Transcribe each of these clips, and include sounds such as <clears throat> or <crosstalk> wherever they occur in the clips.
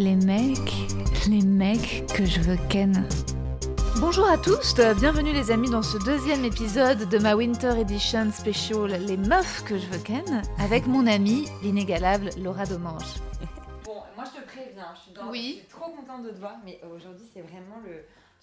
Les mecs, les mecs que je veux ken. Bonjour à tous, euh, bienvenue les amis dans ce deuxième épisode de ma Winter Edition Special Les meufs que je veux ken avec mon amie l'inégalable Laura Domange. Bon, moi je te préviens, je suis, dans- Oui. je suis trop contente de te voir, mais aujourd'hui c'est vraiment le,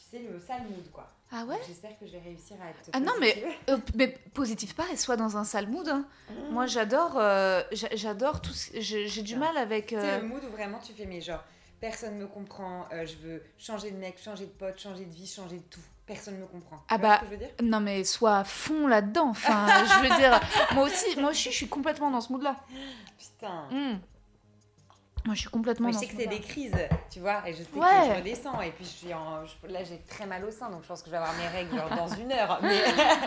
sais, le sale mood quoi. Ah ouais J'espère que je vais réussir à être. Ah non, mais- positive. Euh, mais positif pas, et soit dans un sale mood. hein. Moi j'adore, euh, j'a- j'adore tout. ce- J'ai du mal avec. Sais, euh, le mood où vraiment tu fais, mais genre, personne me comprend, je veux changer de mec, changer de pote, changer de vie, changer de tout. Personne me comprend. Ah bah, ce que je veux dire? Non mais sois à fond là-dedans. Enfin, je veux dire, moi aussi, moi aussi, je suis complètement dans ce mood-là. Putain. Hmm. Moi, je suis complètement je sais que c'est des crises, tu vois, et je sais Ouais. que je redescends, et puis je suis en... je- là j'ai très mal au sein, donc je pense que je vais avoir mes règles genre, dans une heure. <laughs> Mais...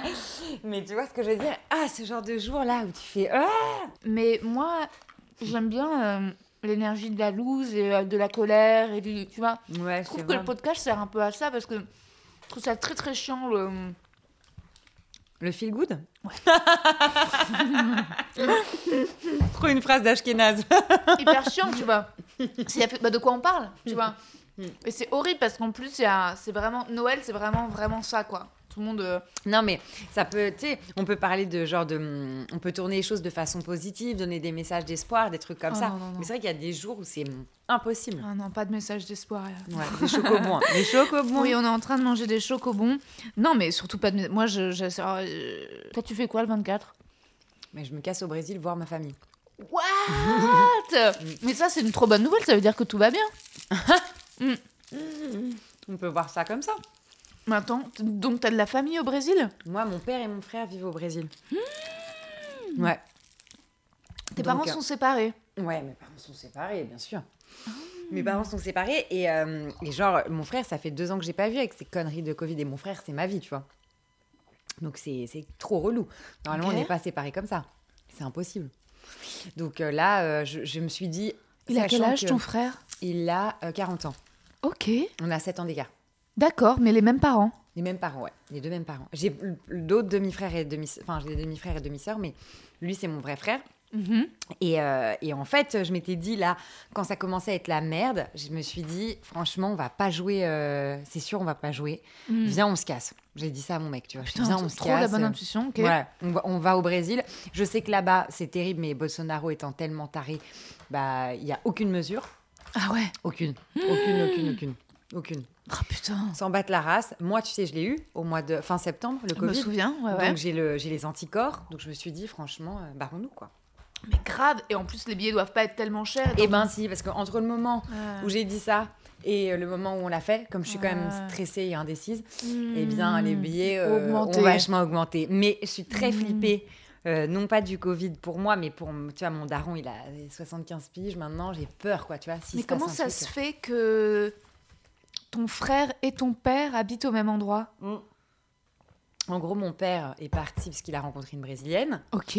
<laughs> mais tu vois ce que je veux dire? Ah, ce genre de jour là où tu fais Ah Mais moi, j'aime bien euh, l'énergie de la loose et euh, de la colère et du, tu vois? Ouais, Je trouve que le podcast sert un peu à ça parce que je trouve ça très très chiant. Le... Le feel good <laughs> Trop une phrase d'Ashkenaz. hyper chiant, tu vois. <laughs> Bah, de quoi on parle, tu vois. Et c'est horrible parce qu'en plus, a- c'est vraiment Noël, c'est vraiment vraiment ça, quoi. Tout le monde. euh, Non, mais ça peut, tu sais, on peut parler de genre de. hum, On peut tourner les choses de façon positive, donner des messages d'espoir, des trucs comme Oh, ça. non, non, non. Mais c'est vrai qu'il y a des jours où c'est impossible. Ah non, pas de message d'espoir. Ouais, des chocobons. hein. Des chocobons. Oui, on est en train de manger des chocobons. Non, mais surtout pas de. Moi, je. je- euh, Toi, tu fais quoi le 24 Mais je me casse au Brésil voir ma famille. What? <laughs> Mais ça, c'est une trop bonne nouvelle. Ça veut dire que tout va bien. <laughs> On peut voir ça comme ça. Mais attends, t- donc t'as de la famille au Brésil? Moi, mon père et mon frère vivent au Brésil. Ouais. Tes Donc, parents euh, sont séparés? Ouais, mes parents sont séparés, bien sûr. Mes parents sont séparés et, euh, et genre, mon frère, ça fait deux ans que j'ai pas vu avec ces conneries de Covid. Et mon frère, c'est ma vie, tu vois. Donc c'est trop relou. Normalement, on n'est pas séparés comme ça. C'est impossible. Donc euh, là, euh, je, je me suis dit. Il a quel âge que ton frère? Il a euh, 40 ans. Ok. On a 7 ans d'écart. D'accord, mais les mêmes parents. Les mêmes parents, ouais. Les deux mêmes parents. J'ai d'autres demi-frères et demi Enfin, j'ai des demi-frères et demi-sœurs, mais lui, c'est mon vrai frère. Mhm. Et, euh, et en fait, je m'étais dit, là, quand ça commençait à être la merde, je me suis dit, franchement, on va pas jouer, euh, c'est sûr, on va pas jouer. Mm. Viens, on se casse. J'ai dit ça à mon mec, tu vois. Putain, Viens, on se trop casse. la bonne intuition. Ok. Voilà, on va, on va au Brésil. Je sais que là-bas, c'est terrible, mais Bolsonaro étant tellement taré, bah, il y a aucune mesure. Ah ouais. Aucune. Aucune, aucune, aucune. Aucune. Oh putain. Sans battre la race. Moi, tu sais, je l'ai eu au mois de fin septembre, le Je me Covid. souviens. Ouais, ouais. Donc j'ai le, les anticorps. Donc je me suis dit, franchement, euh, barrons-nous, quoi. Mais grave. Et en plus, les billets doivent pas être tellement chers. Eh ben si, parce qu'entre le moment Ouais. où j'ai dit ça et euh, le moment où on l'a fait, comme je suis quand même stressée et indécise, Mm. eh bien les billets euh, ont vachement augmenté. Mais je suis très Mm. flippée. euh, non pas du Covid pour moi, mais pour tu vois mon daron, il a 75 piges maintenant, j'ai peur quoi, tu vois. Mais comment ça se fait que ton frère et ton père habitent au même endroit? Euh, En gros, mon père est parti parce qu'il a rencontré une brésilienne. Ok.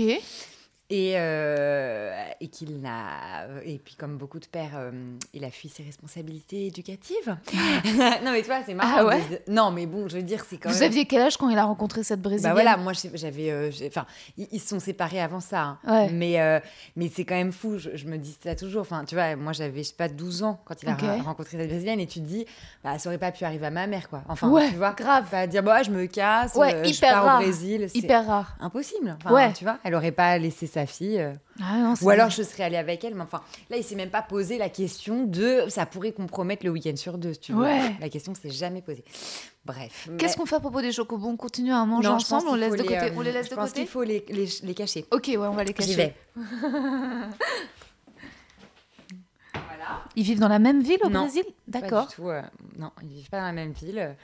Et, euh, et qu'il n'a et puis comme beaucoup de pères, euh, il a fui ses responsabilités éducatives. <laughs> non mais tu vois, c'est marrant. Ah ouais de- Non mais bon, je veux dire, c'est quand Vous même. aviez quel âge quand il a rencontré cette Bah brésilienne voilà, moi j'avais, euh, enfin, ils, ils se sont séparés avant ça, hein. Ouais. mais mais c'est quand même fou. Je, je me dis ça toujours. Enfin, tu vois, moi j'avais je sais pas 12 ans quand il a rencontré cette brésilienne et tu te dis, bah ça aurait pas pu arriver à ma mère quoi. Enfin, Ouais, tu vois, grave. Pas dire bah je me casse, Ouais, euh, je hyper pars rare. au Brésil, Hyper rare. impossible. Enfin, Ouais. tu vois, elle aurait pas laissé sa fille. euh, Ah non, ou alors je serais allée avec elle, mais enfin, là, il s'est même pas posé la question de ça pourrait compromettre le week-end sur deux, tu. Ouais. La question s'est jamais posée. Bref. Qu'est-ce mais- qu'on fait à propos des chocobons On continue à manger Non, ensemble On laisse de les, côté euh, On les laisse je de pense côté? qu'il faut les, les, les cacher. Ok, ouais, on va les cacher. vais. <laughs> Ils vivent dans la même ville au Non, Brésil? Pas D'accord. du tout. euh, non, ils vivent pas dans la même ville.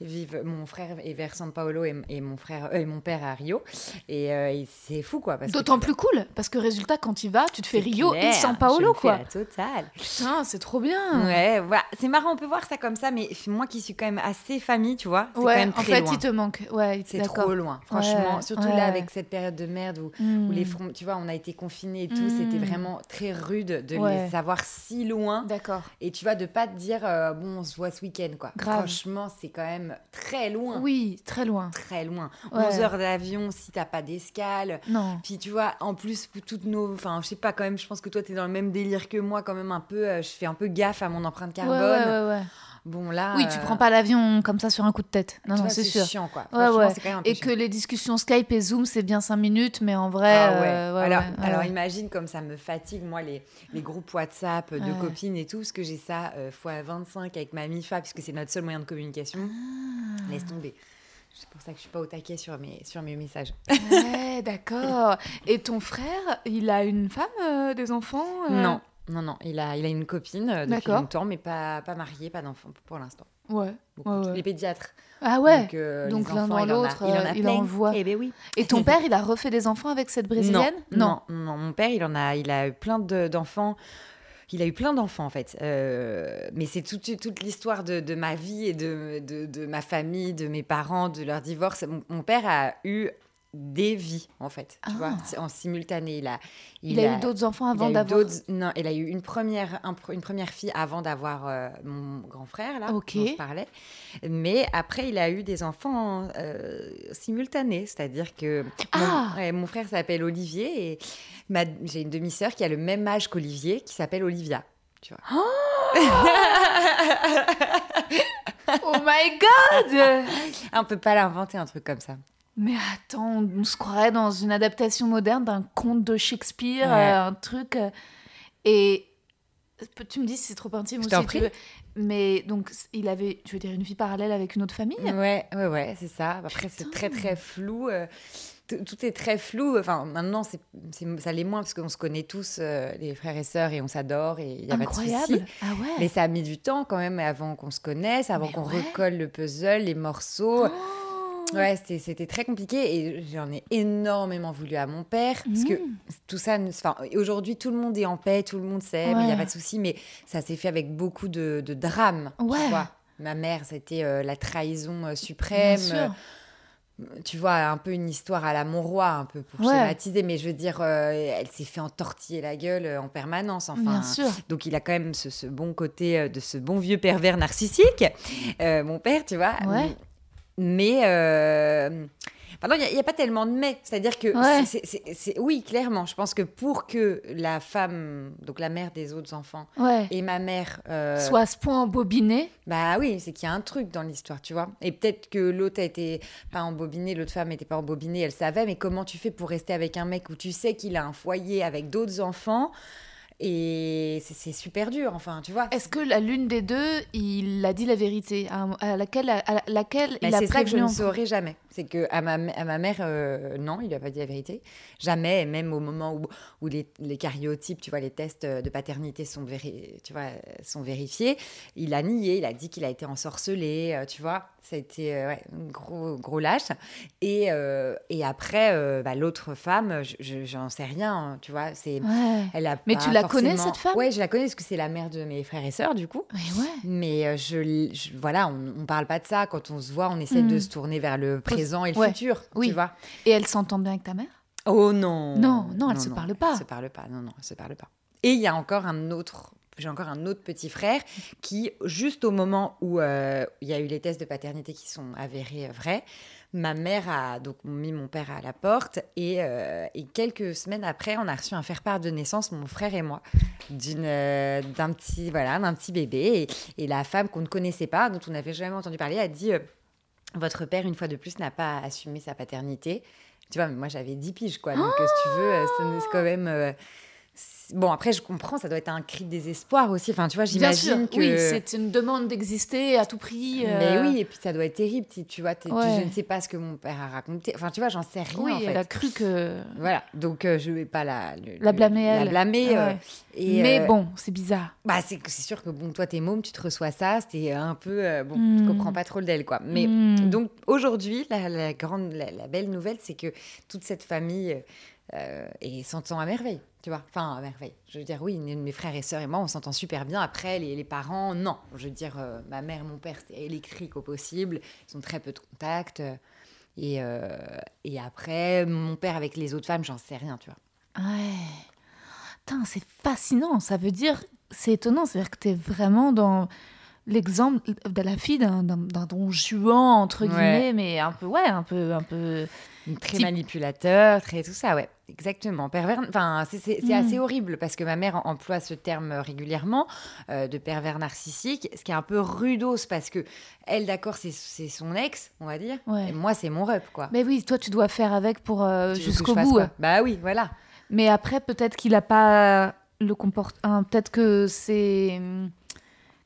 Vivent, mon frère est vers San Paolo et, et mon frère euh, et mon père à Rio. Et, euh, et c'est fou quoi. D'autant plus cool, parce que résultat, quand tu vas, tu te fais Rio et San je Paolo, fais quoi. La totale. Putain, c'est trop bien. Ouais, voilà. C'est marrant, on peut voir ça comme ça, mais moi qui suis quand même assez famille, tu vois, c'est Ouais, quand même en très fait, loin. il te manque. Ouais, C'est trop loin, franchement. Ouais, Surtout ouais. là, avec cette période de merde où, Hmm. où les fronts, tu vois, on a été confinés et tout, c'était vraiment très rude de les savoir si loin. D'accord. Et tu vois, de pas te dire, euh, bon, on se voit ce week-end, quoi. Grave. Franchement, c'est quand même très loin. Oui, très loin. Très loin. Ouais. 11 heures d'avion si t'as pas d'escale. Non. Puis tu vois, en plus, pour toutes nos. Enfin, je sais pas, quand même, je pense que toi, t'es dans le même délire que moi, quand même, un peu. euh, je fais un peu gaffe à mon empreinte Ouais, carbone. ouais, ouais, ouais. Bon, là. Oui, tu euh, prends pas l'avion comme ça sur un coup de tête. Non, non, c'est sûr. chiant, quoi. Ouais, ouais. quand même Et chiant. que les discussions Skype et Zoom, c'est bien 5 minutes, mais en vrai. Ah ouais. euh, alors, alors imagine comme ça me fatigue, moi, les, les groupes WhatsApp de copines et tout, parce que j'ai ça euh, fois 25 avec ma MIFA, puisque c'est notre seul moyen de communication. Ah. Laisse tomber. C'est pour ça que je suis pas au taquet sur mes, sur mes messages. Ouais, d'accord. Et ton frère, il a une femme, euh, des enfants euh? Non, non, non. Il a, il a une copine euh, depuis longtemps, mais pas, pas mariée, pas d'enfant pour l'instant. Ouais. Beaucoup. Ouais, ouais. Les pédiatres. Ah ouais. Donc, euh, Donc l'un dans il en a- l'autre, il en a euh, il en voit. Eh ben oui. Et ton père, il a refait des enfants avec cette brésilienne? Non, non, non, Mon père, il en a, il a eu plein de- d'enfants. Il a eu plein d'enfants en fait, Euh, mais c'est toute, toute l'histoire de, de ma vie et de, de, de ma famille, de mes parents, de leur divorce. Mon, mon père a eu des vies en fait, tu Ah. vois, en simultané. Il a, Il, a, eu d'autres enfants avant d'avoir. Non, il a eu une première, un pr- une première fille avant d'avoir euh, mon grand frère, là, Ok. dont je parlais. Mais après, il a eu des enfants euh, simultanés. C'est-à-dire que Ah. mon, ouais, mon frère s'appelle Olivier et j'ai une demi-sœur qui a le même âge qu'Olivier, qui s'appelle Olivia. Tu vois. <gasps> Oh my god Ah, <laughs> on peut pas l'inventer un truc comme ça. Mais attends, on se croirait dans une adaptation moderne d'un conte de Shakespeare, Ouais. euh, un truc. euh, et tu me dis si c'est trop intime ou si tu veux. Mais donc, il avait, tu veux dire, une vie parallèle avec une autre famille? Ouais, ouais, ouais, c'est ça. Après, c'est très, très flou. euh, tout est très flou. Enfin, maintenant, c'est, ça l'est moins parce qu'on se connaît tous, euh, les frères et sœurs, et on s'adore et il n'y a pas de souci. Incroyable Ah ouais Mais ça a mis du temps quand même avant qu'on se connaisse, avant qu'on ouais. recolle le puzzle, les morceaux. Oh. Ouais, c'était, très compliqué et j'en ai énormément voulu à mon père parce que Mm. tout ça, enfin, aujourd'hui tout le monde est en paix, tout le monde s'aime, il n'y a pas de souci, mais ça s'est fait avec beaucoup de, de drame. tu Ouais. vois. Ma mère, c'était euh, la trahison euh, suprême. Bien sûr. euh, tu vois, un peu une histoire à la Monroy, un peu pour Ouais. schématiser, mais je veux dire, euh, elle s'est fait entortiller la gueule en permanence. Enfin, Bien sûr. donc il a quand même ce, ce bon côté de ce bon vieux pervers narcissique, euh, mon père, tu vois. Ouais. Mais euh, pardon, il n'y a, pas tellement de mais. C'est-à-dire que Ouais. oui, clairement, je pense que pour que la femme, donc la mère des autres enfants, Ouais. et ma mère, euh, Soit à ce point embobiné. bah oui, c'est qu'il y a un truc dans l'histoire, tu vois. Et peut-être que l'autre a été pas embobinée, l'autre femme n'était pas embobinée, elle savait, mais comment tu fais pour rester avec un mec où tu sais qu'il a un foyer avec d'autres enfants et c'est- super dur, enfin, tu vois. Est-ce que la l'une des deux, il a dit la vérité à, laquelle, à laquelle il a c'est ça que je ne saurais jamais. C'est que à ma, à ma mère, euh, non, il lui a pas dit la vérité. Jamais, même au moment où, où les, les cariotypes, tu vois, les tests de paternité sont, véri- tu vois, sont vérifiés, il a nié, il a dit qu'il a été ensorcelé, euh, tu vois. Ça a été euh, ouais, gros, gros lâche. Et, euh, et après, bah, l'autre femme, je- je- j'en sais rien, hein, tu vois. C'est, Ouais. elle a Mais pas tu la connais, forcément- cette femme? Ouais, je la connais parce que c'est la mère de mes frères et sœurs, du coup. Mais ouais. Mais euh, je, je- voilà, on, on parle pas de ça. Quand on se voit, on essaie de se tourner vers le présent et le Ouais. futur. Oui. Tu vois Et elle s'entend bien avec ta mère? Oh non Non, non, elle se parle pas. Elle se parle pas. Non, non, elle se parle pas. Et il y a encore un autre. J'ai encore un autre petit frère qui, juste au moment où euh, il y a eu les tests de paternité qui sont avérés vrais, ma mère a donc mis mon père à la porte et, euh, quelques semaines après, on a reçu un faire-part de naissance, mon frère et moi, euh, d'un petit voilà petit bébé et, la femme qu'on ne connaissait pas, dont on n'avait jamais entendu parler, a dit euh, votre père une fois de plus n'a pas assumé sa paternité. Tu vois, mais moi j'avais 10 piges quoi, donc si tu veux, c'est quand même Bon, après, je comprends, ça doit être un cri de désespoir aussi. Enfin, tu vois, j'imagine que. oui, c'est une demande d'exister à tout prix. euh, Mais oui, et puis ça doit être terrible. Tu, tu vois, tu- je ne sais pas ce que mon père a raconté. Enfin, tu vois, j'en sais rien. Oui, en fait. elle a cru que. Voilà, donc euh, je vais pas la, le- La blâmer, La elle. blâmer. Ah euh, et, Mais euh, bon, c'est bizarre. Bah, c'est c'est sûr que bon, toi, t'es môme, tu te reçois ça, c'était un peu. euh, bon, Hmm. tu comprends pas trop le d'elle, quoi. Mais Hmm. donc aujourd'hui, la, la grande, la, la belle nouvelle, c'est que toute cette famille euh, est- s'entend à merveille, tu vois. Enfin, à merveille. Je veux dire, oui, mes frères et sœurs et moi, on s'entend super bien. Après, les, les parents, non. Je veux dire, euh, ma mère mon père, c'est électrique au possible. Ils ont très peu de contact. euh, et, euh, et après, mon père avec les autres femmes, j'en sais rien, tu vois. Ouais. Putain, c'est fascinant. Ça veut dire, c'est étonnant. C'est-à-dire que tu es vraiment dans l'exemple de la fille d'un don juan, entre Ouais. guillemets, mais un peu, ouais, un peu, un peu. Très Type- manipulateur, très tout ça, ouais. Exactement. Pervers, enfin, c'est- assez horrible parce que ma mère emploie ce terme régulièrement euh, de pervers narcissique, ce qui est un peu rudos parce que elle, d'accord, c'est son ex, on va dire. Ouais. Et moi, c'est mon rep, quoi. Mais oui, toi, tu dois faire avec pour euh, jusqu'au bout. quoi Bah oui, voilà. Mais après, peut-être qu'il a pas le comportement. peut-être que c'est.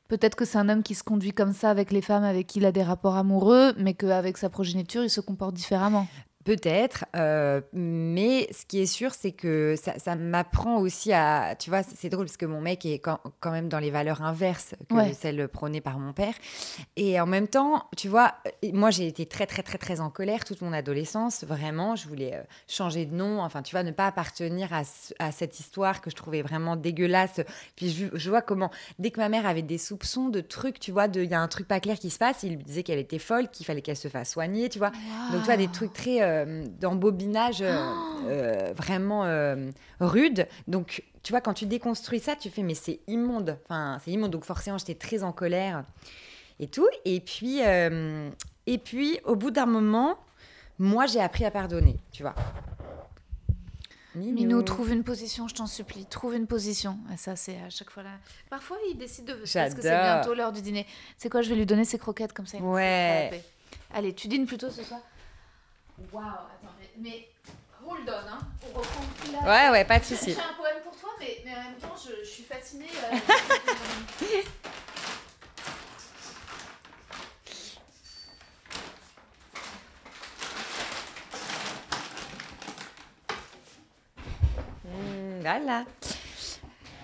Peut-être que c'est un homme qui se conduit comme ça avec les femmes avec qui il a des rapports amoureux, mais qu'avec sa progéniture, il se comporte différemment. Peut-être, euh, mais ce qui est sûr, c'est que ça, ça m'apprend aussi à. Tu vois, c'est drôle parce que mon mec est quand, quand même dans les valeurs inverses que Ouais. celles prônées par mon père. Et en même temps, tu vois, moi j'ai été très, très, très, très en colère toute mon adolescence. Vraiment, je voulais euh, changer de nom, enfin, tu vois, ne pas appartenir à, ce- à cette histoire que je trouvais vraiment dégueulasse. Puis je, je vois comment, dès que ma mère avait des soupçons de trucs, tu vois, il y a un truc pas clair qui se passe, il lui disait qu'elle était folle, qu'il fallait qu'elle se fasse soigner, tu vois. Donc, tu vois, des trucs très euh, d'embobinage euh, euh, vraiment euh, rudes. Donc, tu vois, quand tu déconstruis ça, tu fais, mais c'est immonde. Enfin, c'est immonde. Donc, forcément, j'étais très en colère et tout. Et puis, euh, et puis au bout d'un moment, moi, j'ai appris à pardonner, tu vois. Minou, trouve une position, je t'en supplie. Trouve une position. Et ça, c'est à chaque fois là. Parfois, il décide de. Parce que c'est bientôt l'heure du dîner. C'est quoi Je vais lui donner ses croquettes comme ça. il Ouais. Allez, tu dînes plutôt ce soir? Waouh, attends, mais, mais hold on, hein. On reprend plus là. Ouais, ouais, pas de J'ai souci. un poème pour toi, mais, mais en même temps, je, je suis fascinée. euh, <laughs> Mmh, voilà.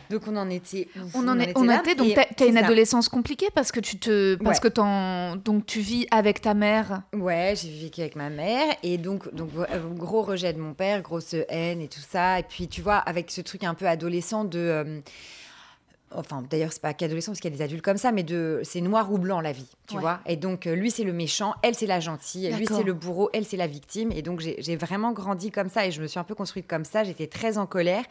Donc, on en était. On en est, on là était donc t'as une ça. adolescence compliquée parce que tu te parce Ouais. que donc tu vis avec ta mère Ouais, j'ai vécu avec ma mère et donc, donc euh, gros rejet de mon père, grosse haine et tout ça. Et puis tu vois, avec ce truc un peu adolescent de. euh, Enfin, d'ailleurs, c'est pas qu'adolescent parce qu'il y a des adultes comme ça, mais de c'est noir ou blanc la vie, tu Ouais. vois. Et donc, euh, lui, c'est le méchant, elle, c'est la gentille, lui, c'est le bourreau, elle, c'est la victime. Et donc, j'ai vraiment grandi comme ça et je me suis un peu construite comme ça. J'étais très en colère.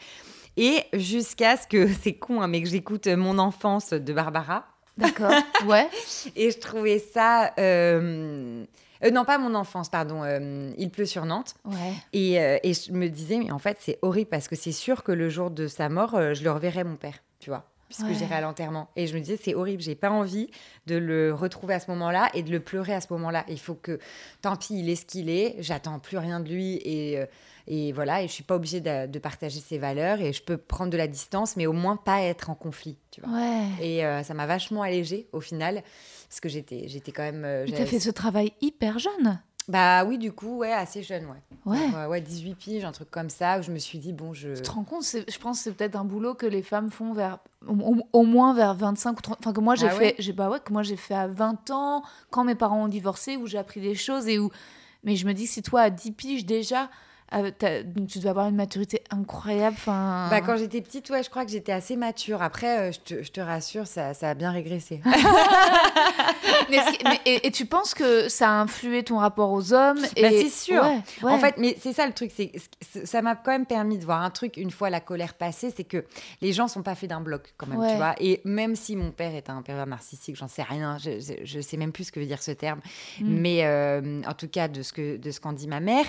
Et jusqu'à ce que, <laughs> c'est con, hein, mais que j'écoute Mon enfance de Barbara. d'accord ouais <laughs> Et je trouvais ça. euh, euh, non, pas mon enfance, pardon. euh, Il pleut sur Nantes. ouais Et, euh, et je me disais, mais en fait, c'est horrible parce que c'est sûr que le jour de sa mort, euh, je le reverrai mon père, tu vois, puisque Ouais. j'irai à l'enterrement. Et je me disais, c'est horrible, j'ai pas envie de le retrouver à ce moment-là et de le pleurer à ce moment-là. Il faut que, tant pis, il est ce qu'il est, j'attends plus rien de lui et. Et voilà, et je suis pas obligée de, de partager ses valeurs et je peux prendre de la distance, mais au moins pas être en conflit, tu vois. ouais Et euh, ça m'a vachement allégée au final, parce que j'étais, j'étais quand même. euh, tu as fait ce travail hyper jeune Bah oui, du coup, ouais, assez jeune, ouais. ouais Donc, euh, ouais, 18 piges, un truc comme ça, où je me suis dit, bon, je. tu te rends compte je pense que c'est peut-être un boulot que les femmes font vers au, moins vers 25 ou 30 enfin que moi j'ai Ah fait ouais bah ouais que moi j'ai fait à 20 ans quand mes parents ont divorcé où j'ai appris des choses et où mais je me dis si toi à 10 piges déjà euh, donc tu dois avoir une maturité incroyable Bah, quand j'étais petite, ouais, je crois que j'étais assez mature. Après, euh, je, te, je te rassure, ça, ça a bien régressé. <laughs> Mais mais- et, et tu penses que ça a influé ton rapport aux hommes et... Bah, c'est sûr. Ouais, ouais. En fait, mais c'est ça le truc, c'est ça m'a quand même permis de voir un truc une fois la colère passée, c'est que les gens sont pas faits d'un bloc quand même, Ouais. tu vois. Et même si mon père est un pervers narcissique, j'en sais rien, je, je, je sais même plus ce que veut dire ce terme, Mm. mais euh, en tout cas de ce que de ce qu'en dit ma mère,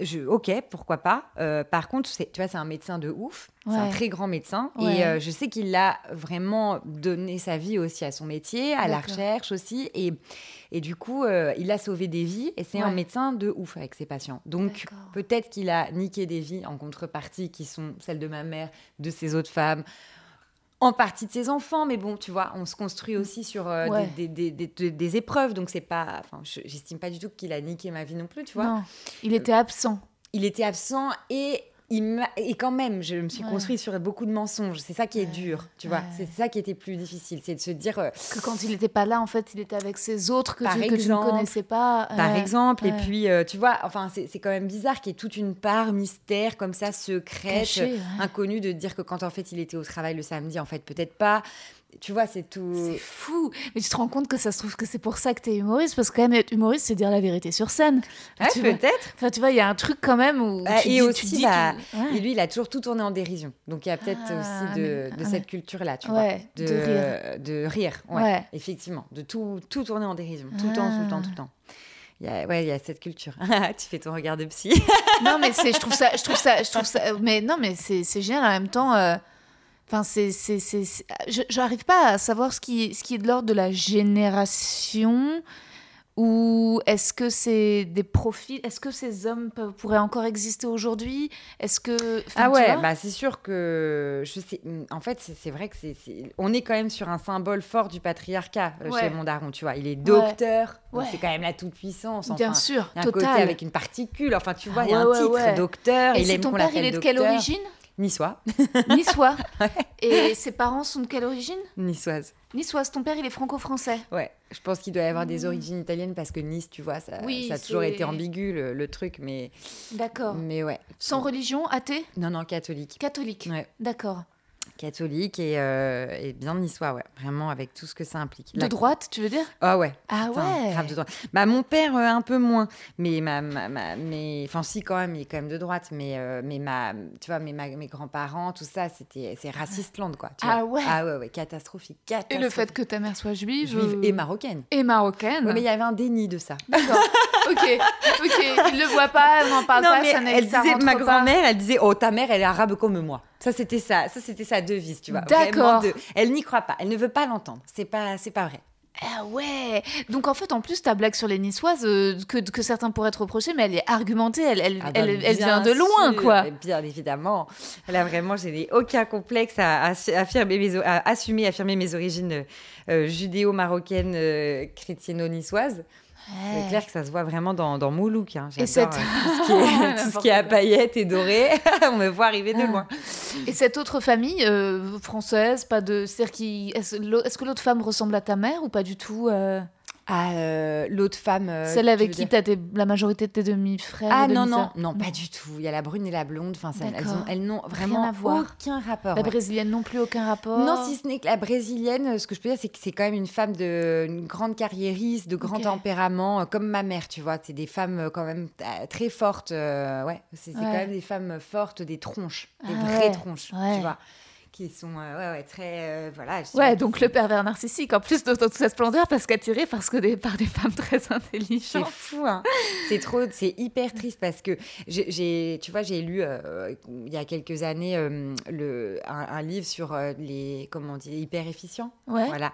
je, ok, pourquoi pas. Euh, par contre, c'est- tu vois, c'est un médecin de ouf. C'est un très grand médecin. Ouais. Et euh, je sais qu'il a vraiment donné sa vie aussi à son métier, à la recherche aussi. Et, et du coup, euh, il a sauvé des vies. Et c'est un médecin de ouf avec ses patients. Donc, peut-être qu'il a niqué des vies en contrepartie qui sont celles de ma mère, de ses autres femmes. En partie de ses enfants, mais bon, tu vois, on se construit aussi sur euh, Ouais. des, des- des- des- épreuves, donc c'est pas, enfin, je- j'estime pas du tout qu'il a niqué ma vie non plus, tu vois Non, il était absent. il était absent et et quand même je me suis Ouais. construite sur beaucoup de mensonges. C'est ça qui est dur tu vois. Ouais. c'est ça qui était plus difficile c'est de se dire euh, Que quand il n'était pas là, en fait, il était avec ses autres que, tu, que tu ne connaissais pas. par Ouais, exemple et puis euh, tu vois enfin c'est c'est quand même bizarre qu'il y ait toute une part mystère comme ça secrète Caché, inconnue de dire que quand en fait il était au travail le samedi en fait peut-être pas tu vois c'est tout C'est fou. Mais tu te rends compte que ça se trouve que c'est pour ça que t'es humoriste Parce que quand même, être humoriste, c'est dire la vérité sur scène. Ouais, tu peut-être Enfin, tu vois, il y a un truc quand même où Ah, tu et dis, aussi, tu dis bah, ouais. et lui il a toujours tout tourné en dérision donc il y a peut-être Ah, aussi de, mais- de ah, cette culture là tu Ouais, vois de rire. de rire ouais, effectivement de tout tout tourner en dérision tout le temps tout le temps Ah. tout le temps il y a, ouais, il y a cette culture. <laughs> tu fais ton regard de psy. non mais c'est je trouve ça je trouve ça je trouve ça mais non mais c'est c'est génial en même temps euh, enfin c'est c'est c'est c'est- je j'arrive pas à savoir ce qui ce qui est de l'ordre de la génération ou est-ce que c'est des profils est-ce que ces hommes peuvent- pourraient encore exister aujourd'hui? Est-ce que enfin, Ah ouais, bah c'est sûr que je sais. En fait, c'est c'est vrai que c'est, c'est- on est quand même sur un symbole fort du patriarcat euh, Ouais. chez mon daron. Tu vois, il est docteur. Ouais. C'est quand même la toute puissance. bien sûr Il y a un côté total avec une particule. Enfin, tu vois, Ah il y a ouais, un titre, docteur. et il c'est aime ton père il est de quelle origine? Niçois. <laughs> niçois. Et ses parents sont de quelle origine? Niçoise. niçoise. Ton père il est franco-français. Ouais, je pense qu'il doit y avoir des origines italiennes parce que Nice, tu vois, ça, Hmm. Oui, ça a toujours été ambigu le, le truc, mais, d'accord. mais ouais. sans religion athée? Non, non, catholique. catholique. Ouais, d'accord catholique et, euh, et bien niçois, ouais. Vraiment avec tout ce que ça implique. De La- droite, tu veux dire? Ah ouais. Ah Putain, ouais grave de droite. Bah mon père euh, un peu moins, mais ma, ma, ma- mais enfin si quand même, il est quand même de droite, mais euh, mais ma, tu vois, mais ma- mes grands-parents, tout ça, c'était c'est raciste land quoi. tu Ah vois. ouais. Ah ouais ouais, catastrophique, Et le fait que ta mère soit juive, juive et marocaine. et marocaine. Ouais, mais il y avait un déni de ça. D'accord. <laughs> ok, ok. Il le voit pas, elle n'en parle non pas, mais ça elle disait, ma grand-mère, elle disait, oh ta mère, elle est arabe comme moi. Ça c'était ça, ça c'était sa devise, tu vois. D'accord. De- Elle n'y croit pas, elle ne veut pas l'entendre. C'est pas, c'est pas vrai. Ah ouais. Donc en fait, en plus, ta blague sur les Niçoises, euh, que, que certains pourraient te reprocher, mais elle est argumentée, elle, elle, Ah bah, elle, vient de loin, sûr, quoi. Bien évidemment. Là, vraiment, je n'ai aucun complexe à, à affirmer mes, à assumer, affirmer mes origines euh, judéo-marocaines, euh, C'est clair que ça se voit vraiment dans, dans mon look. hein. Et J'adore, cette- euh, tout, ce qui est, <laughs> tout ce qui est à paillettes et doré. <laughs> On me voit arriver de Ah. loin. Et cette autre famille euh, française, pas de. Est-ce que l'autre femme ressemble à ta mère ou pas du tout euh, Ah, euh, l'autre femme. euh, Celle avec qui tu as la majorité de tes demi-frères Ah non, non, non, pas du tout. Il y a la brune et la blonde. Enfin, ça- elles, n'ont vraiment à voir. aucun rapport. La ouais. brésilienne non plus, aucun rapport. Non, si ce n'est que la brésilienne, ce que je peux dire, c'est que c'est quand même une femme de une grande carriériste, de grand tempérament, euh, comme ma mère, tu vois. C'est des femmes quand même très fortes. euh, ouais, c'est Ouais. quand même des femmes fortes, des tronches, des Ah vraies ouais, tronches, tu vois. Qui sont, euh, ouais, ouais, très. euh, voilà. Ouais, donc le pervers narcissique, en plus de toute sa splendeur, parce qu'attiré parce que des, par des femmes très C'est intelligentes. fou, hein. C'est trop, c'est hyper triste parce que j'ai- tu vois, j'ai lu euh, il y a quelques années le, un, un livre sur les, comment on dit, hyper efficients. Ouais. Voilà.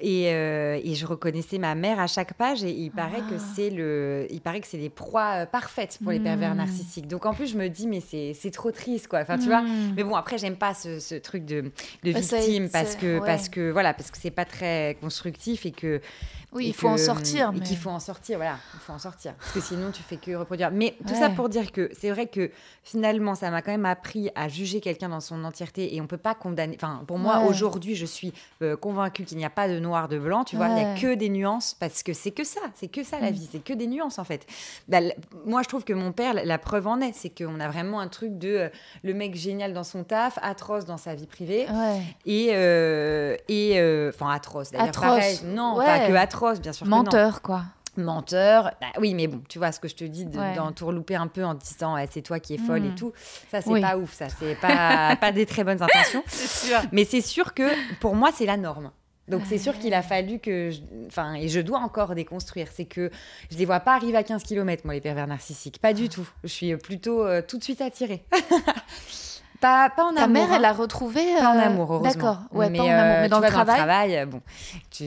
Et, euh, et je reconnaissais ma mère à chaque page et il paraît que Ah. c'est le, il paraît que c'est les proies euh, parfaites pour les pervers Mm. narcissiques. Donc en plus je me dis mais c'est trop triste quoi. Enfin tu vois. Mm. Mais bon après j'aime pas ce, ce truc de, de Bah, victime parce que ouais. parce que voilà parce que c'est pas très constructif et que Oui, il faut en sortir. Et mais- qu'il faut en sortir, voilà, il faut en sortir. Parce que sinon, tu fais que reproduire. Mais tout ça pour dire que c'est vrai que finalement, ça m'a quand même appris à juger quelqu'un dans son entièreté et on peut pas condamner. Enfin, pour moi, Ouais. aujourd'hui, je suis euh, convaincue qu'il n'y a pas de noir, de blanc, tu vois, il n'y a que des nuances parce que c'est que ça, c'est que ça la Mm. vie, c'est que des nuances en fait. Bah, moi, je trouve que mon père, la- preuve en est, c'est qu'on a vraiment un truc de euh, le mec génial dans son taf, atroce dans sa vie privée. Et, euh, et enfin atroce d'ailleurs Atroce. pareil non pas que atroce bien sûr que non Menteur, quoi. menteur. Bah oui, mais bon, tu vois ce que je te dis, de- Ouais. d'entourlouper un peu en disant c'est toi qui es folle Mm. et tout. Ça, c'est Oui. pas ouf, ça, c'est pas, <laughs> pas des très bonnes intentions. <laughs> Sûr. Mais c'est sûr que pour moi, c'est la norme. Donc c'est sûr qu'il a fallu que, je- enfin, et je dois encore déconstruire, c'est que je les vois pas arriver à 15 km, moi, les pervers narcissiques, pas du tout. Je suis plutôt euh, tout de suite attirée. <laughs> pas, pas en Ta amour. mère, hein. elle a retrouvé. Pas en euh, amour, heureusement. D'accord. Ouais, mais, pas en amour. euh, Mais dans tu le vois, travail. euh, bon,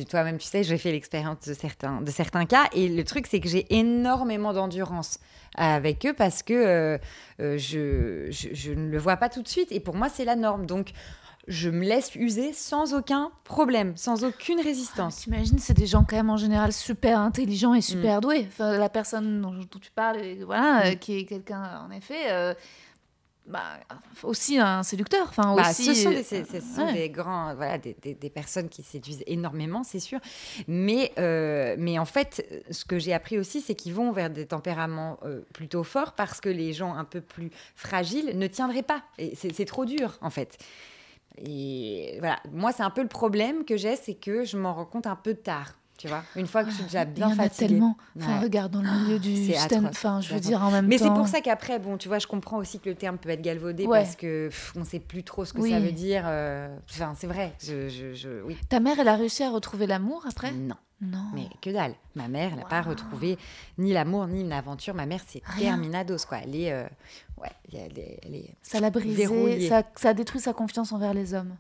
toi-même, tu sais, j'ai fait l'expérience de certains, de certains cas. Et le truc, c'est que j'ai énormément d'endurance avec eux parce que euh, euh, je, je, je ne le vois pas tout de suite. Et pour moi, c'est la norme. Donc, je me laisse user sans aucun problème, sans aucune résistance. T'imagines, c'est des gens quand même en général super intelligents et super Mm. doués. Enfin, la personne dont, tu parles, euh, voilà, euh, qui est quelqu'un, en effet, euh, bah, aussi un séducteur. Enfin, Bah, aussi, ce sont, euh, des, c'est- ce sont ouais. des grands, voilà, des, des- des personnes qui séduisent énormément, c'est sûr. Mais, euh, mais en fait, ce que j'ai appris aussi, c'est qu'ils vont vers des tempéraments euh, plutôt forts parce que les gens un peu plus fragiles ne tiendraient pas. Et c'est c'est trop dur, en fait. Et voilà, moi, c'est un peu le problème que j'ai, c'est que je m'en rends compte un peu tard. Tu vois, une fois que je suis déjà Il y bien en a fatiguée. tellement. Enfin, Ouais. regarde, dans le milieu du stand, enfin, je veux dire, en même Mais temps. c'est pour ça qu'après, bon, tu vois, je comprends aussi que le terme peut être galvaudé Ouais. parce que pff, on sait plus trop ce que Oui. ça veut dire. euh, Enfin, c'est vrai. Je, je, je- oui. Ta mère, elle a réussi à retrouver l'amour après? Non, Non. mais que dalle. Ma mère, elle n'a pas retrouvé ni l'amour ni une aventure. Ma mère, c'est terminados, quoi. Elle est, euh, ouais, elle est, elle est- Ça l'a brisé, ça a détruit sa confiance envers les hommes.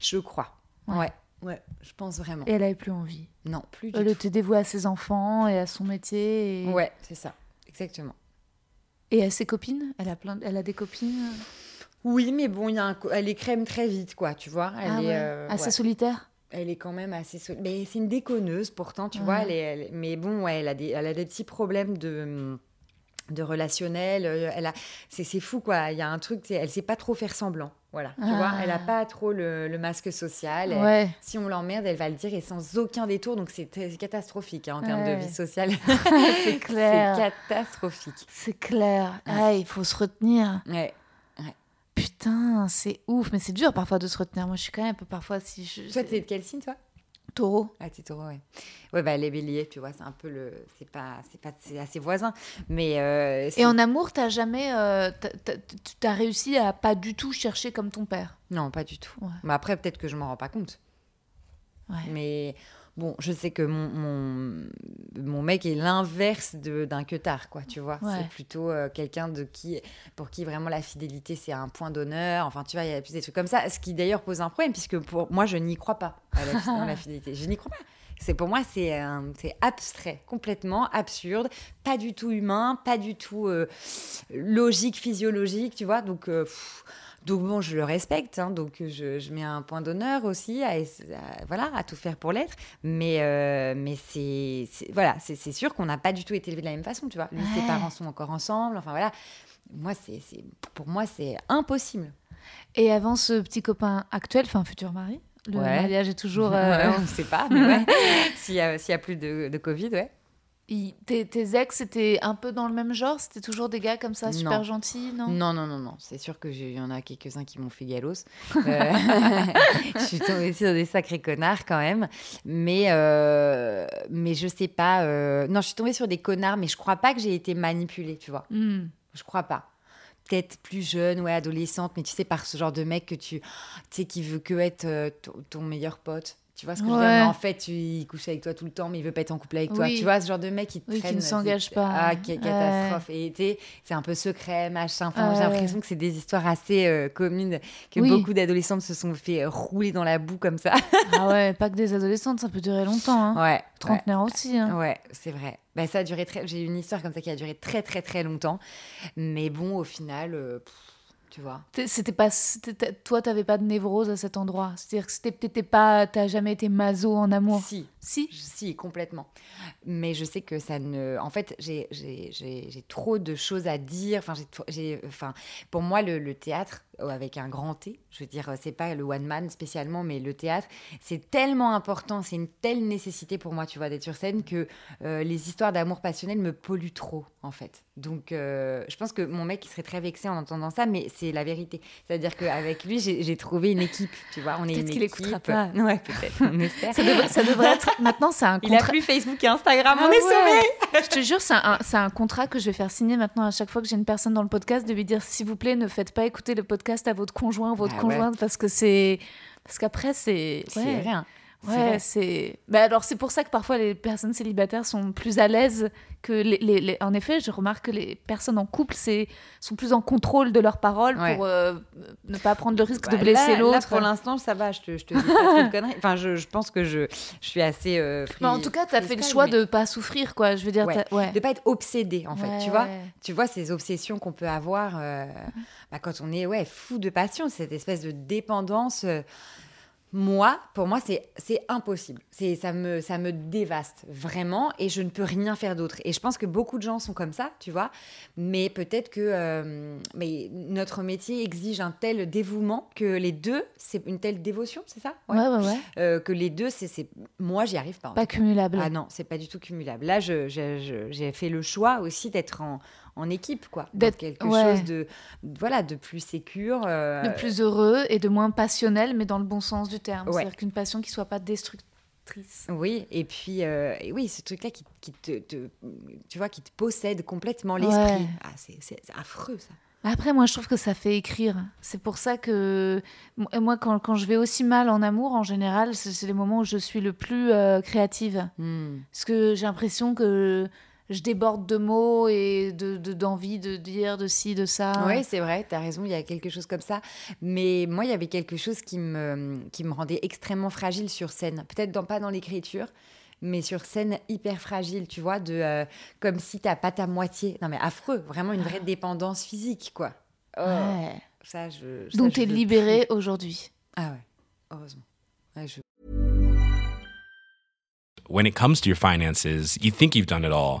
je crois. Ouais. Ouais. Ouais, je pense vraiment. Et elle avait plus envie. Non, plus du Elle tout. était dévouée à ses enfants et à son métier. Et, Ouais, c'est ça, exactement. et à ses copines. Elle a, plein, elle a des copines. Oui, mais bon, il y a un elle est crème très vite, quoi, tu vois. Elle ah est, ouais. euh, Assez ouais. solitaire? Elle est quand même assez. sol- Mais c'est une déconneuse pourtant, tu vois. Elle est, elle- Mais bon, ouais, elle a des, elle a des petits problèmes de de relationnel. euh, Elle a, c'est, c'est fou quoi. Il y a un truc, elle sait pas trop faire semblant. Voilà, tu Ah. vois. Elle a pas trop le, le masque social. Elle- Ouais. si on l'emmerde, elle va le dire et sans aucun détour. Donc c'est, catastrophique hein, en termes de Ouais. vie sociale. <laughs> <laughs> C'est clair. c'est catastrophique. C'est clair. Ah, il faut se retenir. Ouais. Putain, c'est ouf. Mais c'est dur parfois de se retenir. Moi, je suis quand même un peu parfois si je. Toi, t'es de quel signe, toi? Taureau. Ah, t'es taureau, ouais. Ouais, bah les béliers, tu vois, c'est un peu le, c'est pas, c'est pas, c'est assez voisin, mais. euh, Et en amour, t'as jamais. euh, t'as- réussi à pas du tout chercher comme ton père? Non, pas du tout. Ouais. Mais après, peut-être que je m'en rends pas compte. Ouais. Mais bon, je sais que mon, mon, mon mec est l'inverse de- d'un queutard, quoi, tu vois. Ouais. C'est plutôt euh, quelqu'un de qui, pour qui vraiment la fidélité, c'est un point d'honneur. Enfin, tu vois, il y a plus des trucs comme ça. Ce qui d'ailleurs pose un problème, puisque pour moi, je n'y crois pas à la, dans la <laughs> fidélité. Je n'y crois pas. C'est pour moi, c'est un- c'est abstrait, complètement absurde, pas du tout humain, pas du tout euh, logique, physiologique, tu vois. Donc, euh, pff, donc bon, je le respecte, hein, donc je, je mets un point d'honneur aussi, à, à- voilà, à tout faire pour l'être. Mais, euh, mais c'est, voilà, c'est, sûr qu'on n'a pas du tout été élevés de la même façon, tu vois. Lui, ses parents sont encore ensemble, enfin voilà. Moi, c'est, pour moi, c'est impossible. Et avant ce petit copain actuel, enfin futur mari, le Ouais. mariage est toujours. euh, <laughs> Ouais, on ne sait pas, mais ouais. <laughs> s'il y a, plus de, de Covid, ouais. Il- tes, tes ex étaient un peu dans le même genre? C'était toujours des gars comme ça, super Non. gentils, non? Non, non, non, non. C'est sûr que j'ai- il y en a quelques-uns qui m'ont fait galos. <laughs> Euh, <laughs> je suis tombée sur des sacrés connards quand même. Mais, euh, mais je sais pas. euh, Non, je suis tombée sur des connards, mais je crois pas que j'ai été manipulée, tu vois. Hmm. Je crois pas. Peut-être plus jeune, ouais, adolescente, mais tu sais, par ce genre de mec que tu, tu sais, qui veut que être euh, ton, ton meilleur pote. Tu vois ce que je veux dire? Ouais. Mais en fait, il couche avec toi tout le temps, mais il veut pas être en couple avec toi. Tu vois, ce genre de mec qui te Oui, qui traîne. ne s'engage pas. Ah, qui Ouais. catastrophe. Et c'est un peu secret, machin. Enfin, j'ai Ouais. l'impression que c'est des histoires assez euh, communes, que Oui. beaucoup d'adolescentes se sont fait rouler dans la boue comme ça. <laughs> Ah ouais, pas que des adolescentes, ça peut durer longtemps. Hein. Ouais. ouais. Trentenaire aussi. Hein. Ouais, c'est vrai. Bah, ça a duré très. J'ai une histoire comme ça qui a duré très très très longtemps, mais bon, au final, euh, pff, tu vois. C'était pas, toi, t'avais pas de névrose à cet endroit. C'est-à-dire que c'était- t'étais pas, t'as jamais été maso en amour. Si, Si. si, complètement. Mais je sais que ça ne. En fait, j'ai- trop de choses à dire. Enfin, j'ai enfin, pour moi, le, le théâtre, euh, avec un grand T, je veux dire, c'est pas le one man spécialement, mais le théâtre, c'est tellement important, c'est une telle nécessité pour moi, tu vois, d'être sur scène que euh, les histoires d'amour passionnel me polluent trop, en fait. Donc, euh, je pense que mon mec, il serait très vexé en entendant ça, mais c'est la vérité. C'est-à-dire qu'avec lui, j'ai trouvé une équipe, tu vois. On est Peut-être qu'il écoutera pas. Ouais, peut-être, on espère. Ça devrait, ça devrait être. Maintenant, c'est un Il a contrat. plus Facebook et Instagram, Ah on est ouais. sauvés <laughs> Je te jure, c'est un, un contrat que je vais faire signer maintenant à chaque fois que j'ai une personne dans le podcast de lui dire s'il vous plaît, ne faites pas écouter le podcast à votre conjoint ou votre Ah ouais. conjointe parce que c'est. Parce qu'après, c'est. C'est Ouais. rien. Ouais, c'est. Bah alors c'est pour ça que parfois les personnes célibataires sont plus à l'aise que les, les- les- En effet, je remarque que les personnes en couple c'est sont plus en contrôle de leurs paroles Ouais. pour euh, ne pas prendre le risque de Bah, blesser là- Là, l'autre. pour l'instant, ça va. Je te, je te dis pas de conneries. Enfin, je, je pense que je, je suis assez. euh, Mais en tout cas, tu as fait le choix mais de pas souffrir, quoi. Je veux dire, Ouais. t'as- ouais. de pas être obsédée, en fait. Tu vois, tu vois ces obsessions qu'on peut avoir euh, bah, quand on est ouais fou de passion, cette espèce de dépendance. Moi, pour moi, c'est impossible. C'est ça me ça me dévaste vraiment et je ne peux rien faire d'autre. Et je pense que beaucoup de gens sont comme ça, tu vois. Mais peut-être que euh, mais notre métier exige un tel dévouement que les deux, c'est une telle dévotion, c'est ça? Ouais, ouais, ouais. Euh, que les deux, c'est moi, j'y arrive pas. Pas cumulable. ah non, c'est pas du tout cumulable. Là, je- je- je- j'ai fait le choix aussi d'être en, en équipe, quoi. D'être- quelque ouais. chose de, voilà, de plus sécure. euh, de plus heureux et de moins passionnel, mais dans le bon sens du terme. Ouais. C'est-à-dire qu'une passion qui soit pas destructrice. Oui, et puis, euh, et oui, ce truc-là qui, qui te, te- tu vois, qui te possède complètement l'esprit. Ouais. Ah, c'est affreux, ça. Après, moi, je trouve que ça fait écrire. C'est pour ça que mo- moi, quand, quand je vais aussi mal en amour, en général, c'est les moments où je suis le plus euh, créative. Hmm. Parce que j'ai l'impression que je déborde de mots et de de- d'envie de, dire de ci, de ça. Oui, c'est vrai, tu as raison, il y a quelque chose comme ça. Mais moi, il y avait quelque chose qui me, qui me rendait extrêmement fragile sur scène. Peut-être dans, pas dans l'écriture, mais sur scène hyper fragile, tu vois, de, euh, comme si t'as pas ta moitié. Non, mais affreux, vraiment une vraie dépendance physique, quoi. Oh, Ouais. Ça, je. ça, Donc, je tu es veux libérée aujourd'hui. Ah ouais, heureusement. Ouais, je- when it comes to your finances, you think you've done it all.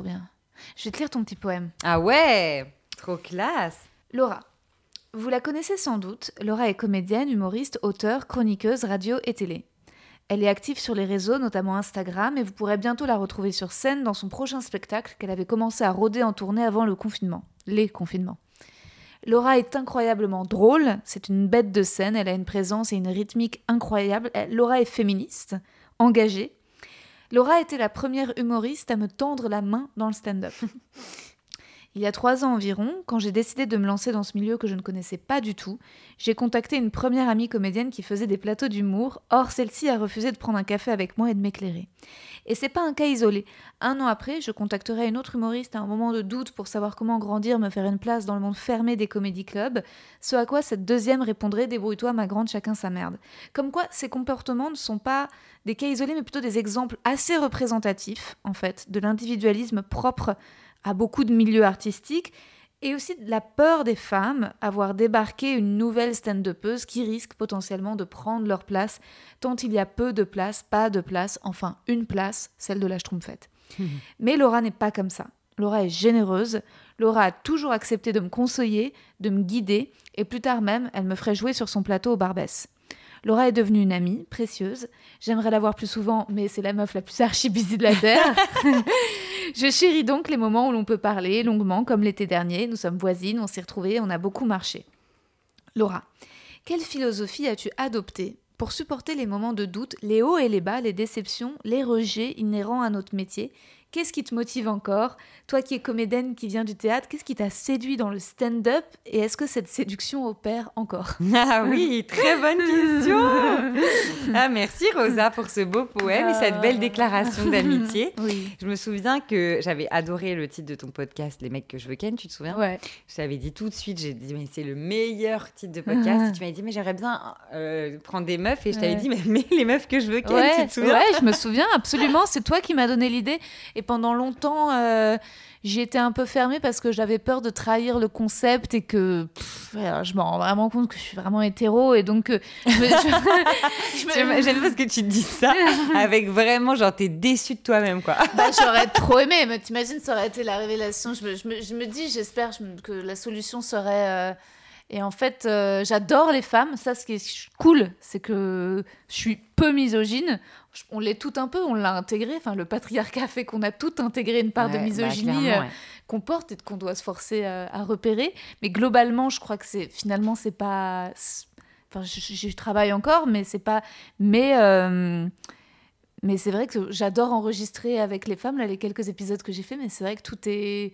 trop bien. Je vais te lire ton petit poème. Ah ouais, trop classe. Laura. Vous la connaissez sans doute, Laura est comédienne, humoriste, auteure, chroniqueuse, radio et télé. Elle est active sur les réseaux, notamment Instagram, et vous pourrez bientôt la retrouver sur scène dans son prochain spectacle qu'elle avait commencé à rôder en tournée avant le confinement. Les confinements. Laura est incroyablement drôle, c'est une bête de scène, elle a une présence et une rythmique incroyable. Elle- Laura est féministe, engagée. Laura été la première humoriste à me tendre la main dans le stand-up. <laughs> Il y a trois ans environ, quand j'ai décidé de me lancer dans ce milieu que je ne connaissais pas du tout, j'ai contacté une première amie comédienne qui faisait des plateaux d'humour. Or, celle-ci a refusé de prendre un café avec moi et de m'éclairer. Et c'est pas un cas isolé. Un an après, je contacterai une autre humoriste à un moment de doute pour savoir comment grandir, me faire une place dans le monde fermé des comédie clubs. Ce à quoi cette deuxième répondrait Débrouille-toi, ma grande, chacun sa merde. Comme quoi, ces comportements ne sont pas des cas isolés, mais plutôt des exemples assez représentatifs, en fait, de l'individualisme propre à beaucoup de milieux artistiques et aussi de la peur des femmes à voir débarquer une nouvelle stand-upeuse qui risque potentiellement de prendre leur place tant il y a peu de place, pas de place, enfin une place, celle de la Schtroumpfette. <laughs> Mais Laura n'est pas comme ça. Laura est généreuse. Laura a toujours accepté de me conseiller, de me guider, et plus tard même, elle me ferait jouer sur son plateau au Barbès. Laura est devenue une amie précieuse. J'aimerais la voir plus souvent, mais c'est la meuf la plus archi-busy de la Terre. <laughs> Je chéris donc les moments où l'on peut parler longuement, comme l'été dernier. Nous sommes voisines, on s'est retrouvées, on a beaucoup marché. Laura, quelle philosophie as-tu adoptée pour supporter les moments de doute, les hauts et les bas, les déceptions, les rejets inhérents à notre métier Qu'est-ce qui te motive encore? Toi qui es comédienne, qui vient du théâtre, qu'est-ce qui t'a séduit dans le stand-up? Et est-ce que cette séduction opère encore? <laughs> Ah oui, très bonne question. <laughs> Ah merci Rosa pour ce beau poème et cette belle déclaration d'amitié. <laughs> Oui. Je me souviens que j'avais adoré le titre de ton podcast, Les mecs que je veux ken, tu te souviens? Ouais. Je t'avais dit tout de suite, j'ai dit, mais c'est le meilleur titre de podcast. et tu m'avais dit, mais j'aimerais bien euh, prendre des meufs. Et je t'avais Ouais. dit, mais, mais les meufs que je veux ken, Ouais, tu te souviens? ouais, je me souviens absolument. C'est toi qui m'as donné l'idée. Et pendant longtemps, euh, j'y étais un peu fermée parce que j'avais peur de trahir le concept et que pff, je me rends vraiment compte que je suis vraiment hétéro. Et donc, euh, je me- <laughs> je- je me- J'aime j'aime parce que tu te dis ça <laughs> avec vraiment, genre, t'es déçu de toi-même, quoi. <laughs> Bah, j'aurais trop aimé, mais t'imagines, ça aurait été la révélation. Je me, je me, je me dis, j'espère que la solution serait. euh, Et en fait, euh, j'adore les femmes. Ça, ce qui est cool, c'est que je suis peu misogyne. On l'est tout un peu, on l'a intégré. Enfin, le patriarcat fait qu'on a tout intégré une part de Ouais, bah, misogynie euh, ouais. qu'on porte et qu'on doit se forcer à, à repérer. Mais globalement, je crois que c'est finalement, c'est pas. Enfin, je, travaille encore, mais c'est pas. Mais. euh, Mais c'est vrai que j'adore enregistrer avec les femmes, là, les quelques épisodes que j'ai fait, mais c'est vrai que tout est,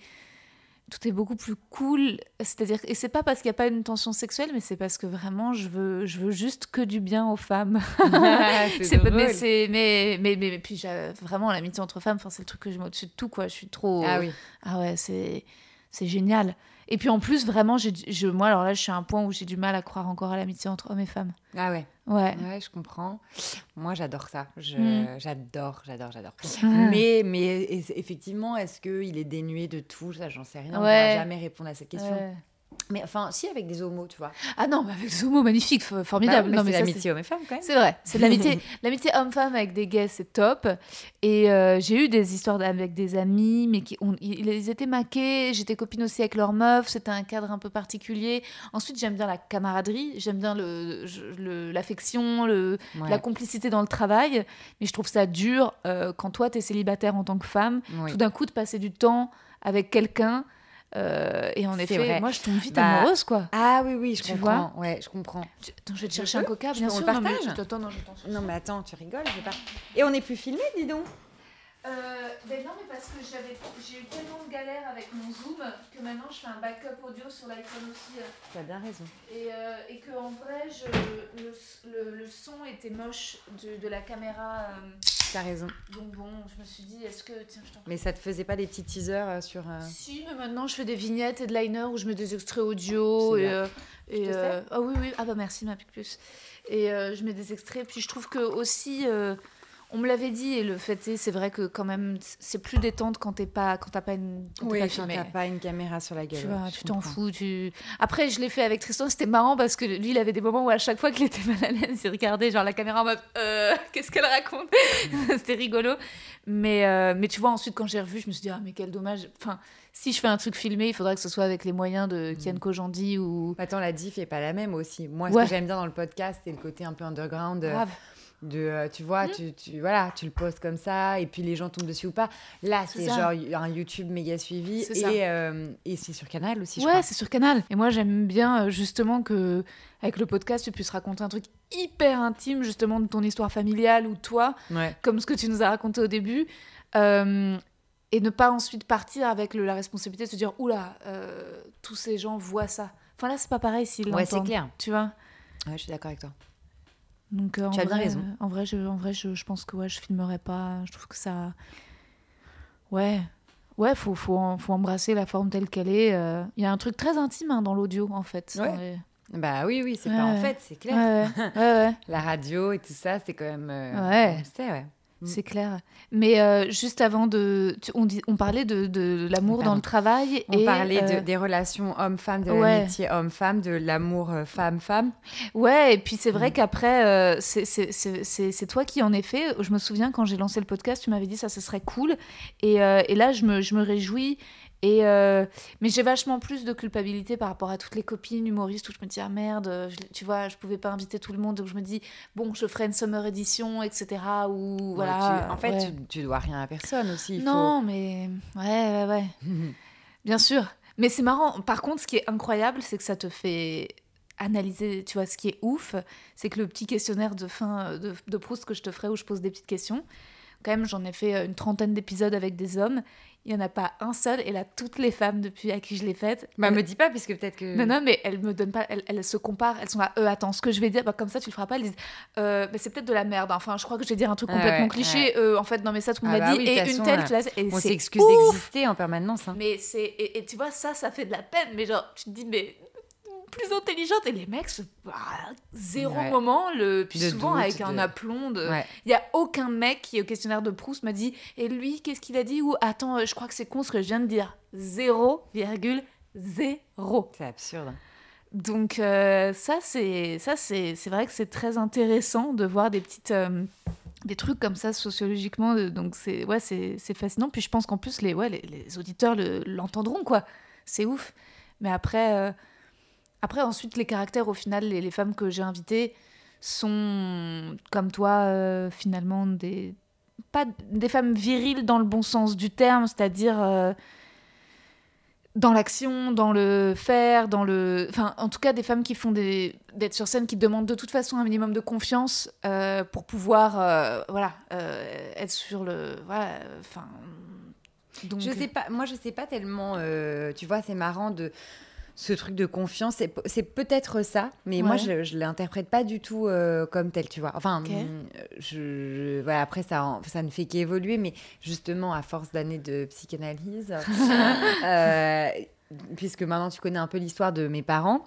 tout est beaucoup plus cool. C'est-à-dire, et c'est pas parce qu'il n'y a pas une tension sexuelle, mais c'est parce que vraiment, je veux, je veux juste que du bien aux femmes. <laughs> <laughs> c'est C'est pas- mais mais mais mais, puis vraiment l'amitié entre femmes c'est le truc que je mets au-dessus de tout quoi je suis trop Ah oui. ah ouais c'est c'est génial et puis en plus vraiment j'ai je moi alors là je suis à un point où j'ai du mal à croire encore à l'amitié entre hommes et femmes Ah ouais. ouais Ouais, je comprends. Moi, j'adore ça. Je- Mm. J'adore, j'adore, j'adore. Mm. Mais, mais effectivement, est-ce qu'il est dénué de tout? Ça, j'en sais rien. On va jamais répondre à cette question. Ouais. Mais enfin, si, avec des homos, tu vois. ah non mais avec Zomo magnifique f- formidable Bah, non mais mais c'est l'amitié homme et femme, quand même. C'est vrai, <laughs> c'est de l'amitié, l'amitié homme-femme avec des gays, c'est top. Et euh, j'ai eu des histoires avec des amis, mais qui ils, étaient maqués. J'étais copine aussi avec leur meuf. C'était un cadre un peu particulier. Ensuite, j'aime bien la camaraderie, j'aime bien le, je- le- l'affection, le, Ouais. la complicité dans le travail. Mais je trouve ça dur euh, quand toi, tu es célibataire en tant que femme, Oui. tout d'un coup, de passer du temps avec quelqu'un. Euh, et en effet, vrai. moi, je tombe vite Bah, amoureuse, quoi. Ah oui, oui, je Tu comprends. Ouais, je comprends. Tu- Attends, je vais te chercher un coca, Je bien peux- on sûr. le non, mais- partage Attends, non, j'attends. Non, mais attends, tu rigoles, je vais pas. Et on n'est plus filmé, dis donc. Euh, ben non, mais parce que j'avais, j'ai eu tellement de galères avec mon Zoom que maintenant je fais un backup audio sur l'iPhone aussi. Tu as bien raison. Et, euh, et que en vrai, je, le, le, le son était moche de, de la caméra. euh, Raison. donc bon, je me suis dit, est-ce que. Tiens, je Mais ça te faisait pas des petits teasers euh, sur. euh, Si, mais maintenant je fais des vignettes et de liner où je mets des extraits audio. C'est Et, euh, et, ah oui, oui, ah bah merci, ma pique plus. Et je mets des extraits. Puis je trouve que aussi, on me l'avait dit, et le fait est, c'est vrai que quand même, c'est plus détente quand t'es pas, quand t'as pas une. Quand Oui, t'as pas une caméra sur la gueule. Tu vois, tu t'en fous. Tu... Après, je l'ai fait avec Tristan, c'était marrant parce que lui, il avait des moments où à chaque fois qu'il était mal à l'aise, il regardait genre la caméra en mode Euh, <laughs> Qu'est-ce qu'elle raconte <laughs> C'était rigolo. Mais, euh, mais tu vois, ensuite, quand j'ai revu, je me suis dit Ah, mais quel dommage. Enfin, si je fais un truc filmé, il faudrait que ce soit avec les moyens de Kian Kojandi ou. Attends, la diff est pas la même aussi. Moi, ce Ouais. que j'aime bien dans le podcast, c'est le côté un peu underground. euh. De euh, tu vois tu, tu voilà tu le postes comme ça et puis les gens tombent dessus ou pas. Là C'est c'est genre un YouTube méga suivi C'est et euh, et c'est sur Canal aussi Ouais, c'est sur Canal. Et moi, j'aime bien euh, justement que avec le podcast, tu puisses raconter un truc hyper intime, justement, de ton histoire familiale ou toi. ouais. comme ce que tu nous as raconté au début, euh, et ne pas ensuite partir avec le- la responsabilité de se dire oula, tous ces gens voient ça. Enfin là, c'est pas pareil s'ils ouais c'est l'entendent, clair. Tu vois. Ouais je suis d'accord avec toi Donc euh, en Tu as bien vrai, raison. euh, En vrai, je, en vrai, je, je pense que ouais, je filmerai pas. Je trouve que ça, ouais. Ouais, faut, faut, en- faut embrasser la forme telle qu'elle est. euh. Il y a un truc très intime hein, dans l'audio, en fait. Ouais. bah oui oui c'est Ouais, pas en fait c'est clair ouais, <laughs> la radio et tout ça c'est quand même Ouais. sait ouais. C'est clair. Mais euh, juste avant de. tu- on, dit, on parlait de, de l'amour dans le travail. on et, parlait de- euh, des relations homme-femme de ouais. l'amitié homme-femme de l'amour euh, femme-femme Ouais, et puis c'est Mm. vrai qu'après, euh, c'est- toi qui, en effet, je me souviens quand j'ai lancé le podcast, tu m'avais dit ça, ce serait cool. Et, et là, je me, je me réjouis. Et euh, mais j'ai vachement plus de culpabilité par rapport à toutes les copines humoristes où je me dis, ah merde, je- tu vois, je pouvais pas inviter tout le monde. Donc je me dis, bon, je ferai une summer edition, etc. Ou voilà. Tu- en fait ouais. tu, tu dois rien à personne aussi il Non, mais ouais, ouais, ouais. <laughs> Bien sûr. Mais c'est marrant. Par contre, ce qui est incroyable, c'est que ça te fait analyser, tu vois, ce qui est ouf, c'est que le petit questionnaire de fin de, de Proust que je te ferai où je pose des petites questions, quand même, j'en ai fait euh, une trentaine d'épisodes avec des hommes. Il n'y en a pas un seul, et là, toutes les femmes depuis à qui je l'ai faite. bah elles- me dis pas puisque peut-être que Non, non, mais elles me donnent pas, elles, elles se comparent, elles sont là, euh, attends, ce que je vais dire, bah, comme ça tu le feras pas, elles disent, euh, bah, c'est peut-être de la merde, enfin, je crois que je vais dire un truc Ah complètement ouais, cliché, euh, en fait, non, mais ça, tout le monde Ah bah dit, oui, et une telle, tu l'as, on s'excuse d'exister en permanence hein. Mais c'est et, et tu vois ça ça fait de la peine mais genre tu te dis mais plus intelligente et les mecs bah, zéro Ouais. moment le puis De souvent doute, avec un aplomb de Ouais. il y a aucun mec qui au questionnaire de Proust m'a dit et lui qu'est-ce qu'il a dit? Ou attends euh, je crois que c'est con ce que je viens de dire. 0,0 c'est absurde. Donc euh, ça c'est vrai que c'est très intéressant de voir des petites euh, des trucs comme ça sociologiquement. De- donc c'est ouais c'est fascinant. Puis je pense qu'en plus les ouais les, les auditeurs le- l'entendront quoi. C'est ouf. Mais après euh, Après, ensuite, les caractères, au final, les, femmes que j'ai invitées sont, comme toi, euh, finalement, des. Pas des femmes viriles dans le bon sens du terme, c'est-à-dire. euh, dans l'action, dans le faire, dans le... Enfin, en tout cas, des femmes qui font d'être sur scène, qui demandent de toute façon un minimum de confiance euh, pour pouvoir, voilà, être sur le... Voilà, enfin... donc- Je sais pas, moi je sais pas tellement, tu vois, c'est marrant de ce truc de confiance, c'est, peut-être ça, mais moi je, je l'interprète pas du tout euh, comme tel, tu vois. Enfin, hum, je, je- voilà, après ça, ça ne fait qu'évoluer, mais justement à force d'années de psychanalyse, <laughs> euh, puisque maintenant tu connais un peu l'histoire de mes parents.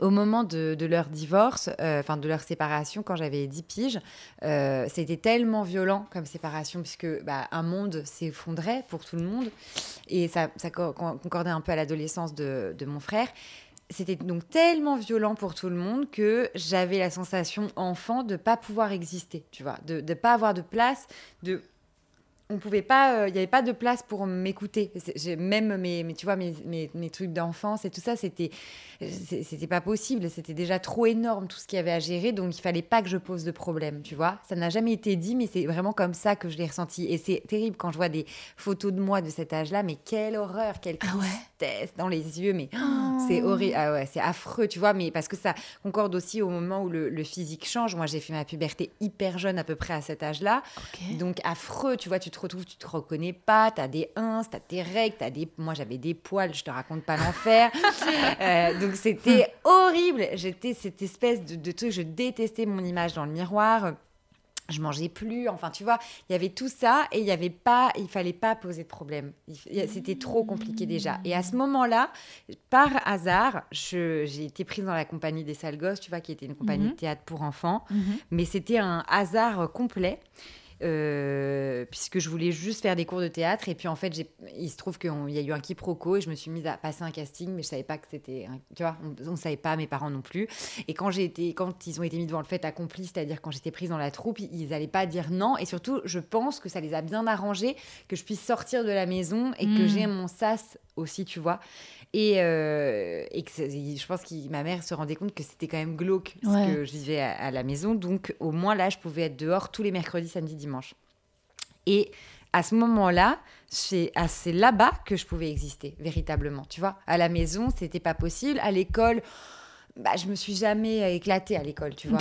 Au moment de, leur divorce, euh, enfin de leur séparation, quand j'avais 10 piges, euh, c'était tellement violent comme séparation, puisque bah, un monde s'effondrait pour tout le monde. Et ça, ça co- con- concordait un peu à l'adolescence de, de mon frère. C'était donc tellement violent pour tout le monde que j'avais la sensation, enfant, de pas pouvoir exister, tu vois, de ne pas avoir de place, de on pouvait pas, euh, il n'y avait pas de place pour m'écouter. Même mes, mes- tu vois, mes, mes, mes trucs d'enfance et tout ça, c'était, c'était pas possible. C'était déjà trop énorme tout ce qu'il y avait à gérer, donc il fallait pas que je pose de problème, tu vois. Ça n'a jamais été dit, mais c'est vraiment comme ça que je l'ai ressenti. Et c'est terrible quand je vois des photos de moi de cet âge-là, mais quelle horreur, quelle Ah ouais. tristesse dans les yeux, mais c'est horrible. Ah ouais, c'est affreux, tu vois, mais parce que ça concorde aussi au moment où le, le physique change. Moi, j'ai fait ma puberté hyper jeune, à peu près à cet âge-là. Donc affreux, tu vois, tu te retrouves, tu te reconnais pas, t'as des ins, t'as tes règles, t'as des... Moi j'avais des poils, je te raconte pas l'enfer. <laughs> Euh, donc c'était horrible. J'étais cette espèce de, de truc, je détestais mon image dans le miroir. Je mangeais plus, enfin tu vois, il y avait tout ça et il y avait pas, il fallait pas poser de problème. C'était trop compliqué déjà. Et à ce moment-là, par hasard, j'ai été prise dans la compagnie des sales gosses, tu vois, qui était une compagnie Mhm. de théâtre pour enfants Mhm. mais c'était un hasard complet. Euh, puisque je voulais juste faire des cours de théâtre et puis en fait il se trouve qu'il y a eu un quiproquo et je me suis mise à passer un casting mais je savais pas que c'était un- tu vois on, on savait pas mes parents non plus. Et quand j'ai été quand ils ont été mis devant le fait accompli c'est-à-dire quand j'étais prise dans la troupe ils, ils allaient pas dire non. Et surtout je pense que ça les a bien arrangés que je puisse sortir de la maison et que Mm. j'ai mon sas aussi tu vois et, euh, et que c'est- je pense que ma mère se rendait compte que c'était quand même glauque ce que je vivais à, à la maison. Donc, au moins, là, je pouvais être dehors tous les mercredis, samedis, dimanches. Et à ce moment-là, c'est ah, c'est là-bas que je pouvais exister, véritablement. Tu vois, à la maison, c'était pas possible. À l'école, bah, je me suis jamais éclatée à l'école, tu vois.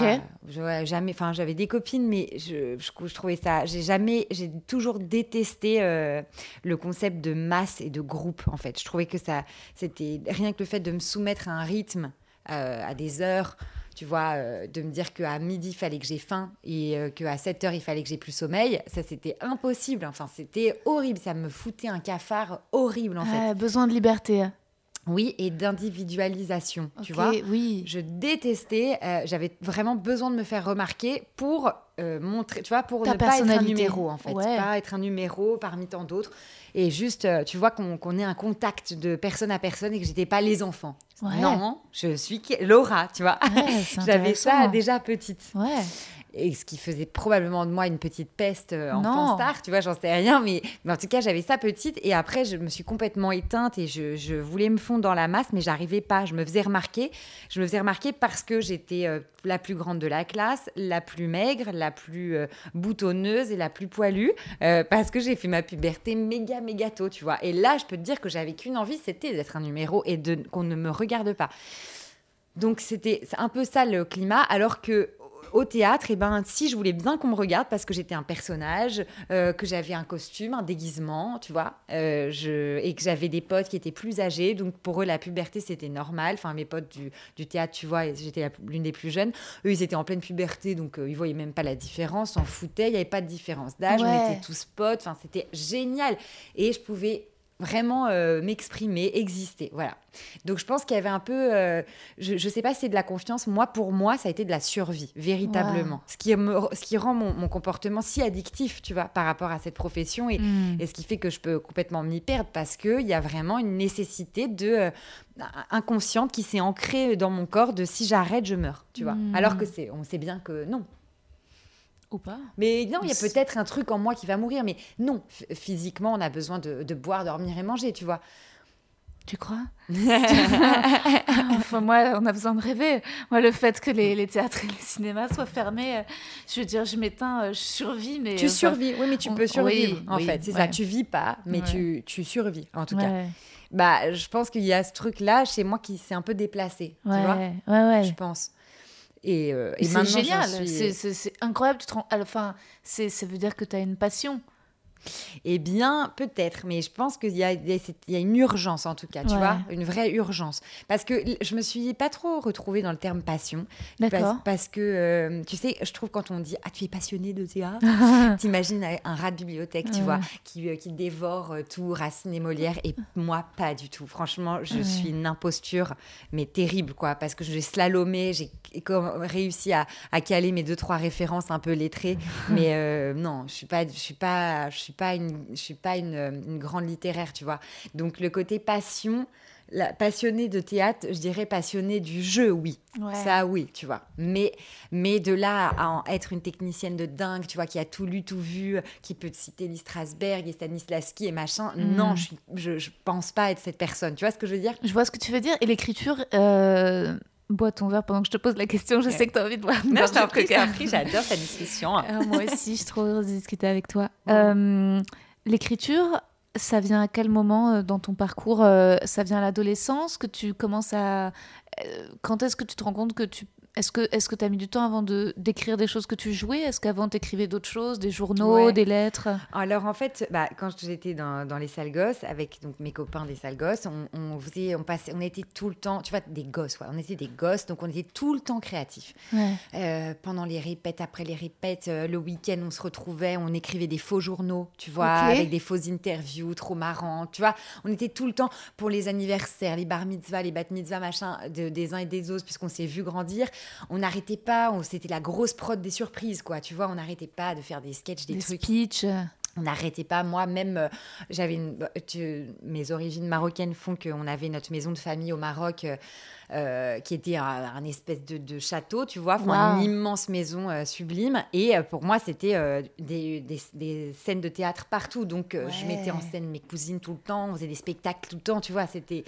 Je- jamais. Enfin, j'avais des copines, mais je, je, je trouvais ça. J'ai jamais. J'ai toujours détesté euh, le concept de masse et de groupe. En fait, je trouvais que ça, c'était rien que le fait de me soumettre à un rythme, euh, à des heures. Tu vois, euh, de me dire qu'à midi, il fallait que j'ai faim et qu'à 7 heures, il fallait que j'ai plus sommeil, ça, c'était impossible. Enfin, c'était horrible. Ça me foutait un cafard horrible, en fait. Ouais, besoin de liberté. Oui, et d'individualisation, tu vois. Oui. Je détestais, euh, j'avais vraiment besoin de me faire remarquer pour euh, montrer, tu vois, pour Ta ne pas être un numéro en fait, Ouais. pas être un numéro parmi tant d'autres, et juste, euh, tu vois, qu'on ait un contact de personne à personne et que j'étais pas les enfants. Ouais. Non, je suis Laura, tu vois. Ouais, <laughs> J'avais ça déjà petite. Ouais. Et ce qui faisait probablement de moi une petite peste euh, enfant star, tu vois, j'en sais rien, mais, mais en tout cas, j'avais ça petite. Et après, je me suis complètement éteinte et je, je voulais me fondre dans la masse, mais j'arrivais pas. Je me faisais remarquer. Je me faisais remarquer parce que j'étais euh, la plus grande de la classe, la plus maigre, la plus euh, boutonneuse et la plus poilue, euh, parce que j'ai fait ma puberté méga, méga tôt, tu vois. Et là, je peux te dire que j'avais qu'une envie, c'était d'être un numéro et qu'on ne me regarde pas. Donc c'était un peu ça le climat, alors que au théâtre, eh ben, si je voulais bien qu'on me regarde parce que j'étais un personnage, euh, que j'avais un costume, un déguisement, tu vois, euh, je... et que j'avais des potes qui étaient plus âgés, donc pour eux la puberté c'était normal. Enfin mes potes du, du théâtre, tu vois, j'étais l'une des plus jeunes. Eux ils étaient en pleine puberté, donc euh, ils voyaient même pas la différence, s'en foutaient, il y avait pas de différence d'âge, Ouais. on était tous potes. Enfin c'était génial et je pouvais vraiment euh, m'exprimer, exister, voilà. Donc je pense qu'il y avait un peu, euh, je ne sais pas si c'est de la confiance, moi pour moi ça a été de la survie, véritablement. Ce, qui me, ce qui rend mon, mon comportement si addictif, tu vois, par rapport à cette profession et, Mm. et ce qui fait que je peux complètement m'y perdre parce qu'il y a vraiment une nécessité de, euh, inconsciente qui s'est ancrée dans mon corps de si j'arrête, je meurs, tu vois. Mm. Alors que c'est, on sait bien que non. Ou pas. Mais non, il y a peut-être un truc en moi qui va mourir, mais non, physiquement, on a besoin de, de boire, dormir et manger, tu vois. Tu crois? <laughs> Enfin, moi, on a besoin de rêver. Moi, le fait que les, les théâtres et les cinémas soient fermés, euh, je veux dire, je m'éteins, euh, je survis, mais... Tu enfin, survis, oui, mais tu on- peux survivre, oui, en oui, fait. C'est ouais. ça, tu vis pas, mais Ouais. tu, tu survis, en tout cas. Bah, je pense qu'il y a ce truc-là chez moi qui s'est un peu déplacé, tu vois, ouais, ouais. je pense. Et, euh, et C'est génial, suis- c'est- incroyable. Tu te rends... Enfin, c'est- ça veut dire que tu as une passion. Eh bien, peut-être, mais je pense qu'il y y a- une urgence en tout cas, tu Ouais. vois, une vraie urgence. Parce que je me suis pas trop retrouvée dans le terme passion. D'accord. Parce, parce que, euh, tu sais, je trouve quand on dit Ah, tu es passionné de théâtre, <laughs> t'imagines un- un rat de bibliothèque, tu Ouais. vois, qui, euh, qui dévore euh, tout, Racine et Molière, et moi, pas du tout. Franchement, je Ouais. suis une imposture, mais terrible, quoi, parce que j'ai slalomé, j'ai réussi à, à caler mes deux, trois références un peu lettrées, <laughs> mais euh, non, je suis pas, je suis pas, je suis pas une, je suis pas une, euh, une grande littéraire, tu vois. Donc, le côté passion, la, passionnée de théâtre, je dirais passionnée du jeu, oui. Ouais. Ça, oui, tu vois. Mais, mais de là à en être une technicienne de dingue, tu vois, qui a tout lu, tout vu, qui peut te citer Lee Strasberg et Stanislavski et machin, Mm. non, je, je, je pense pas être cette personne. Tu vois ce que je veux dire? Je vois ce que tu veux dire. Et l'écriture, euh... bois ton verre pendant que je te pose la question. Je sais que tu as envie de boire. Non, je t'en prie, j'adore cette discussion. Ah, <laughs> moi aussi, je suis trop heureuse de discuter avec toi. Euh, L'écriture, ça vient à quel moment euh, dans ton parcours euh, Ça vient à l'adolescence que tu commences à... euh, Quand est-ce que tu te rends compte que tu... Est-ce que est-ce que tu as mis du temps avant de d'écrire des choses que tu jouais? Est-ce qu'avant tu écrivais d'autres choses, des journaux, Ouais. des lettres? Alors en fait, bah, quand j'étais dans, dans les salles gosses avec donc mes copains des salles gosses, on, on faisait, on passait, on était tout le temps, tu vois, des gosses, ouais, on était des gosses, donc on était tout le temps créatifs. Ouais. Euh, pendant les répètes, après les répètes, euh, le week-end, on se retrouvait, on écrivait des faux journaux, tu vois, avec des fausses interviews trop marrantes, tu vois. On était tout le temps pour les anniversaires, les bar mitzvahs, les bat mitzvahs, machin, de- des uns et des autres, puisqu'on s'est vu grandir. On n'arrêtait pas, on- c'était la grosse prod des surprises, quoi, tu vois. On n'arrêtait pas de faire des sketchs, des, Des trucs on n'arrêtait pas. Moi, même, euh, j'avais une, bah, tu- mes origines marocaines font qu'on avait notre maison de famille au Maroc, euh, euh, qui était un, un espèce de, de château, tu vois, Wow. une immense maison euh, sublime. Et euh, pour moi, c'était des, des- des scènes de théâtre partout. Donc, je mettais en scène mes cousines tout le temps, on faisait des spectacles tout le temps, tu vois, c'était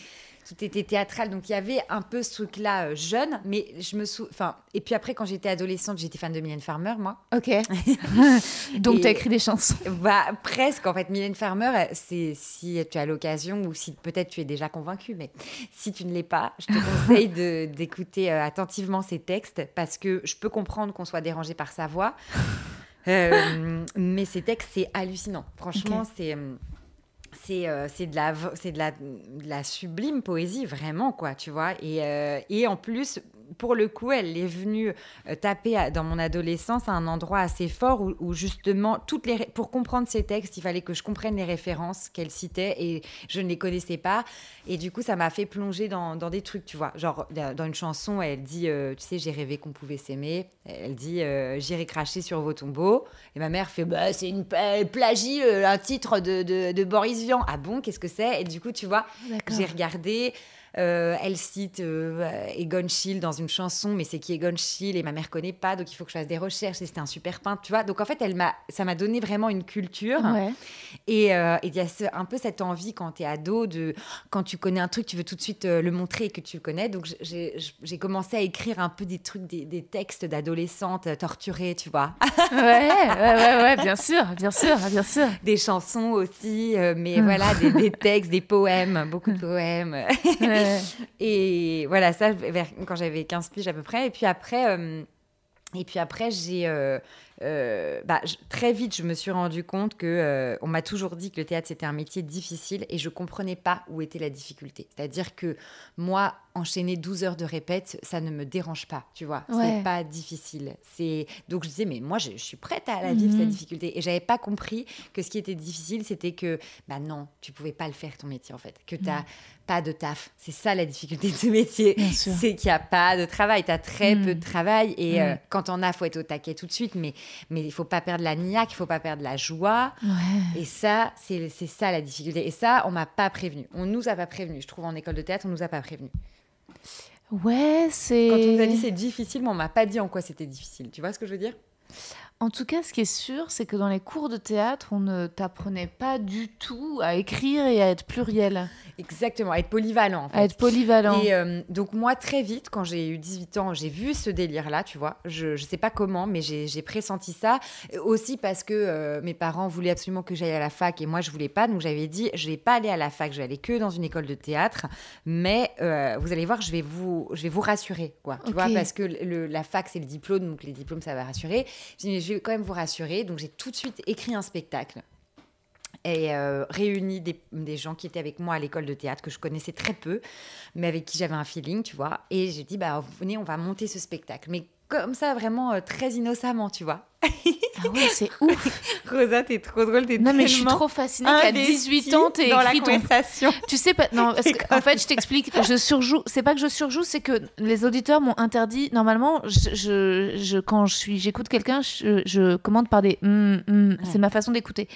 tout était théâtral. Donc, il y avait un peu ce truc-là euh, jeune, mais je me souviens. Enfin, et puis après, quand j'étais adolescente, j'étais fan de Mylène Farmer, moi. Ok. <laughs> Donc tu as écrit des chansons. <laughs> Bah, presque. En fait, Mylène Farmer, euh, c'est si tu as l'occasion ou si peut-être tu es déjà convaincu, mais si tu ne l'es pas, je te <laughs> conseille d'écouter euh, attentivement ses textes parce que je peux comprendre qu'on soit dérangé par sa voix. Euh, mais ses textes, c'est hallucinant. Franchement, c'est. Euh, C'est de, la, de la sublime poésie, vraiment, quoi, tu vois. Et, euh, et en plus, pour le coup, elle est venue euh, taper à- dans mon adolescence à un endroit assez fort où, où justement, toutes les pour comprendre ces textes, il fallait que je comprenne les références qu'elle citait et je ne les connaissais pas. Et du coup, ça m'a fait plonger dans, dans des trucs, tu vois. Genre, dans une chanson, elle dit, euh, tu sais, j'ai rêvé qu'on pouvait s'aimer. Elle dit, euh, j'irai cracher sur vos tombeaux. Et ma mère fait, bah, c'est une plagie, un titre de, de, de Boris Vian. Ah bon, qu'est-ce que c'est? Et du coup, tu vois, D'accord. j'ai regardé. Euh, elle cite euh, Egon Schiele dans une chanson, mais c'est qui Egon Schiele et ma mère connaît pas, donc il faut que je fasse des recherches. Et c'était un super peintre, tu vois. Donc en fait, elle m'a, ça m'a donné vraiment une culture. Ouais. Et euh, et il y a ce- un peu cette envie quand tu es ado, de, quand tu connais un truc, tu veux tout de suite le montrer et que tu le connais. Donc j'ai, commencé à écrire un peu des trucs, des, des textes d'adolescentes euh, torturées, tu vois. <laughs> ouais, ouais, ouais, ouais, bien sûr, bien sûr, bien sûr. des chansons aussi, mais voilà, des, des textes, des poèmes, beaucoup de poèmes. Ouais. <laughs> Et voilà, ça, quand j'avais 15 piges à peu près. Et puis après, euh, et puis après j'ai. Euh, bah, je- très vite, je me suis rendu compte que euh, on m'a toujours dit que le théâtre c'était un métier difficile et je comprenais pas où était la difficulté. C'est-à-dire que moi, enchaîner 12 heures de répète, ça ne me dérange pas, tu vois. Ouais. C'est pas difficile. C'est donc je disais mais moi je, je suis prête à la vivre Mhm. cette difficulté et j'avais pas compris que ce qui était difficile c'était que bah non, tu pouvais pas le faire ton métier en fait, que tu Mhm. pas de taf. C'est ça la difficulté de ce métier. C'est qu'il n'y a pas de travail. Tu as très Mm. peu de travail. Et euh, quand on a, faut être au taquet tout de suite. Mais mais il faut pas perdre la niaque, il faut pas perdre la joie. Ouais. Et ça, c'est c'est ça la difficulté. Et ça, on m'a pas prévenu. On nous a pas prévenu. Je trouve en école de théâtre, on nous a pas prévenu. Ouais, c'est. Quand on nous a dit c'est difficile, mais on m'a pas dit en quoi c'était difficile. Tu vois ce que je veux dire? En tout cas, ce qui est sûr, c'est que dans les cours de théâtre, on ne t'apprenait pas du tout à écrire et à être pluriel, Exactement, à être polyvalent. En fait. à être polyvalent. Et euh, donc moi, très vite, quand j'ai eu 18 ans, j'ai vu ce délire-là, tu vois. Je ne sais pas comment, mais j'ai pressenti ça. Aussi parce que euh, mes parents voulaient absolument que j'aille à la fac et moi, je voulais pas. Donc j'avais dit, je vais pas aller à la fac, je vais aller que dans une école de théâtre. Mais euh, vous allez voir, je vais vous, je vais vous rassurer, quoi. Tu vois, parce que le, la fac, c'est le diplôme, donc les diplômes, ça va rassurer. Je dis, mais quand même vous rassurer. Donc j'ai tout de suite écrit un spectacle et euh, réuni des, des gens qui étaient avec moi à l'école de théâtre que je connaissais très peu, mais avec qui j'avais un feeling, tu vois. Et j'ai dit, bah venez, on va monter ce spectacle. Mais comme ça, vraiment euh, très innocemment, tu vois. Ah ouais, c'est ouf. <laughs> Rosa, t'es trop drôle, t'es Non, mais je suis trop fascinée qu'à investie 18 ans, t'aies dans la écrit ton conversation. Tu sais pas, non, parce que, en fait, je t'explique, je surjoue. C'est pas que je surjoue, c'est que les auditeurs m'ont interdit. Normalement, je, je, je- quand je suis, j'écoute quelqu'un, je, je commande par des hum, hum. C'est ma façon d'écouter.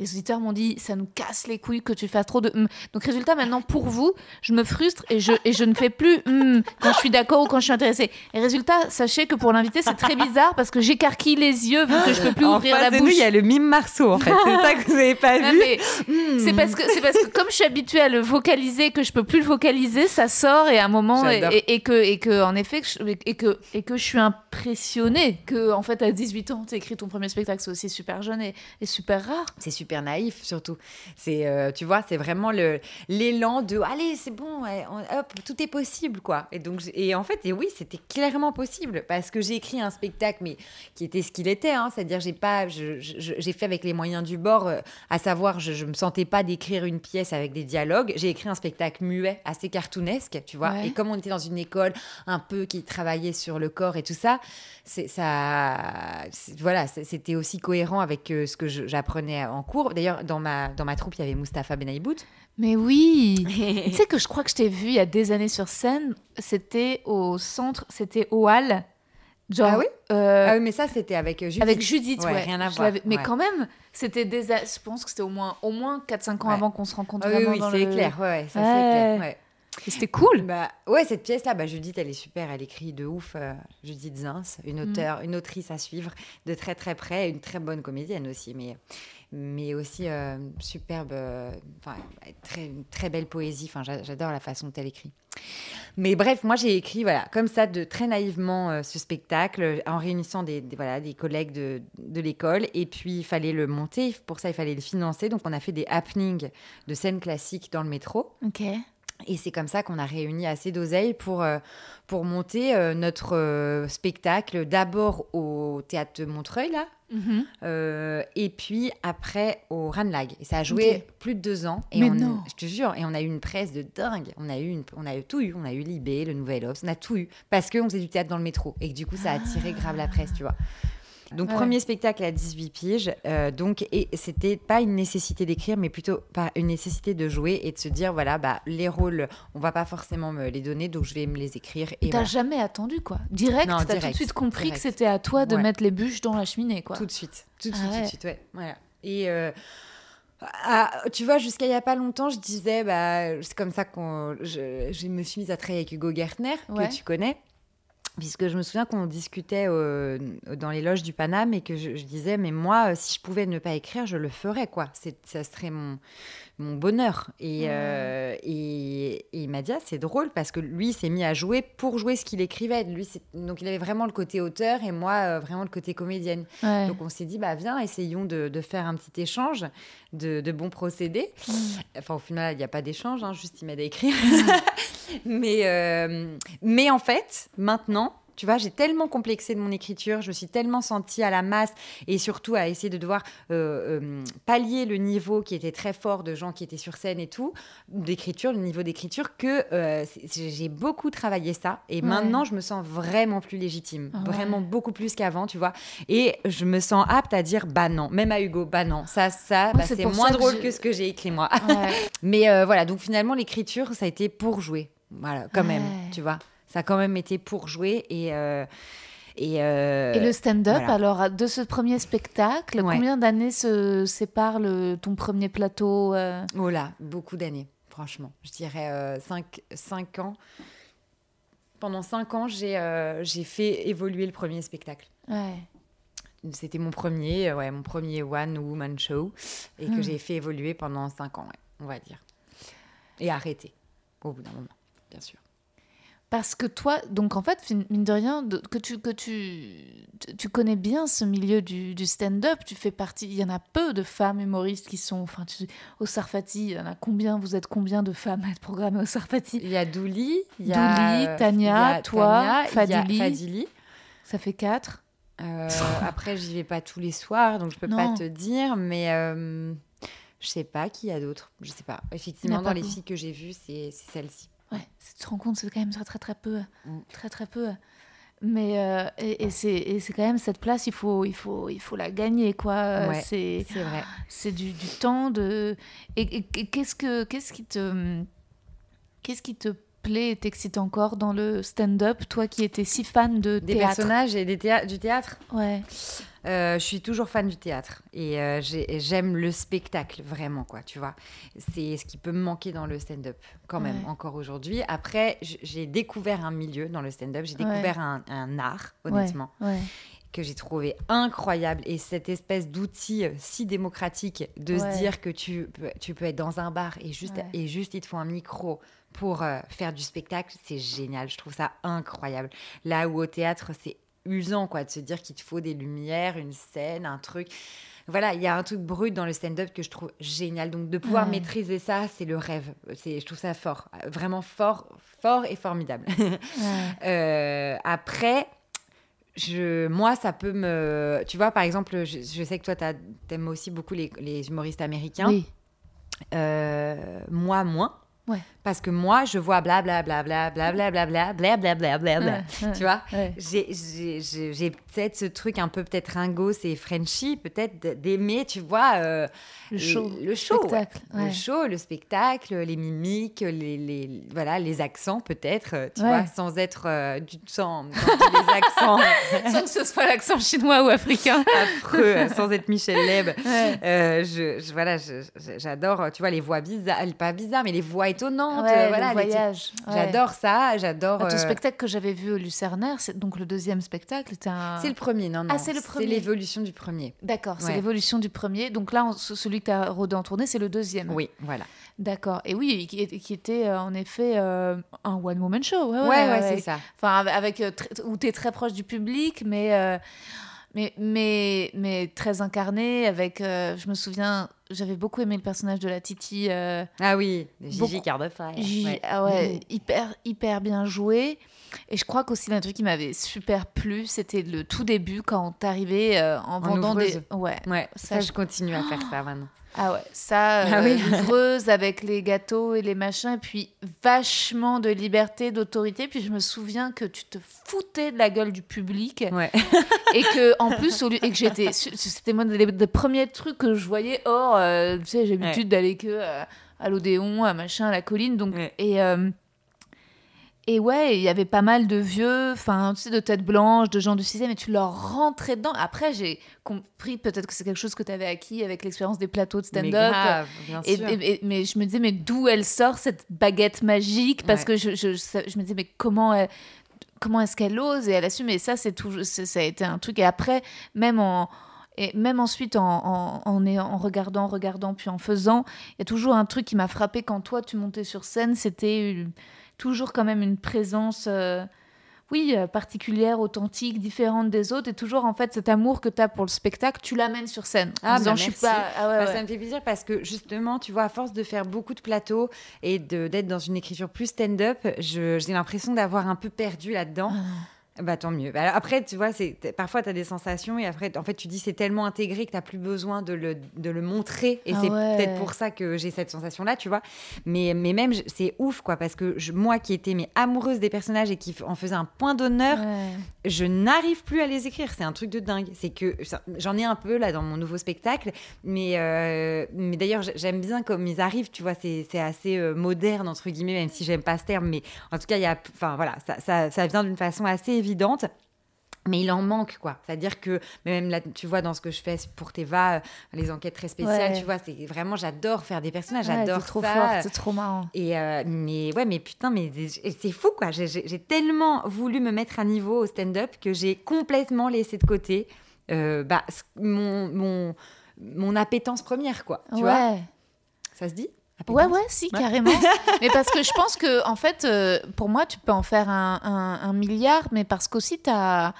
Les auditeurs m'ont dit, ça nous casse les couilles que tu fasses trop de hum. Donc, résultat, maintenant, pour vous, je me frustre et je, et je ne fais plus hum quand je suis d'accord ou quand je suis intéressée. Et résultat, sachez que pour l'invité, c'est très bizarre parce que j'écarquille les yeux vu que je peux plus En ouvrir face la de bouche. nous, il y a le mime Marceau, en fait. C'est ça que vous n'avez pas <laughs> Non, vu. Hmm. c'est parce que c'est parce que comme je suis habituée à le vocaliser que je peux plus le vocaliser, ça sort et à un moment et, J'adore. et- et que et que en effet et que et que je suis impressionnée que en fait à 18 ans tu écrit ton premier spectacle, c'est aussi super jeune et, et super rare. C'est super naïf, surtout. C'est, euh, tu vois, c'est vraiment le l'élan de allez, c'est bon, ouais, on- hop, tout est possible, quoi. Et donc, et en fait, et oui, c'était clairement possible parce que j'ai écrit un spectacle, mais qui était ce qu'il était, hein, c'est-à-dire j'ai pas, j'ai fait avec les moyens du bord, euh, à savoir, je, je me sentais pas d'écrire une pièce avec des dialogues. J'ai écrit un spectacle muet, assez cartoonesque, tu vois. Ouais. Et comme on était dans une école un peu qui travaillait sur le corps et tout ça, c'est ça, voilà, c'était aussi cohérent avec euh, ce que j'apprenais en cours. D'ailleurs, dans ma dans ma troupe, il y avait Mustapha Benaïbout. Mais oui. <laughs> tu sais que je crois que je t'ai vu il y a des années sur scène, c'était au centre, c'était au Hall. Genre Ah oui euh, Ah oui, mais ça, c'était avec euh, Judith. Avec Judith, ouais. rien à voir. Mais ouais. quand même, c'était des. Je pense que c'était au moins, au moins 4-5 ans Ouais. avant qu'on se rencontre Ah oui, oui, c'est le... clair. Ouais, ça c'est clair. C'était cool. Bah, ouais, cette pièce-là, bah, Judith, elle est super, elle écrit de ouf. euh, Judith Zins, une Mm. auteure, une autrice à suivre de très très près, une très bonne comédienne aussi, mais, mais aussi euh, superbe, euh, très, très belle poésie. Enfin, j'a- j'adore la façon dont elle écrit. Mais bref, moi j'ai écrit voilà comme ça de très naïvement euh, ce spectacle en réunissant des, des- voilà des collègues de, de l'école et puis il fallait le monter pour ça il fallait le financer donc on a fait des happenings de scènes classiques dans le métro Ok. Et c'est comme ça qu'on a réuni assez d'oseille pour, euh, pour monter euh, notre euh, spectacle d'abord au théâtre de Montreuil, là, Mhm. et puis après au Ranlag. Et ça a joué plus de deux ans. Et Mais on, non. Je te jure, et on a eu une presse de dingue. On a eu, une, on a eu tout eu. On a eu Libé, le Nouvel Obs, on a tout eu. Parce qu'on faisait du théâtre dans le métro. Et que du coup, ça a attiré grave la presse, tu vois. Donc, Ouais. premier spectacle à 18 piges. euh, donc, et c'était pas une nécessité d'écrire, mais plutôt pas une nécessité de jouer et de se dire voilà, bah, les rôles, on va pas forcément me les donner, donc je vais me les écrire. Et T'as voilà. jamais attendu quoi. Direct, t'as tout de direct, suite compris direct. que c'était à toi de Ouais. mettre les bûches dans la cheminée quoi. Tout de suite, tout de Ah suite, tout ouais. de suite, ouais. Voilà. Et euh, ah, tu vois, jusqu'à il y a pas longtemps, je disais, bah, c'est comme ça qu'on, je, je me suis mise à travailler avec Hugo Gertner, Ouais. que tu connais. Puisque je me souviens qu'on discutait euh, dans les loges du Paname et que je, je disais, mais moi, euh, si je pouvais ne pas écrire, je le ferais, quoi. C'est, ça serait mon, mon bonheur. Et, euh, et, et il m'a dit, ah, c'est drôle parce que lui, il s'est mis à jouer pour jouer ce qu'il écrivait. Lui, donc il avait vraiment le côté auteur et moi, euh, vraiment le côté comédienne. Ouais. Donc on s'est dit, bah viens, essayons de, de faire un petit échange de, de bons procédés. Mm. Enfin, au final, il n'y a pas d'échange, hein, juste il m'aide à écrire. <laughs> mais, euh, mais en fait, maintenant, tu vois, j'ai tellement complexé de mon écriture, je me suis tellement sentie à la masse et surtout à essayer de devoir euh, euh, pallier le niveau qui était très fort de gens qui étaient sur scène et tout, d'écriture, le niveau d'écriture, que euh, j'ai beaucoup travaillé ça. Et Ouais. maintenant, je me sens vraiment plus légitime, Ah ouais. vraiment beaucoup plus qu'avant, tu vois. Et je me sens apte à dire, bah non, même à Hugo, bah non, ça, ça, bah, c'est moins ça drôle que ce que j'ai écrit moi. Ouais. <laughs> Mais voilà, donc finalement, l'écriture, ça a été pour jouer. Voilà, quand même, tu vois. Ça a quand même été pour jouer et. euh, et, euh, Et le stand-up, voilà. alors de ce premier spectacle, Ouais. combien d'années se séparent le- ton premier plateau euh, Oh là, beaucoup d'années, franchement. Je dirais 5 ans. Pendant 5 ans, j'ai euh, fait évoluer le premier spectacle. Ouais. c'était mon premier, ouais, mon premier one woman show et que Hmm. j'ai fait évoluer pendant cinq ans, ouais, on va dire, et arrêter au bout d'un moment, bien sûr. Parce que toi, donc en fait, mine de rien, que, tu, que tu, tu- connais bien ce milieu du, du stand-up, tu fais partie, il y en a peu de femmes humoristes qui sont, enfin, tu, au Sarfati, il y en a combien, vous êtes combien de femmes à être programmées au Sarfati Il y a Douli, il y a Douli, euh, Tania, il y a toi, Tania, il y a Fadili. Fadili. Ça fait quatre Euh, après, j'y vais pas tous les soirs, donc je peux Non. pas te dire, mais euh, je sais pas qui y a d'autres. Je sais pas. Effectivement, dans les filles que j'ai vues, c'est celle-ci. Ouais, tu te rends compte, c'est quand même très très très peu. Mm. Très très peu. Mais euh, et, et c'est quand même cette place, il faut il faut il faut la gagner quoi. Euh, Ouais. C'est C'est vrai. c'est du, du temps de et, et- et qu'est-ce que qu'est-ce qui te qu'est-ce qui te plaît et t'excite encore dans le stand-up, toi qui étais si fan de Des théâtre. personnages et des théâ- du théâtre. Ouais. Euh, je suis toujours fan du théâtre et euh, j'ai- j'aime le spectacle vraiment quoi tu vois c'est ce qui peut me manquer dans le stand-up quand même Ouais. encore aujourd'hui après j'ai découvert un milieu dans le stand-up j'ai Ouais. découvert un, un art honnêtement Ouais. Que j'ai trouvé incroyable et cette espèce d'outil euh, si démocratique de Ouais. se dire que tu peux, tu peux être dans un bar et juste, Ouais. et juste il te faut un micro pour euh, faire du spectacle, c'est génial, je trouve ça incroyable. Là où au théâtre c'est usant quoi de se dire qu'il te faut des lumières, une scène, un truc. Voilà, il y a un truc brut dans le stand-up que je trouve génial. Donc de pouvoir Ouais. maîtriser ça, c'est le rêve. C'est, je trouve ça fort, vraiment fort, fort et formidable. <laughs> Euh, après, je, moi, ça peut me. Tu vois, par exemple, je, je sais que toi, t'aimes aussi beaucoup les, les humoristes américains. Oui. Euh, moi, moins. Ouais. Parce que moi, je vois blablabla, blablabla, blablabla, blablabla, blablabla. Ouais, ouais. Tu vois Ouais. j'ai, peut-être ce truc un peu peut-être ringos et Frenchy, peut-être d'aimer, tu vois, euh, Le show. le show, spectacle. le show, le spectacle, les mimiques, les, les voilà, les accents peut-être, euh, tu vois, sans être euh, du les accents Sans que ce soit l'accent chinois ou africain. affreux, euh, sans être Michel Leb. Euh, je, je- voilà, j'adore, tu vois, les voix bizarres, pas bizarres, mais les voix étonnantes. Ouais, le voilà, types- voyage. ouais. J'adore ça, j'adore. Bah, ton euh, spectacle que j'avais vu au Lucernaire, c'est donc le deuxième spectacle. C'était un... C'est le premier, non, non. Ah, c'est le premier. l'évolution du premier. D'accord, c'est l'évolution du premier. Donc là, on- celui que tu as rodé en tournée, c'est le deuxième. Oui, voilà. D'accord. Et oui, qui, était euh, en effet euh, un one-woman show. Ouais, Ouais, c'est ça. Enfin, avec, où tu es très proche du public, mais, mais, mais, mais très incarné. Avec, euh, je me souviens, j'avais beaucoup aimé le personnage de la Titi. euh, Ah oui, Gigi Beaucoup. J- Ouais. ah ouais, Mhm. hyper, hyper bien joué. Et je crois qu'aussi, un truc qui m'avait super plu, c'était le tout début quand t'arrivais euh, en, vendant des. Ouais. Ouais, Ça, je continue à faire ça <gasps> maintenant. Ah ouais, ça, Ah euh, oui. avec les gâteaux et les machins, et puis vachement de liberté, d'autorité. Puis je me souviens que tu te foutais de la gueule du public Ouais. <laughs> et que en plus, au lieu- et que j'étais, c'était moi des, des premiers trucs que je voyais. Or, euh, tu sais, j'ai l'habitude d'aller que euh, à l'Odéon, à machin, à la colline. Donc Ouais. et et ouais, il y avait pas mal de vieux, enfin, tu sais, de têtes blanches, de gens du système, et tu leur rentrais dedans. Après, j'ai compris peut-être que c'est quelque chose que tu avais acquis avec l'expérience des plateaux de stand-up. Et, sûr. et- et- mais je me disais, mais d'où elle sort cette baguette magique? Parce Ouais. que je, je, je- je me disais, mais comment elle- comment est-ce qu'elle ose? Et elle assume. Et ça, c'est tout, ça a été un truc. Et après, même en. Et même ensuite, en, en, en, en regardant, regardant, puis en faisant, il y a toujours un truc qui m'a frappé quand toi, tu montais sur scène. C'était toujours quand même une présence, euh, oui, euh, particulière, authentique, différente des autres. Et toujours, en fait, cet amour que tu as pour le spectacle, tu l'amènes sur scène. Ah, bah, je suis pas. Ah ouais, Bah, ouais. Ça me fait plaisir parce que justement, tu vois, à force de faire beaucoup de plateaux et d'être dans une écriture plus stand-up, j'ai l'impression d'avoir un peu perdu là-dedans. Ah. Bah tant mieux. Bah, alors, après, tu vois, c'est parfois tu as des sensations et après, en fait, tu dis c'est tellement intégré que tu plus besoin de le, de le montrer. Et Ah c'est ouais. peut-être pour ça que j'ai cette sensation-là, tu vois. Mais, mais même, c'est ouf, quoi, parce que je- moi qui étais mais, amoureuse des personnages et qui en faisais un point d'honneur, Ouais. je n'arrive plus à les écrire. C'est un truc de dingue. C'est que j'en ai un peu là dans mon nouveau spectacle, mais, euh, mais d'ailleurs j'aime bien comme ils arrivent. Tu vois, c'est c'est assez euh, moderne entre guillemets, même si j'aime pas ce terme. Mais en tout cas, il y a, enfin voilà, ça, ça, ça vient d'une façon assez évidente. Mais il en manque, quoi. C'est-à-dire que, mais même là, tu vois, dans ce que je fais pour Teva, euh, les enquêtes très spéciales, Ouais. tu vois, c'est vraiment, j'adore faire des personnages, Ouais, j'adore trop ça. c'est trop marrant. Et euh, mais ouais, mais putain, mais c'est c'est fou quoi. J'ai- tellement voulu me mettre à niveau au stand-up que j'ai complètement laissé de côté euh, bah, mon, mon, mon appétence première, quoi. Tu ouais. vois Ça se dit? Ouais, ouais, si, carrément. <laughs> mais parce que je pense que, en fait, euh, pour moi, tu peux en faire un, un- un milliard, mais parce qu'aussi, tu as,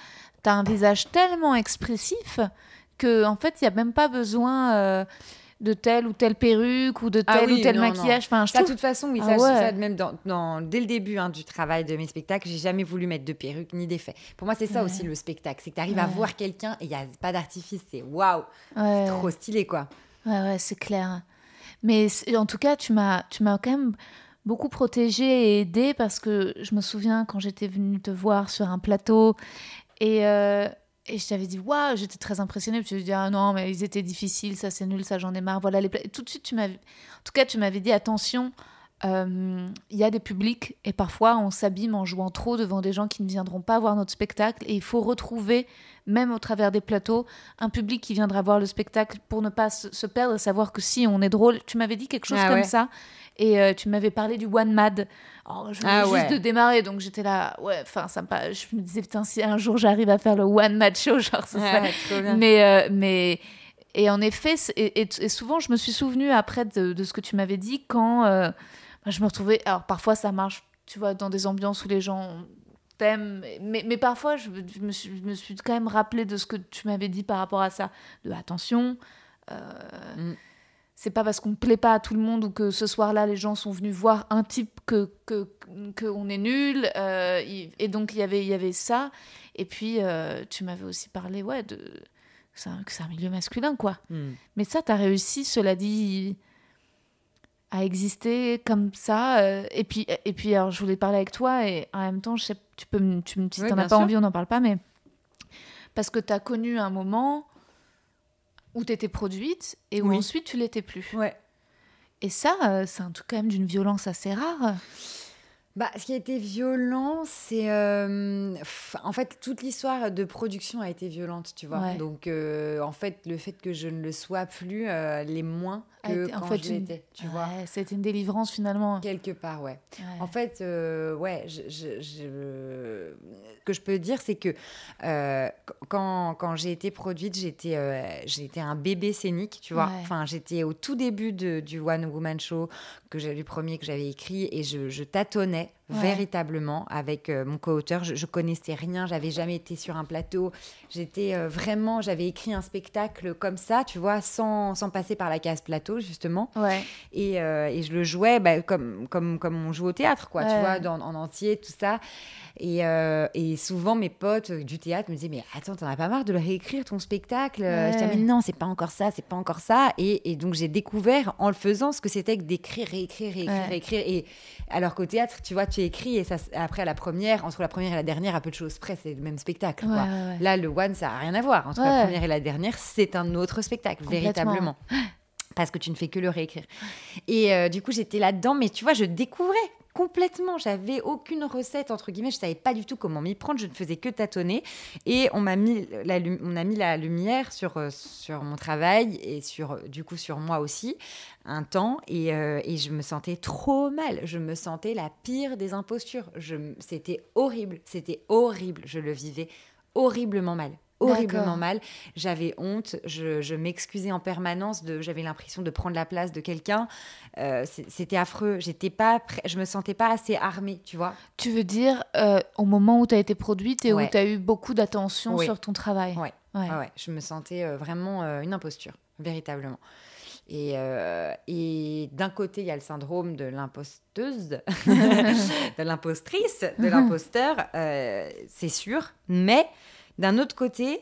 un visage tellement expressif que, en fait, il n'y a même pas besoin euh, de telle ou telle perruque ou de Ah tel oui, ou tel non, non. maquillage. Enfin, je Ça, de toute façon, oui, Ah ça, je- ouais. ça, même dans, dans- dès le début hein, du travail de mes spectacles, j'ai jamais voulu mettre de perruque ni d'effet. Pour moi, c'est ça Ouais. aussi le spectacle, c'est que tu arrives à voir quelqu'un et il n'y a pas d'artifice, c'est waouh, Ouais. trop stylé quoi. Ouais, ouais, c'est clair. Mais en tout cas, tu m'as, tu m'as quand même beaucoup protégée et aidée parce que je me souviens quand j'étais venue te voir sur un plateau et, euh, et je t'avais dit, waouh, j'étais très impressionnée. Puis tu me dis, ah non, mais ils étaient difficiles, ça c'est nul, ça j'en ai marre. Voilà les Tout de suite, tu m'avais, en tout cas, tu m'avais dit, attention. Euh, Il y a des publics et parfois on s'abîme en jouant trop devant des gens qui ne viendront pas voir notre spectacle et il faut retrouver, même au travers des plateaux, un public qui viendra voir le spectacle pour ne pas se, perdre et savoir que si on est drôle. Tu m'avais dit quelque chose Ah comme ouais. ça et euh, tu m'avais parlé du One Mad. Alors, je venais Ah juste ouais. de démarrer donc j'étais là, ouais, enfin, ça me pa- je me disais, putain, si un jour j'arrive à faire le One Mad Show, <laughs> genre, ça serait- mais, euh, mais et en effet, et, et- et souvent je me suis souvenue après de, de ce que tu m'avais dit quand je me retrouvais. Alors parfois ça marche, tu vois, dans des ambiances où les gens t'aiment, mais, mais parfois je, me- suis, je me suis quand même rappelé de ce que tu m'avais dit par rapport à ça. De attention. euh, Mm. C'est pas parce qu'on ne plaît pas à tout le monde ou que ce soir-là les gens sont venus voir un type que que qu'on est nul euh, et donc il y avait il y avait ça et puis euh, tu m'avais aussi parlé ouais de que c'est un, milieu masculin, quoi. Hmm. Mais ça, tu as réussi, cela dit, à exister comme ça. euh, et, puis, et puis, alors, je voulais parler avec toi, et en même temps, je sais, tu peux me, tu, me- si Oui, t'en as pas sûr. envie, on n'en parle pas, mais parce que tu as connu un moment où tu étais produite et où Oui. ensuite tu l'étais plus. Ouais. Et ça, euh, c'est un truc quand même d'une violence assez rare. Bah, ce qui a été violent, c'est. euh, en fait, toute l'histoire de production a été violente, tu vois. Ouais. Donc, euh, en fait, le fait que je ne le sois plus euh, l'est moins A que quand en fait, je une- l'étais, tu vois. C'était une délivrance finalement. Quelque part, ouais. Ouais. En fait, euh, ouais, je, je- je- ce que je peux dire, c'est que quand, quand j'ai été produite, j'étais j'étais un bébé scénique, tu vois. Enfin, j'étais au tout début de- du One Woman Show, que j'ai le premier que j'avais écrit, et je, je tâtonnais Ouais. véritablement avec euh, mon co-auteur. Je, je connaissais rien, j'avais jamais été sur un plateau. J'étais euh, vraiment, j'avais écrit un spectacle comme ça, tu vois, sans, sans passer par la case plateau, justement. Ouais. Et, euh, et je le jouais bah, comme, comme, comme on joue au théâtre, quoi, tu vois, dans- en entier, tout ça. Et, et souvent, mes potes du théâtre me disaient Mais attends, t'en as pas marre de le réécrire ton spectacle? Je disais. Mais non, c'est pas encore ça, c'est pas encore ça. Et, et donc, j'ai découvert en le faisant ce que c'était que d'écrire, réécrire, réécrire, réécrire. Et alors qu'au théâtre, tu vois, tu écris et ça, après, à la première, entre la première et la dernière, à peu de choses près, c'est le même spectacle. Ouais, quoi. ouais, ouais. Là, le one, ça n'a rien à voir. Entre la première et la dernière, c'est un autre spectacle, véritablement. <gasps> Parce que tu ne fais que le réécrire. Et euh, du coup, j'étais là-dedans, mais tu vois, je découvrais complètement. J'avais aucune recette, entre guillemets. Je savais pas du tout comment m'y prendre. Je ne faisais que tâtonner. Et on m'a mis la, on a mis la lumière sur, euh, sur mon travail et sur, euh, du coup, sur moi aussi, un temps. Et, euh, et je me sentais trop mal. Je me sentais la pire des impostures. C'était horrible. C'était horrible. Je le vivais horriblement mal. Horriblement mal. J'avais honte. Je, je m'excusais en permanence. De, j'avais l'impression de prendre la place de quelqu'un. Euh, c'était affreux. J'étais pas, prêt- je me sentais pas assez armée, tu vois. Tu veux dire euh, au moment où tu as été produite et où tu as eu beaucoup d'attention Oui. sur ton travail Ouais. Ouais. Ah ouais, je me sentais euh, vraiment une imposture, véritablement. Et, euh, et d'un côté, il y a le syndrome de l'imposteuse, <laughs> de l'impostrice, de <laughs> l'imposteur, euh, c'est sûr. Mais d'un autre côté,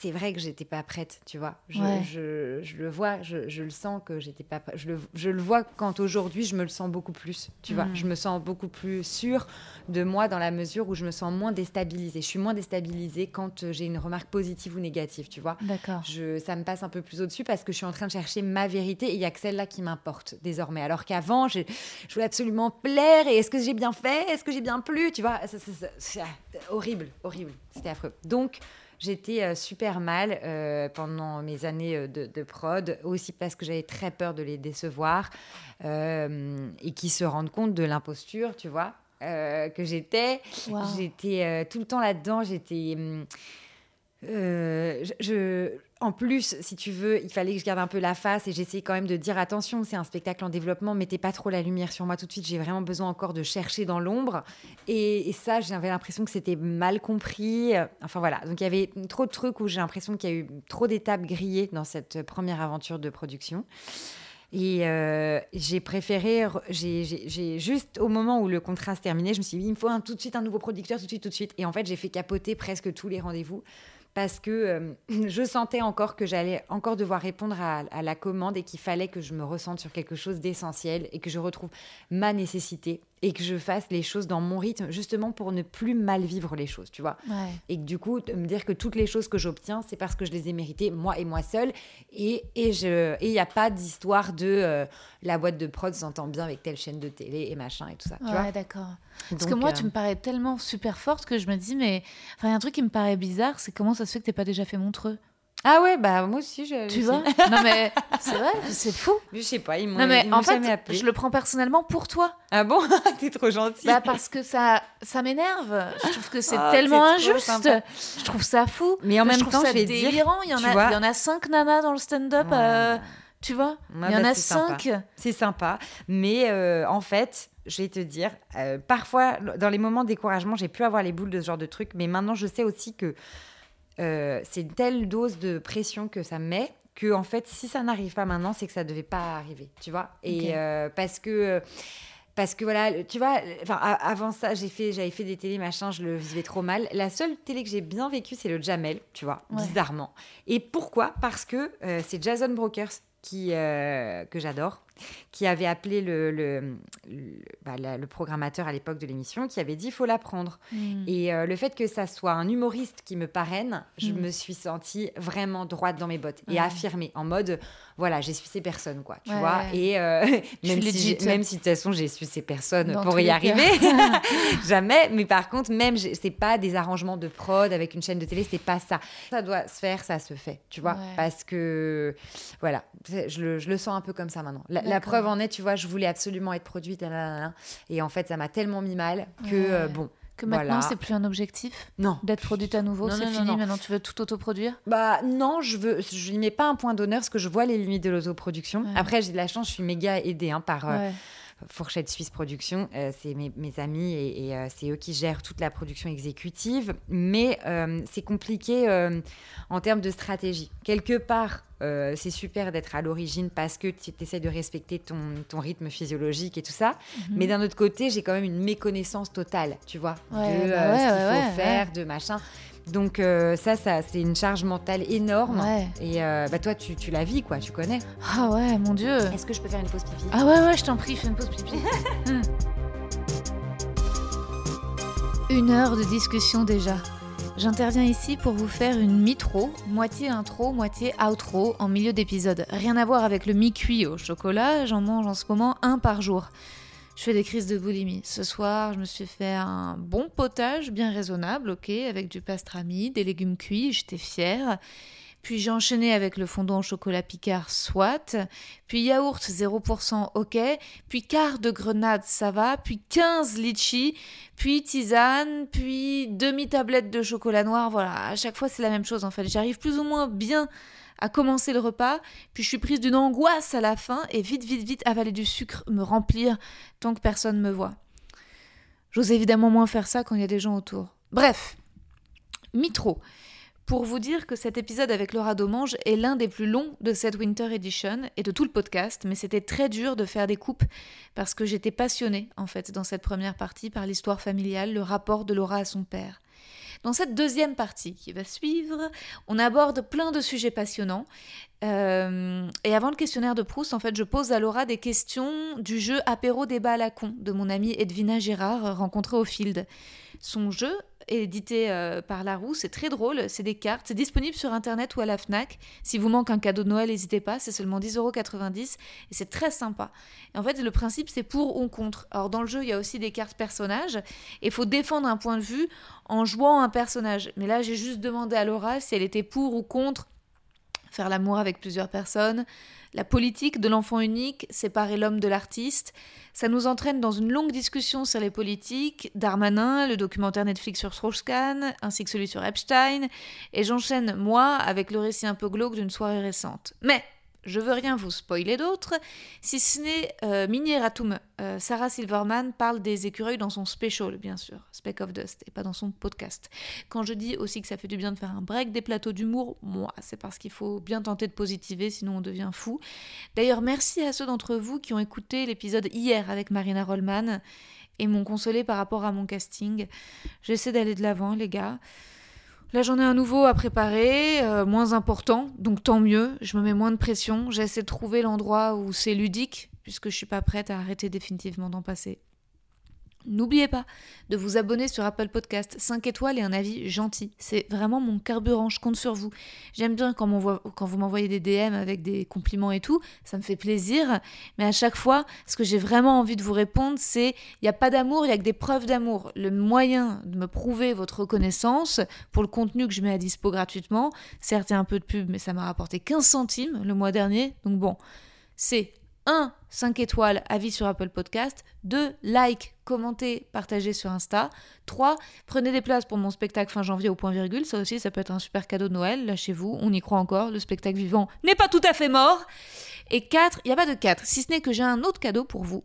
c'est vrai que j'étais pas prête, tu vois. Je, Ouais. je- je le vois, je, je le sens que j'étais pas prête. Je le, je le vois quand aujourd'hui, je me le sens beaucoup plus, tu vois. Mm. Je me sens beaucoup plus sûre de moi dans la mesure où je me sens moins déstabilisée. Je suis moins déstabilisée quand euh, j'ai une remarque positive ou négative, tu vois. D'accord. Ça me passe un peu plus au-dessus parce que je suis en train de chercher ma vérité et il y a que celle-là qui m'importe désormais. Alors qu'avant, je, voulais absolument plaire et est-ce que j'ai bien fait? Est-ce que j'ai bien plu? Tu vois, c'est horrible, horrible. C'était affreux. Donc, j'étais euh, super mal euh, pendant mes années euh, de, de prod, aussi parce que j'avais très peur de les décevoir euh, et qu'ils se rendent compte de l'imposture, tu vois, euh, que j'étais. Wow. J'étais tout le temps là-dedans. J'étais. hum, je, je- en plus, si tu veux, il fallait que je garde un peu la face et j'essayais quand même de dire attention, c'est un spectacle en développement, mettez pas trop la lumière sur moi tout de suite. J'ai vraiment besoin encore de chercher dans l'ombre. Et, ça, j'avais l'impression que c'était mal compris. Enfin voilà, donc il y avait trop de trucs où j'ai l'impression qu'il y a eu trop d'étapes grillées dans cette première aventure de production. Et euh, j'ai préféré, j'ai- juste au moment où le contrat se terminait, je me suis dit, il me faut tout de suite un nouveau producteur, tout de suite, tout de suite. Et en fait, j'ai fait capoter presque tous les rendez-vous parce que euh, <clears throat> je sentais encore que j'allais encore devoir répondre à, à la commande et qu'il fallait que je me ressente sur quelque chose d'essentiel et que je retrouve ma nécessité et que je fasse les choses dans mon rythme, justement pour ne plus mal vivre les choses, tu vois. Ouais. Et que du coup, de me dire que toutes les choses que j'obtiens, c'est parce que je les ai méritées, moi et moi seule. Et il et n'y a pas d'histoire de euh, la boîte de prod s'entend bien avec telle chaîne de télé et machin et tout ça. Tu vois Ouais, d'accord. Parce que moi, euh, tu me parais tellement super forte que je me dis, mais enfin, il y a un truc qui me paraît bizarre, c'est comment ça se fait que t'aies pas déjà fait Montreux? Ah ouais, bah moi aussi, je. Tu vois? <laughs> Non, mais c'est vrai, c'est fou. Je sais pas, ils m'ont Non, mais ils m'ont en fait, jamais appelé. je le prends personnellement pour toi. Ah bon <laughs> T'es trop gentille. Bah, parce que ça, ça m'énerve. Je trouve que c'est Ah, tellement c'est injuste. Je trouve ça fou. Mais en je même trouve temps, je vais te dire, délirant. il, y en a, vois- il y en a cinq nanas dans le stand-up. Ouais. euh, tu vois? Ouais, Il y en bah, a c'est sympa. cinq. C'est sympa, mais euh, en fait, je vais te dire, euh, parfois, dans les moments de découragement, j'ai pu avoir les boules de ce genre de truc, mais maintenant, je sais aussi que euh, c'est une telle dose de pression que ça met que, en fait, si ça n'arrive pas maintenant, c'est que ça devait pas arriver, tu vois Et euh, parce que. Parce que voilà, tu vois, enfin, avant ça, j'ai fait, j'avais fait des télés, machin, je le vivais trop mal. La seule télé que j'ai bien vécue, c'est le Jamel, tu vois, Ouais. bizarrement. Et pourquoi? Parce que euh, c'est Jason Brokers qui, euh, que j'adore, qui avait appelé le, le, le- bah, la- le programmateur à l'époque de l'émission, qui avait dit il faut l'apprendre. Hmm. Et euh, le fait que ça soit un humoriste qui me parraine, je Mm. me suis sentie vraiment droite dans mes bottes et Ouais. affirmée en mode voilà, j'ai su ces personnes, quoi, tu Ouais, vois. ouais. Et euh, <laughs> même, si, même si de toute façon j'ai su ces personnes Dans pour y arriver, <laughs> <laughs> jamais. Mais par contre, même, c'est pas des arrangements de prod avec une chaîne de télé, c'est pas ça. Ça doit se faire, ça se fait, tu vois. Parce que, voilà, je le, je le sens un peu comme ça maintenant. La, la D'accord. preuve en est, tu vois, je voulais absolument être produite, et en fait, ça m'a tellement mis mal que, Ouais. euh, bon, Que maintenant, voilà. c'est plus un objectif non. d'être produite à nouveau. C'est non, fini. non. Maintenant, tu veux tout autoproduire? Bah non, je veux, je n'y mets pas un point d'honneur parce que je vois les limites de l'autoproduction. Ouais. Après, j'ai de la chance, je suis méga aidée hein, par euh, Ouais. Fourchette Suisse Production. Euh, c'est mes, mes amis et, et, euh, c'est eux qui gèrent toute la production exécutive. Mais euh, c'est compliqué en termes de stratégie. Quelque part, c'est super d'être à l'origine parce que tu essaies de respecter ton, ton rythme physiologique et tout ça. Mhm. Mais d'un autre côté, j'ai quand même une méconnaissance totale, tu vois, Ouais, de bah ouais, ce qu'il ouais, faut faire, de machin. Donc euh, ça, ça c'est une charge mentale énorme. Ouais. Et euh, bah toi, tu, tu la vis, quoi, tu connais. Ah ouais, mon Dieu. Est-ce que je peux faire une pause pipi? Ah ouais, ouais, je t'en prie, fais une pause pipi. <laughs> Une heure de discussion déjà. J'interviens ici pour vous faire une mitro, moitié intro, moitié outro, en milieu d'épisode. Rien à voir avec le mi-cuit au chocolat, j'en mange en ce moment un par jour. Je fais des crises de boulimie. Ce soir, je me suis fait un bon potage bien raisonnable, ok, avec du pastrami, des légumes cuits, j'étais fière. Puis j'ai enchaîné avec le fondant au chocolat Picard, soit. Puis yaourt 0%, ok. Puis quart de grenade, ça va. Puis 15 litchis. Puis tisane. Puis demi-tablette de chocolat noir. Voilà, à chaque fois c'est la même chose en fait. J'arrive plus ou moins bien à commencer le repas. Puis je suis prise d'une angoisse à la fin et vite, vite, vite avaler du sucre, me remplir tant que personne me voit. J'ose évidemment moins faire ça quand il y a des gens autour. Bref, mitro pour vous dire que cet épisode avec Laura Domange est l'un des plus longs de cette Winter Edition et de tout le podcast, mais c'était très dur de faire des coupes parce que j'étais passionnée en fait dans cette première partie par l'histoire familiale, le rapport de Laura à son père. Dans cette deuxième partie qui va suivre, on aborde plein de sujets passionnants. Euh, et avant le questionnaire de Proust, en fait, je pose à Laura des questions du jeu apéro débat à la con de mon amie Edwina Gérard, rencontrée au Field. Son jeu, édité euh, par Larousse, c'est très drôle, c'est des cartes, c'est disponible sur internet ou à la Fnac. Si vous manque un cadeau de Noël, n'hésitez pas, c'est seulement 10,90€ et c'est très sympa. En fait, le principe, c'est pour ou contre. Alors, dans le jeu, il y a aussi des cartes personnages et il faut défendre un point de vue en jouant un personnage. Mais là, j'ai juste demandé à Laura si elle était pour ou contre faire l'amour avec plusieurs personnes, la politique de l'enfant unique, séparer l'homme de l'artiste. Ça nous entraîne dans une longue discussion sur les politiques, Darmanin, le documentaire Netflix sur Strauss-Kahn, ainsi que celui sur Epstein, et j'enchaîne, moi, avec le récit un peu glauque d'une soirée récente. Mais je veux rien vous spoiler d'autre, si ce n'est euh, Mini Ratum. Euh, Sarah Silverman parle des écureuils dans son special, bien sûr, Speck of Dust, et pas dans son podcast. Quand je dis aussi que ça fait du bien de faire un break des plateaux d'humour, moi, c'est parce qu'il faut bien tenter de positiver, sinon on devient fou. D'ailleurs, merci à ceux d'entre vous qui ont écouté l'épisode hier avec Marina Rollman et m'ont consolé par rapport à mon casting. J'essaie d'aller de l'avant, les gars. Là, j'en ai un nouveau à préparer, euh, moins important, donc tant mieux. Je me mets moins de pression. J'essaie de trouver l'endroit où c'est ludique, puisque je suis pas prête à arrêter définitivement d'en passer. N'oubliez pas de vous abonner sur Apple Podcast, 5 étoiles et un avis gentil. C'est vraiment mon carburant, je compte sur vous. J'aime bien quand, vous m'envoyez des DM avec des compliments et tout, ça me fait plaisir. Mais à chaque fois, ce que j'ai vraiment envie de vous répondre, c'est il n'y a pas d'amour, il n'y a que des preuves d'amour. Le moyen de me prouver votre reconnaissance pour le contenu que je mets à dispo gratuitement, certes il y a un peu de pub, mais ça m'a rapporté 15 centimes le mois dernier. Donc bon, c'est 1. 5 étoiles, avis sur Apple Podcast. 2. Like, commentez, partagez sur Insta. 3. Prenez des places pour mon spectacle fin janvier au point virgule. Ça aussi, ça peut être un super cadeau de Noël. Lâchez-vous, on y croit encore. Le spectacle vivant n'est pas tout à fait mort. Et 4, il n'y a pas de 4, si ce n'est que j'ai un autre cadeau pour vous.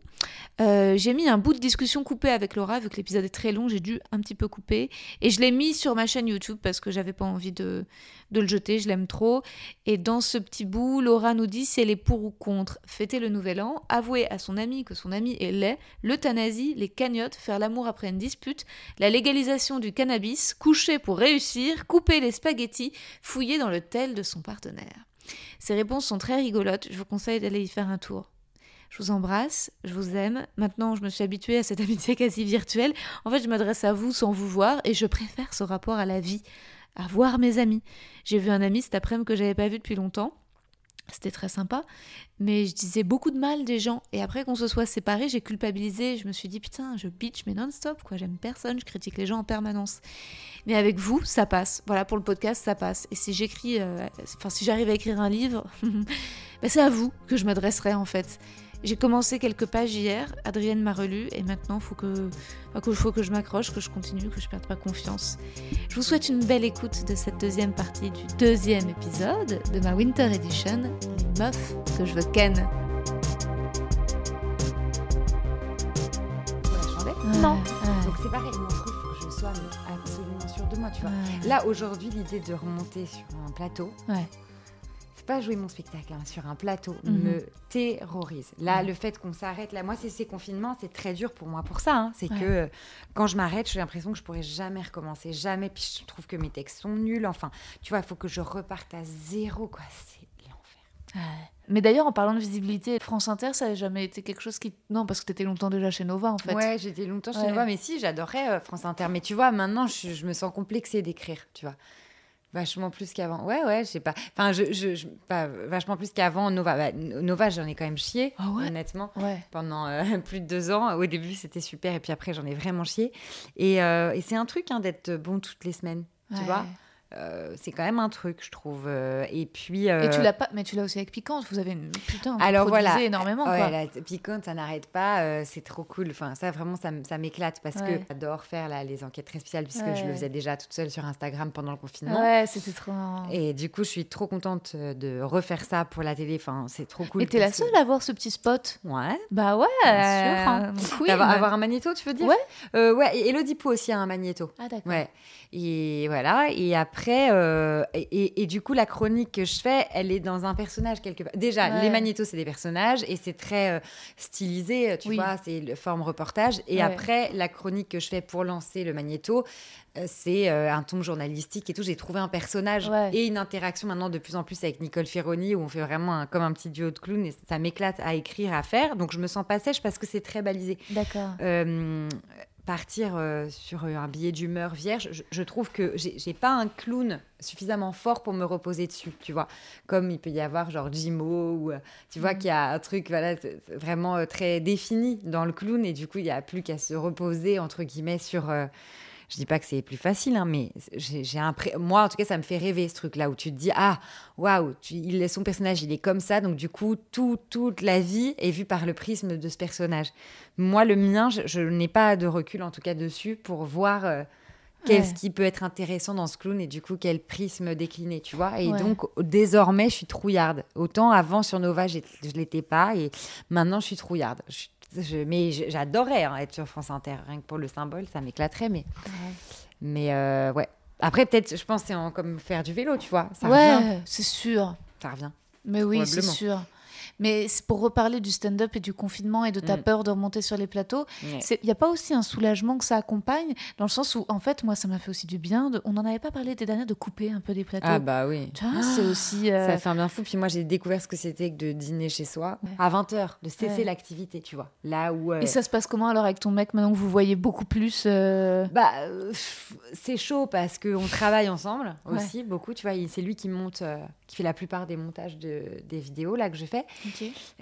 Euh, j'ai mis un bout de discussion coupé avec Laura, vu que l'épisode est très long, j'ai dû un petit peu couper. Et je l'ai mis sur ma chaîne YouTube parce que j'avais pas envie de, de le jeter, je l'aime trop. Et dans ce petit bout, Laura nous dit si elle est pour ou contre fêter le nouvel an, avouer à son ami que son ami est laid, l'euthanasie, les cagnottes, faire l'amour après une dispute, la légalisation du cannabis, coucher pour réussir, couper les spaghettis, fouiller dans le tel de son partenaire. Ces réponses sont très rigolotes, je vous conseille d'aller y faire un tour. Je vous embrasse, je vous aime. Maintenant, je me suis habituée à cette <laughs> amitié quasi virtuelle. En fait, je m'adresse à vous sans vous voir et je préfère ce rapport à la vie, à voir mes amis. J'ai vu un ami cet après-midi que j'avais pas vu depuis longtemps. C'était très sympa, mais je disais beaucoup de mal des gens. Et après qu'on se soit séparés, j'ai culpabilisé. Je me suis dit, putain, je bitch, mais non-stop, quoi. J'aime personne, je critique les gens en permanence. Mais avec vous, ça passe. Voilà, pour le podcast, ça passe. Et si j'écris, euh, enfin, si j'arrive à écrire un livre, <laughs> ben, c'est à vous que je m'adresserai, en fait. J'ai commencé quelques pages hier, Adrienne m'a relu et maintenant il faut que, faut que je m'accroche, que je continue, que je perde pas confiance. Je vous souhaite une belle écoute de cette deuxième partie du deuxième épisode de ma Winter Edition, Les meufs que je veux ken. Non. Donc c'est pareil, moi il faut que je sois absolument sûre de moi, tu vois. Là aujourd'hui, l'idée de remonter sur un plateau, ouais pas jouer mon spectacle hein, sur un plateau mhm. me terrorise. Là, le fait qu'on s'arrête, là, moi, c'est ces confinements, c'est très dur pour moi pour ça. Hein. C'est que euh, quand je m'arrête, j'ai l'impression que je pourrais jamais recommencer, jamais. Puis je trouve que mes textes sont nuls. Enfin, tu vois, il faut que je reparte à zéro, quoi. C'est l'enfer. Mais d'ailleurs, en parlant de visibilité, France Inter, ça n'a jamais été quelque chose qui. Non, parce que tu étais longtemps déjà chez Nova, en fait. Ouais, j'étais longtemps chez Nova, mais si, j'adorais euh, France Inter. Mais tu vois, maintenant, je, je me sens complexée d'écrire, tu vois. Vachement plus qu'avant. Ouais, ouais, je sais pas. Enfin, je, je, pas vachement plus qu'avant. Nova, bah, Nova, j'en ai quand même chié, ah honnêtement, ouais. pendant euh, <laughs> plus de deux ans. Au début, c'était super, et puis après, j'en ai vraiment chié. Et, euh, et c'est un truc hein, d'être bon toutes les semaines, tu vois? Euh, c'est quand même un truc, je trouve. Euh, et puis. Et tu euh, l'as pas, mais tu l'as aussi avec Piquante. Vous avez une putain. Alors voilà. énormément. Ouais, La Piquante, ça n'arrête pas. c'est trop cool. Enfin, ça vraiment, ça, m'éclate parce que j'adore faire là, les enquêtes très spéciales puisque je le faisais déjà toute seule sur Instagram pendant le confinement. Ouais, c'était trop. Et du coup, je suis trop contente de refaire ça pour la télé. Enfin, c'est trop cool. Et t'es la seule à avoir ce petit spot? Ouais. Bah ouais. Bien sûr. Hein. <laughs> avoir, un magnéto, tu veux dire? Ouais. ouais. Et Elodie Pou aussi a un magnéto. Ah d'accord. Ouais. Et voilà. Et après. Euh, et, du coup, la chronique que je fais, elle est dans un personnage quelque part. Déjà, les magnétos, c'est des personnages et c'est très euh, stylisé, tu vois, c'est le forme reportage. Et après, la chronique que je fais pour lancer le magnéto, euh, c'est un ton journalistique et tout. J'ai trouvé un personnage et une interaction maintenant de plus en plus avec Nicole Ferroni où on fait vraiment comme un petit duo de clowns et ça m'éclate à écrire, à faire. Donc je me sens pas sèche parce que c'est très balisé. D'accord partir euh, sur un billet d'humeur vierge, je, trouve que j'ai pas un clown suffisamment fort pour me reposer dessus, tu vois. Comme il peut y avoir genre Jimo, ou euh, tu vois mm. qu'il y a un truc voilà, vraiment euh, très défini dans le clown, et du coup, il n'y a plus qu'à se reposer, entre guillemets, sur Je dis pas que c'est plus facile, hein, mais j'ai un pré- moi, en tout cas, ça me fait rêver ce truc-là où tu te dis ah waouh, tu- il est son personnage, il est comme ça, donc du coup, tout, toute la vie est vue par le prisme de ce personnage. Moi, le mien, je, je n'ai pas de recul en tout cas dessus pour voir euh, qu'est-ce Ouais. qui peut être intéressant dans ce clown et du coup quel prisme décliner, tu vois. Et Ouais. donc désormais, je suis trouillarde. Autant avant sur Nova, je l'étais pas et maintenant je suis trouillarde. Je suis- je- mais j'adorais hein, être sur France Inter, rien que pour le symbole, ça m'éclaterait. Mais, mais euh, ouais. Après, peut-être, je pense, c'est comme faire du vélo, tu vois. Ça ouais, c'est sûr. Ça revient. Mais oui, c'est sûr. Mais pour reparler du stand-up et du confinement et de ta Mm. peur de remonter sur les plateaux, il n'y a pas aussi un soulagement que ça accompagne Dans le sens où, en fait, moi, ça m'a fait aussi du bien. de- on n'en avait pas parlé des dernières de couper un peu des plateaux. Ah bah oui. Tu vois, c'est aussi. euh, Ça fait un bien fou. Puis moi, j'ai découvert ce que c'était que de dîner chez soi Ouais. à 20h, de cesser Ouais. l'activité, tu vois. Là où. euh, Et ça se passe comment alors avec ton mec maintenant que vous voyez beaucoup plus euh, Bah, euh, c'est chaud parce qu'on travaille ensemble Ouais. aussi beaucoup. Tu vois, c'est lui qui monte, qui fait la plupart des montages de, des vidéos là que je fais.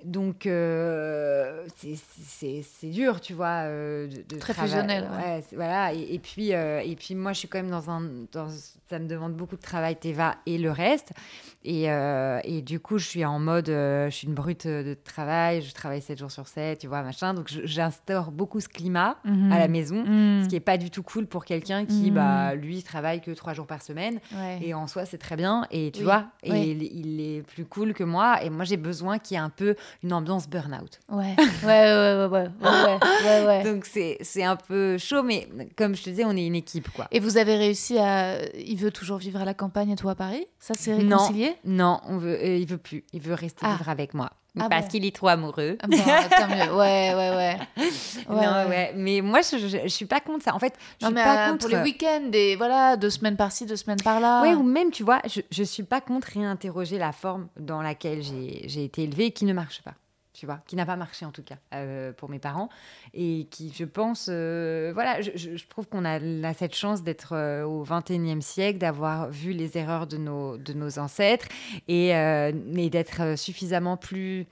Donc, euh, c'est- dur, tu vois. euh, de, de Très fusionnel, ouais. Voilà. Et, et puis, euh, et puis, moi, je suis quand même dans un. Dans, ça me demande beaucoup de travail, Teva et le reste. Et, euh, et du coup, je suis en mode. euh, je suis une brute de travail. Je travaille 7 jours sur 7, tu vois, machin. Donc, j'instaure beaucoup ce climat Mhm. à la maison. Ce qui est pas du tout cool pour quelqu'un qui, Mhm. bah, lui, travaille que trois jours par semaine. Ouais. Et en soi, c'est très bien. Et tu Oui, vois, et oui. il, il est plus cool que moi. Et moi, j'ai besoin qu'il y ait un peu une ambiance burn-out. Ouais, ouais, ouais, ouais, ouais, ouais, ouais, ouais. <laughs> Donc, c'est un peu chaud. Mais comme je te disais, on est une équipe, quoi. Et vous avez réussi à. Il veut toujours vivre à la campagne et toi à Paris Ça, c'est Non. Non, on veut, euh, il veut plus. Il veut rester Ah. vivre avec moi. Ah parce bon. qu'il est trop amoureux. Ah bon, tant mieux. Ouais, ouais, ouais. <laughs> non, ouais. Mais moi, je, je, je suis pas contre ça. En fait, je Non, suis mais pas euh, contre. pour les week-ends, et voilà, deux semaines par-ci, deux semaines par-là. Oui, ou même, tu vois, je, je suis pas contre réinterroger la forme dans laquelle j'ai j'ai été élevée qui ne marche pas. Tu vois, qui n'a pas marché en tout cas euh, pour mes parents. Et qui, je pense, euh, voilà, je, trouve qu'on a, cette chance d'être euh, au 21e siècle, d'avoir vu les erreurs de nos, de nos ancêtres et, d'être suffisamment plus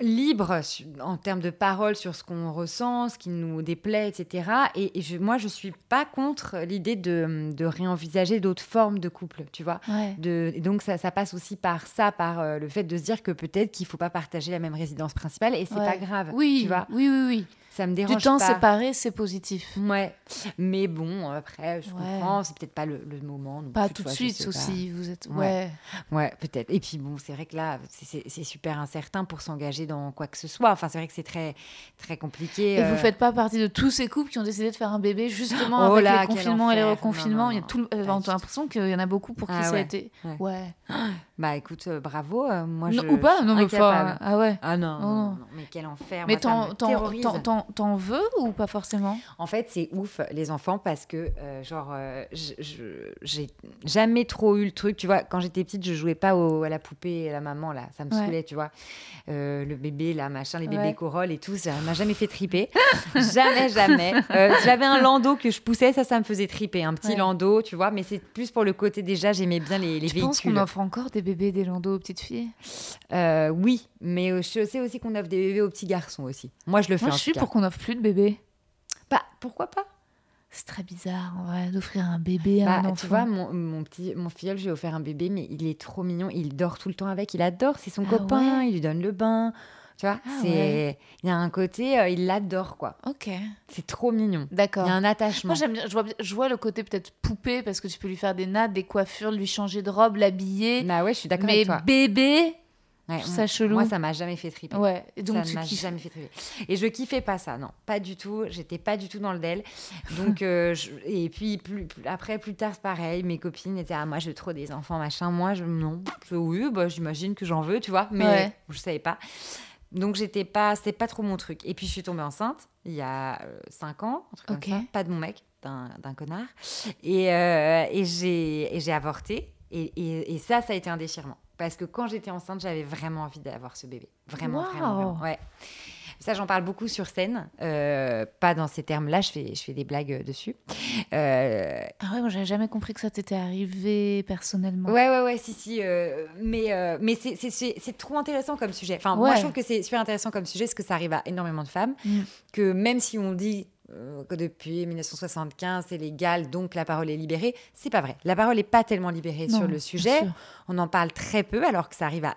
libre en termes de parole sur ce qu'on ressent, ce qui nous déplaît, etc. Et, et je, moi, je suis pas contre l'idée de, de réenvisager d'autres formes de couple, tu vois. Ouais. De, et donc, ça, ça passe aussi par ça, par euh, le fait de se dire que peut-être qu'il faut pas partager la même résidence principale et c'est Ouais. pas grave. Oui, tu vois. oui, oui, oui. Ça me Du dérange temps pas. séparé, c'est positif. Ouais, mais bon, après, je Ouais. comprends, c'est peut-être pas le, le moment. Pas tout de suite pas. aussi. Vous êtes. Ouais. Ouais. Ouais, peut-être. Et puis bon, c'est vrai que là, c'est- super incertain pour s'engager dans quoi que ce soit. Enfin, c'est vrai que c'est très, très compliqué. Et euh. vous faites pas partie de tous ces couples qui ont décidé de faire un bébé justement <laughs> Oh avec là, les confinements et les reconfinements. Non, non, Il y a tout. pas euh, du on a l'impression qu'il y en a beaucoup pour qui Ah ça a été. ouais. <gasps> Bah écoute, euh, bravo. euh, moi, je, ou pas? Non, mais incapable. ah ouais. Ah non, Oh. non, mais quel enfer. Mais t'en- t'en veux ou pas forcément? En fait, c'est ouf, les enfants, parce que, euh, genre, euh, j'ai jamais trop eu le truc. Tu vois, quand j'étais petite, je jouais pas au- à la poupée et à la maman, là. Ça me Ouais. saoulait, tu vois. Euh, le bébé, là, machin, les bébés Ouais. corolles et tout, ça m'a jamais fait triper. <laughs> jamais, jamais. J'avais un landau que je poussais, ça, ça me faisait triper. Un petit Ouais. landau, tu vois, mais c'est plus pour le côté, déjà, j'aimais bien les, les Je pense qu'on véhicules. offre encore des bébés, des landaux aux petites filles? Oui, mais je sais aussi qu'on offre des bébés aux petits garçons aussi. Moi, je le fais Moi, je suis pour qu'on offre plus de bébés. Bah, pourquoi pas? C'est très bizarre, en vrai, d'offrir un bébé à Bah, un tu enfant. vois, mon, mon petit, mon filleul, je lui ai offert un bébé, mais il est trop mignon. Il dort tout le temps avec. Il adore. C'est son Ah copain. ouais Il lui donne le bain. Tu vois, Ah c'est. ouais. Il y a un côté, euh, il l'adore, quoi. Ok, C'est trop mignon. d'accord. Il y a un attachement. Moi, j'aime bien. Je vois, je vois le côté peut-être poupée parce que tu peux lui faire des nattes, des coiffures, lui changer de robe, l'habiller. Bah ouais, je suis d'accord Mais avec toi. bébé, Ouais, ça chelou. Moi, ça m'a jamais fait triper. ouais. Donc ça m'a jamais fait triper. Et je kiffais pas ça, non, pas du tout. J'étais pas du tout dans le del. Donc, euh, je- et puis plus, plus- après, plus tard, c'est pareil. Mes copines étaient, ah, moi, je veux trop des enfants, machin. Moi, je, non, je, oui, bah, j'imagine que j'en veux, tu vois, mais Ouais. je savais pas. Donc, j'étais pas, c'était pas trop mon truc. Et puis, je suis tombée enceinte il y a 5 ans, un truc Ok. comme ça. Pas de mon mec, d'un connard. Et, euh, et j'ai et j'ai avorté. Et, et, et ça, ça a été un déchirement. Parce que quand j'étais enceinte, j'avais vraiment envie d'avoir ce bébé. Vraiment, vraiment. Ouais. Ça, j'en parle beaucoup sur scène. euh, pas dans ces termes-là, je fais, je fais des blagues euh, dessus. Euh, Ah ouais, moi j'avais jamais compris que ça t'était arrivé personnellement. Ouais, ouais, ouais, si, si. euh, mais mais c'est- trop intéressant comme sujet. Enfin, moi, je trouve que c'est super intéressant comme sujet parce que ça arrive à énormément de femmes. Mm. Que même si on dit que depuis 1975 c'est légal, donc la parole est libérée. C'est pas vrai. La parole n'est pas tellement libérée Non, sur le sujet. On en parle très peu, alors que ça arrive à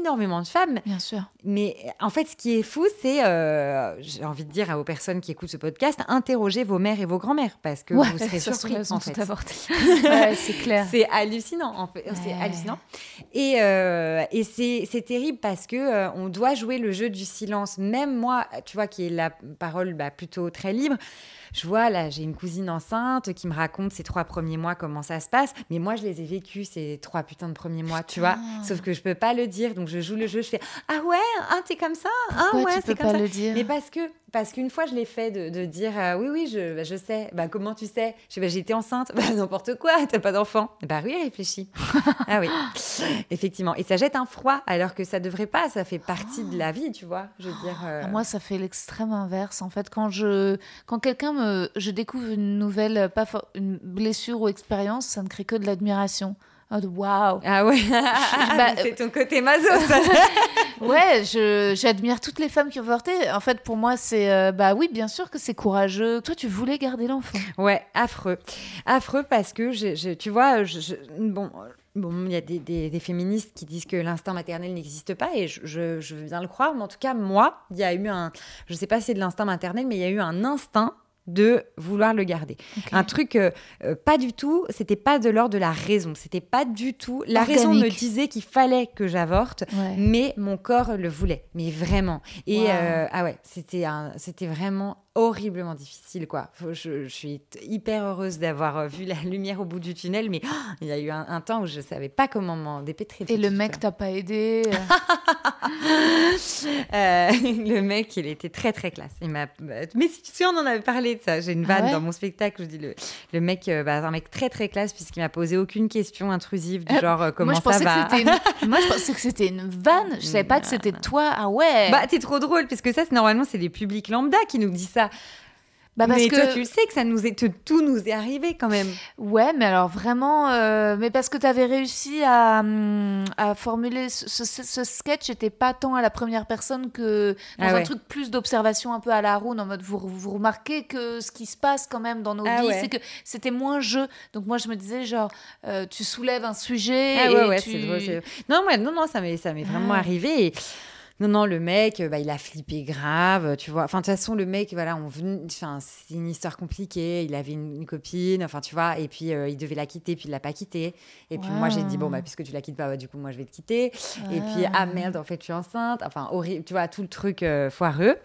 énormément de femmes. Bien sûr. Mais en fait, ce qui est fou, c'est, euh, j'ai envie de dire aux personnes qui écoutent ce podcast, interrogez vos mères et vos grands-mères, parce que Ouais, vous serez surpris. en fait. <laughs> ouais, c'est clair. C'est hallucinant, en fait. C'est hallucinant. Et, euh, et c'est c'est terrible parce que euh, on doit jouer le jeu du silence. Même moi, tu vois, qui est la parole bah, plutôt très libre, libre je vois, là, j'ai une cousine enceinte qui me raconte ces trois premiers mois, comment ça se passe. Mais moi, je les ai vécus, ces trois putains de premiers mois, tu vois. Sauf que je peux pas le dire, donc je joue le jeu, je fais Ah ouais, ah, t'es comme ça Ah Pourquoi ouais, c'est comme pas ça. le dire? Mais parce que parce qu'une fois je l'ai fait de, de dire euh, oui oui je, bah, je sais. Bah comment tu sais? Je bah, j'étais enceinte. <laughs> Bah n'importe quoi t'as pas d'enfant bah oui réfléchis. <laughs> Ah oui. Effectivement. Et ça jette un froid alors que ça devrait pas. Ça fait partie de la vie tu vois je veux dire euh, Ah, Moi, ça fait l'extrême inverse. En fait, quand je, quand quelqu'un me, je découvre une nouvelle, pas for- une blessure ou expérience, ça ne crée que de l'admiration. Ah, waouh. ah ouais bah, c'est ton côté maso ça <laughs> Ouais, j'admire toutes les femmes qui ont avorté. En fait, pour moi, c'est, euh, bah oui, bien sûr que c'est courageux. Toi, tu voulais garder l'enfant. Ouais, affreux. Affreux parce que, je, je- tu vois, je, bon, bon, il y a des, des- des féministes qui disent que l'instinct maternel n'existe pas et je, je- je veux bien le croire, mais en tout cas, moi, il y a eu un, je sais pas si c'est de l'instinct maternel, mais il y a eu un instinct de vouloir le garder. Un truc euh, euh, pas du tout, c'était pas de l'ordre de la raison, c'était pas du tout. La raison me disait qu'il fallait que j'avorte, Ouais. mais mon corps le voulait, mais vraiment. Et Wow. euh, ah ouais, c'était un, c'était vraiment horriblement difficile quoi. Je, je suis hyper heureuse d'avoir euh, vu la <laughs> lumière au bout du tunnel, mais oh, il y a eu un, un temps où je savais pas comment m'en dépêtrer. Et le mec t'a pas aidé. <laughs> euh. Le mec, il était très très classe. Il m'a. Mais si on en avait parlé de ça. J'ai une Ah vanne ouais dans mon spectacle. Je dis le, le mec, euh, bah, un mec très très classe puisqu'il m'a posé aucune question intrusive du Euh, genre euh, comment Moi, je ça va. que c'était une... <laughs> Moi, je pensais que c'était une vanne. Je savais pas que c'était toi. Ah ouais. Bah, t'es trop drôle, parce que ça, c'est normalement, c'est les publics lambda qui nous disent ça. Bah, parce mais que toi, tu le sais que ça nous est, que tout nous est arrivé quand même. Ouais, mais alors vraiment, euh, mais parce que tu avais réussi à, hum, à formuler ce, ce- ce sketch, n'était pas tant à la première personne que dans Ah un truc plus d'observation un peu à la roue, en mode vous, vous remarquez que ce qui se passe quand même dans nos Ah vies, ouais. c'est que c'était moins jeu. Donc moi je me disais genre, euh, tu soulèves un sujet Ah et ouais, ouais, tu... c'est Non, ouais, non, non, ça m'est, ça m'est vraiment Ah. arrivé. Et... Non, non, le mec, euh, bah, il a flippé grave, tu vois. Enfin, de toute façon, le mec, voilà, on enfin, c'est une histoire compliquée. Il avait une, une copine, enfin, tu vois, et puis euh, il devait la quitter, puis il l'a pas quittée. Et puis moi, j'ai dit, bon, bah, puisque tu la quittes pas, bah, du coup, moi, je vais te quitter. Et puis, ah merde, en fait, je suis enceinte. Enfin, horrible, tu vois, tout le truc euh, foireux.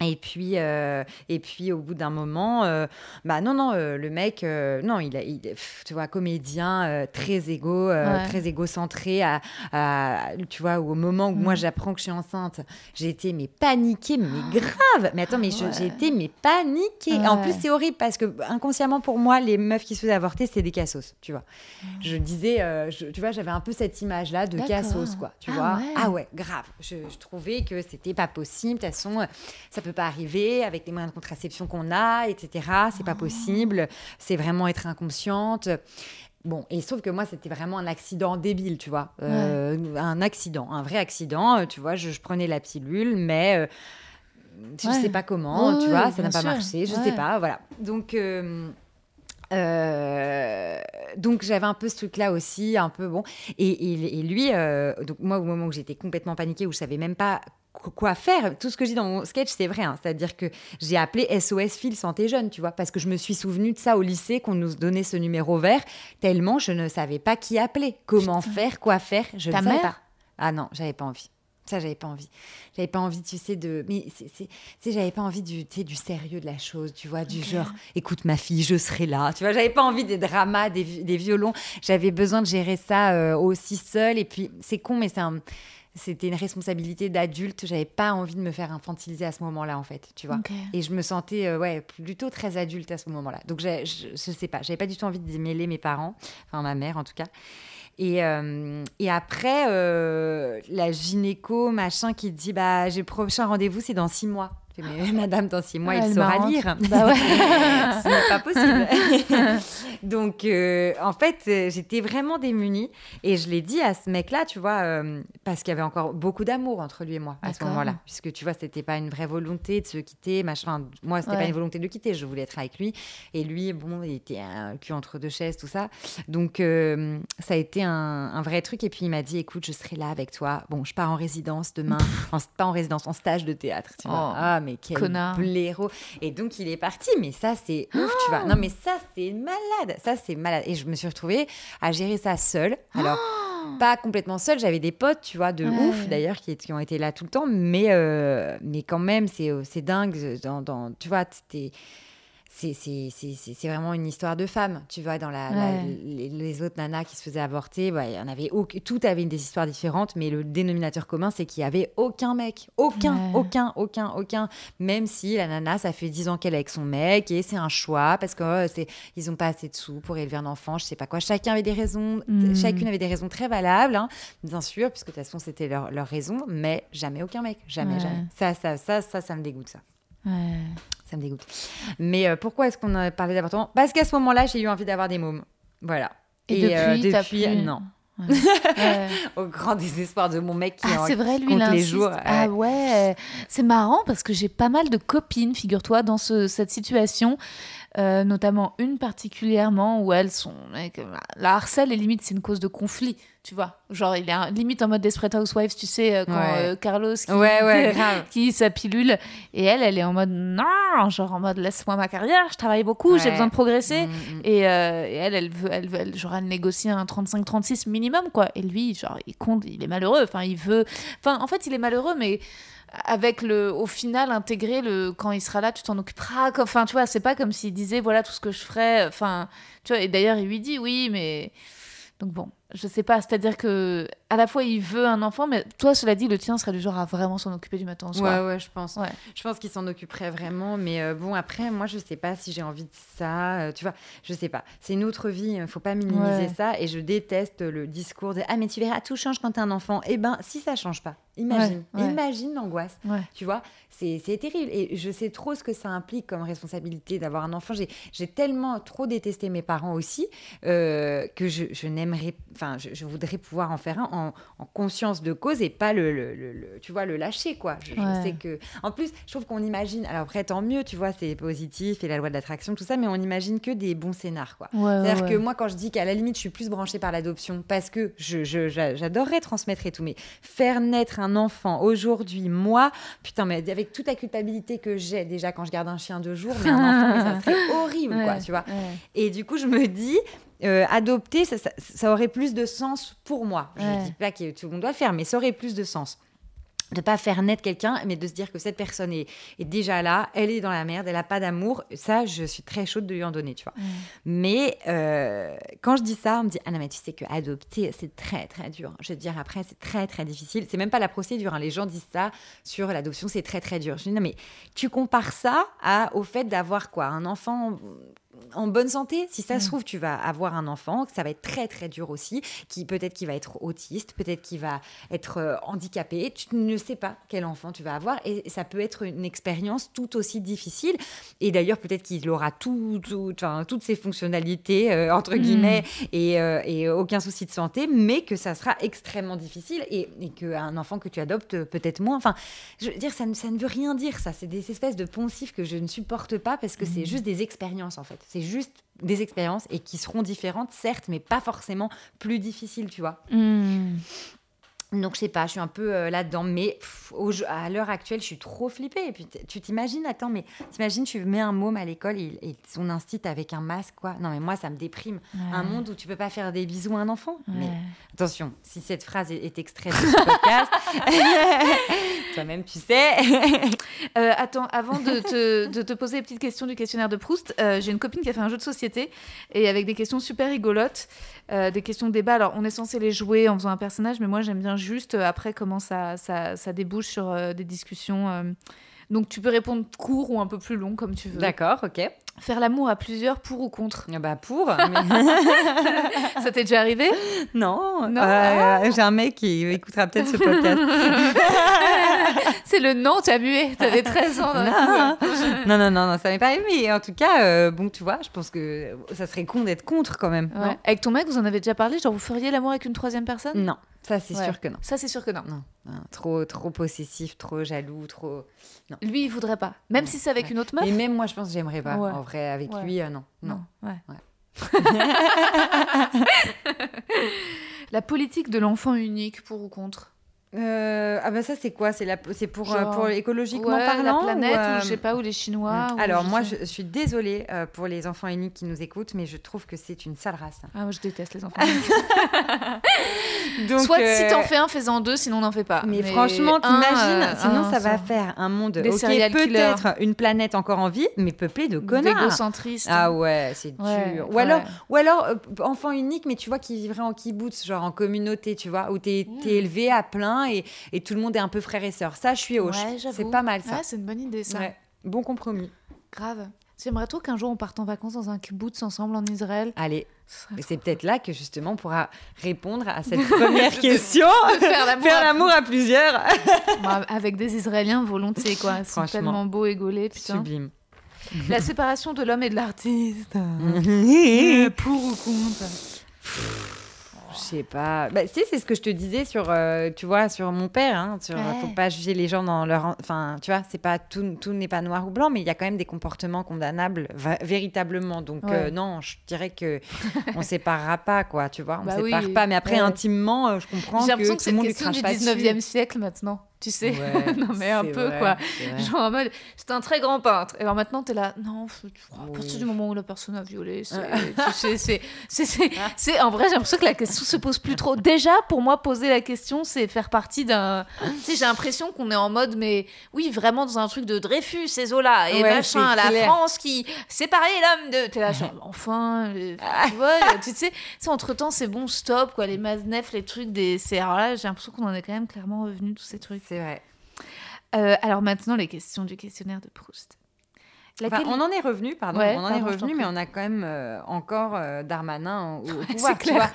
Et puis, euh, et puis au bout d'un moment, euh, bah non, non, euh, le mec, non, il, a, il tu vois, comédien, très égo, Ouais. très égocentré, à, à- tu vois, au moment où Mm. moi j'apprends que je suis enceinte, j'ai été mais paniquée, mais <gasps> grave. Mais attends, mais Ouais. j'ai été mais paniquée. En plus, c'est horrible parce que inconsciemment pour moi, les meufs qui se faisaient avorter, c'était des cassos, tu vois. Mm. Je disais, je- tu vois, j'avais un peu cette image-là de cassos, quoi, tu Ah vois. Ah ouais, grave. Je, je trouvais que c'était pas possible. De toute façon, ça peut pas arriver avec les moyens de contraception qu'on a, etc. C'est pas possible. C'est vraiment être inconsciente. Bon, et sauf que moi, c'était vraiment un accident débile, tu vois. Euh, Un accident, un vrai accident. Euh, Tu vois, je, je prenais la pilule, mais euh, je Ouais. sais pas comment, tu vois, ça n'a pas sûr. marché, je sais pas, voilà. Donc. euh, euh, donc j'avais un peu ce truc là aussi un peu bon et, et- et lui euh, donc moi au moment où j'étais complètement paniquée où je savais même pas quoi faire tout ce que je dis dans mon sketch c'est vrai hein. c'est à dire que j'ai appelé SOS Fil Santé Jeune tu vois parce que je me suis souvenu de ça au lycée qu'on nous donnait ce numéro vert tellement je ne savais pas qui appeler comment faire quoi faire je Ta ne savais mère pas ah non j'avais pas envie ça, j'avais pas envie. J'avais pas envie, tu sais, de. Mais c'est, c'est- tu sais, j'avais pas envie du, tu sais, du sérieux de la chose, tu vois, du genre, écoute ma fille, je serai là. Tu vois, j'avais pas envie des dramas, des violons. J'avais besoin de gérer ça euh, aussi seule. Et puis, c'est con, mais c'est un- C'était une responsabilité d'adulte. J'avais pas envie de me faire infantiliser à ce moment-là, en fait, tu vois. Et je me sentais, euh, ouais, plutôt très adulte à ce moment-là. Donc, je, je sais pas, j'avais pas du tout envie de démêler mes parents, enfin ma mère en tout cas. Et, euh, et après, euh, la gynéco, machin, qui dit bah, j'ai le prochain rendez-vous, c'est dans six mois. Mais <laughs> Madame, dans six mois, il saura lire. Bah ouais. <laughs> Ce n'est pas possible. <laughs> Donc, euh, en fait, euh, j'étais vraiment démunie. Et je l'ai dit à ce mec-là, tu vois, euh, parce qu'il y avait encore beaucoup d'amour entre lui et moi à ce moment-là. Puisque, tu vois, c'était pas une vraie volonté de se quitter, machin. Moi, c'était pas Ouais. une volonté de le quitter. Je voulais être avec lui. Et lui, bon, il était un cul entre deux chaises, tout ça. Donc, euh, ça a été un, un vrai truc. Et puis, il m'a dit, écoute, je serai là avec toi. Bon, je pars en résidence demain. en, pas en résidence, en stage de théâtre. Tu vois. Oh, ah, mais quel connard. blaireau. Et donc, il est parti. Mais ça, c'est ouf, tu vois. Non, mais ça, c'est malade. Ça, c'est malade. Et je me suis retrouvée à gérer ça seule. Alors, pas complètement seule. J'avais des potes, tu vois, de Ouais. ouf, d'ailleurs, qui, qui ont été là tout le temps. Mais, euh, mais quand même, c'est euh, c'est dingue. Dans, dans- tu vois, t'es- c'est vraiment une histoire de femme. Tu vois, dans la, les, les autres nanas qui se faisaient avorter, bah, y en avait aucun- tout avait des histoires différentes, mais le dénominateur commun, c'est qu'il y avait aucun mec. Aucun, Ouais. aucun, aucun, aucun. Même si la nana, ça fait 10 ans qu'elle est avec son mec et c'est un choix parce euh, c'est ils ont pas assez de sous pour élever un enfant, je sais pas quoi. Chacun avait des raisons, Mm. chacune avait des raisons très valables, hein, bien sûr, puisque de toute façon, c'était leur, leur raison, mais jamais aucun mec. Jamais, Ouais. jamais. Ça, ça, ça, ça, ça me dégoûte, ça. Ouais. Ça me dégoûte. Mais euh, pourquoi est-ce qu'on a parlé d'avortement? Parce qu'à ce moment-là, j'ai eu envie d'avoir des mômes. Voilà. Et euh, depuis, plus- non. Ouais. <laughs> Au grand désespoir de mon mec qui Ah, en- c'est vrai, lui, compte les jours. Ah ouais. ouais, c'est marrant parce que j'ai pas mal de copines, figure-toi, dans ce- cette situation, euh, notamment une particulièrement où elles sont. mec, La harcèle et limite, c'est une cause de conflit, tu vois. Genre, il est un- limite en mode Desperate Housewives, tu sais, euh, quand Ouais. euh, Carlos qui, Ouais, ouais, <laughs> grave. qui sa pilule et elle, elle est en mode non, genre en mode laisse-moi ma carrière, je travaille beaucoup, j'ai besoin de progresser. Mm, mm. Et, euh, et elle, elle veut, elle veut, elle- genre, elle négocie un 35-36 minimum, quoi. Et lui, genre, il compte, il est malheureux. Enfin, il veut. Enfin, en fait, il est malheureux, mais avec le, au final, intégrer le, quand il sera là, tu t'en occuperas. Enfin, tu vois, c'est pas comme s'il disait, voilà tout ce que je ferais. Enfin, tu vois, et d'ailleurs, il lui dit, oui, mais. Donc bon, je sais pas, c'est-à-dire que à la fois il veut un enfant, mais toi, cela dit, le tien serait du genre à vraiment s'en occuper du matin au soir. Ouais, ouais, je pense. Ouais. Je pense qu'il s'en occuperait vraiment. Mais euh, bon, après, moi, je sais pas si j'ai envie de ça. euh, tu vois, je sais pas. C'est une autre vie. Il faut pas minimiser Ouais. ça. Et je déteste le discours de Ah, mais tu verras, tout change quand t'as un enfant. Eh ben, si ça change pas, imagine. Ouais. Imagine l'angoisse. Ouais. Tu vois, c'est terrible. Et je sais trop ce que ça implique comme responsabilité d'avoir un enfant. J'ai tellement trop détesté mes parents aussi euh, que je, je n'aimerais. Enfin, je, je voudrais pouvoir en faire un en, en conscience de cause et pas le, le- le- le- tu vois, le lâcher, quoi. Je, sais que. En plus, je trouve qu'on imagine. Alors après, tant mieux, tu vois, c'est positif et la loi de l'attraction, tout ça, mais on imagine que des bons scénars, quoi. Ouais, C'est-à-dire ouais, que moi, quand je dis qu'à la limite, je suis plus branchée par l'adoption parce que j'adorerais transmettre et tout, mais faire naître un enfant aujourd'hui, moi, putain, mais avec toute la culpabilité que j'ai déjà quand je garde un chien deux jours, mais un enfant, mais ça serait <laughs> horrible, quoi, tu vois. Et du coup, je me dis, euh, adopter, ça, ça- ça aurait plus de sens pour moi. Je Ouais. dis pas que tout le monde doit le faire, mais ça aurait plus de sens de pas faire naître quelqu'un, mais de se dire que cette personne est, est déjà là, elle est dans la merde, elle a pas d'amour. Ça, je suis très chaude de lui en donner, tu vois. Mais euh, quand je dis ça, on me dit ah non mais tu sais que adopter c'est très très dur. Je veux dire après c'est très très difficile. C'est même pas la procédure. hein. Les gens disent ça sur l'adoption, c'est très très dur. Je dis non mais tu compares ça à, au fait d'avoir quoi un enfant en bonne santé. Si ça se trouve, tu vas avoir un enfant, ça va être très très dur aussi, qui peut-être qu'il va être autiste, peut-être qu'il va être euh, handicapé. Tu ne sais pas quel enfant tu vas avoir et ça peut être une expérience tout aussi difficile. Et d'ailleurs, peut-être qu'il aura tout, tout- enfin, toutes ses fonctionnalités euh, entre guillemets et, euh, et aucun souci de santé, mais que ça sera extrêmement difficile et, et qu'un enfant que tu adoptes peut-être moins. Enfin, je veux dire, ça ne, ça ne veut rien dire ça. C'est des espèces de poncifs que je ne supporte pas parce que c'est juste des expériences en fait. C'est juste des expériences et qui seront différentes, certes, mais pas forcément plus difficiles, tu vois. Hmm. Donc, je sais pas, je suis un peu euh, là-dedans. Mais pff, au jeu- à l'heure actuelle, je suis trop flippée. Et puis, tu t'imagines, attends, mais t'imagines, tu mets un môme à l'école et, et son instit avec un masque, quoi. Non, mais moi, ça me déprime. Un monde où tu peux pas faire des bisous à un enfant. Mais attention, si cette phrase est, est extraite de ce podcast, <laughs> toi-même, tu sais. Euh, attends, avant de te, de te poser les petites questions du questionnaire de Proust, euh, j'ai une copine qui a fait un jeu de société et avec des questions super rigolotes, euh, des questions débat. Alors, on est censé les jouer en faisant un personnage, mais moi, j'aime bien juste euh, après comment ça, ça, ça débouche sur euh, des discussions. Donc, tu peux répondre court ou un peu plus long, comme tu veux. D'accord, ok. Faire l'amour à plusieurs, pour ou contre Ah Bah pour. <laughs> mais- <laughs> Ça t'est déjà arrivé? Non. Non. Euh, J'ai un mec qui écoutera peut-être ce podcast. <laughs> C'est le nom, tu as mué. T'avais 13 ans. Non. non, non, non, non, ça m'est pas arrivé. Mais en tout cas, euh, bon, tu vois, je pense que ça serait con d'être contre quand même. Ouais. Avec ton mec, vous en avez déjà parlé Genre, vous feriez l'amour avec une troisième personne? Non, non ça c'est Ouais. sûr que non. Ça, c'est sûr que non. Non, non, trop, trop possessif, trop jaloux, trop. Lui, il voudrait pas. Même si c'est avec Ouais. une autre meuf? Et même moi, je pense que j'aimerais pas. En vrai, avec Ouais. lui, euh, non, non. Ouais. Ouais. <laughs> La politique de l'enfant unique, pour ou contre? Euh, ah bah ça c'est quoi? C'est c'est pour, euh, pour écologiquement Ouais, parlant la planète, ou, euh, ou je sais pas, ou les Chinois. ou Alors je moi, sais- je, suis désolée euh, pour les enfants uniques qui nous écoutent, mais je trouve que c'est une sale race. Ah, moi, je déteste les enfants uniques. <laughs> Donc, Soit euh, si t'en fais un, fais-en deux, sinon n'en fais pas. Mais, franchement, un, t'imagines, euh, sinon un, ça va faire un monde, Des ok, serial peut-être une planète encore en vie, mais peuplée de connards. D'égocentristes. Ah ouais, c'est Ouais, dur. Ou ouais. alors, ou alors euh, enfant unique, mais tu vois, qui vivrait en kibbutz, genre en communauté, tu vois, où t'es Mm. t'es élevé à plein et, et tout le monde est un peu frère et sœur. Ça, je suis. Ouais, j'avoue. c'est pas mal ça. Ouais, c'est une bonne idée, ça. Ouais. Bon compromis. Grave. J'aimerais trop qu'un jour on parte en vacances dans un kibbutz ensemble en Israël. Allez, trop c'est peut-être là que justement on pourra répondre à cette <laughs> première question. <laughs> faire l'amour à- plusieurs. <laughs> Avec des Israéliens volontiers, quoi. Ils sont tellement beaux et gaulés, putain. Sublime. La séparation de l'homme et de l'artiste. Pour ou contre Je sais pas. Bah, si, c'est ce que je te disais sur, euh, tu vois, sur mon père. Hein, sur, Ouais. Faut pas juger les gens dans leur. Enfin, tu vois, c'est pas tout, tout n'est pas noir ou blanc, mais il y a quand même des comportements condamnables, véritablement. Donc Ouais. euh, non, je dirais que on <laughs> séparera pas, quoi. Tu vois, on Bah sépare oui. pas. Mais après, Ouais. intimement, euh, je comprends J'ai l'impression que, c'est une question du pas 19e dessus. siècle maintenant. Tu sais Ouais, <laughs> Non, mais un peu, vrai, quoi. Genre en mode, c'est un très grand peintre. Et alors maintenant, t'es là, non, à partir du moment où la personne a violé, c'est. tu sais, <laughs> En vrai, j'ai l'impression que la question se pose plus trop. Déjà, pour moi, poser la question, c'est faire partie d'un. Tu sais, j'ai l'impression qu'on est en mode, mais oui, vraiment dans un truc de Dreyfus et Zola et Ouais, machin, la clair. France qui séparait l'homme de. T'es là, genre, enfin, euh, tu vois, tu sais, tu sais, entre temps, c'est bon, stop, quoi, les Maznef, les trucs des. Alors là, j'ai l'impression qu'on en est quand même clairement revenu, tous ces trucs. Euh, alors maintenant, les questions du questionnaire de Proust. Enfin, on en est revenu, pardon, Ouais, on en pardon, est revenu, mais on a quand même euh, encore euh, Darmanin au, <laughs> pouvoir, tu vois.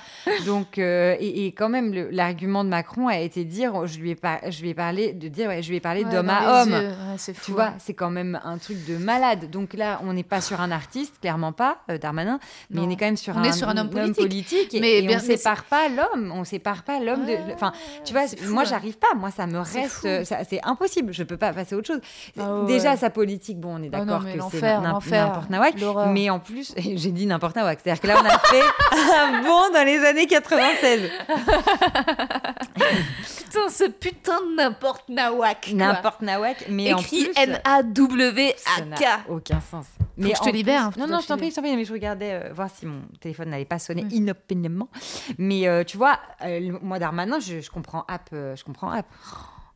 Donc, euh, et, et quand même, l'argument de Macron a été de dire, je lui ai, par- je lui ai parlé, de dire, ouais, je lui ai parlé Ouais, d'homme à homme. Ouais, c'est fou. Tu vois, c'est quand même un truc de malade. Donc là, on n'est pas sur un artiste, clairement pas, Darmanin, mais Non. on est quand même sur, On un, est sur un homme politique. et, Mais et bien- on mais sépare pas l'homme, on sépare pas l'homme de. Enfin, tu vois, fou, moi, j'arrive pas. Moi, ça me reste. C'est impossible. Je peux pas passer à autre chose. Ah. Déjà, sa politique, bon, on est non, d'accord que c'est n'importe nawak. Mais en plus, <laughs> j'ai dit n'importe nawak. C'est-à-dire que là, on a fait <laughs> un bond dans les années 96. <laughs> Putain, ce putain de n'importe nawak. N'importe nawak. Mais en Écrit plus. ça n'a N-A-W-A-K. aucin sens. que je en te libère, hein, plus- faut non, non, je t'en prie, je t'en prie, mais je regardais euh, voir si mon téléphone n'allait pas sonner Ouais. inopinément. Mais euh, tu vois, euh, moi, Darmanin, je, je comprends app. euh, je comprends app.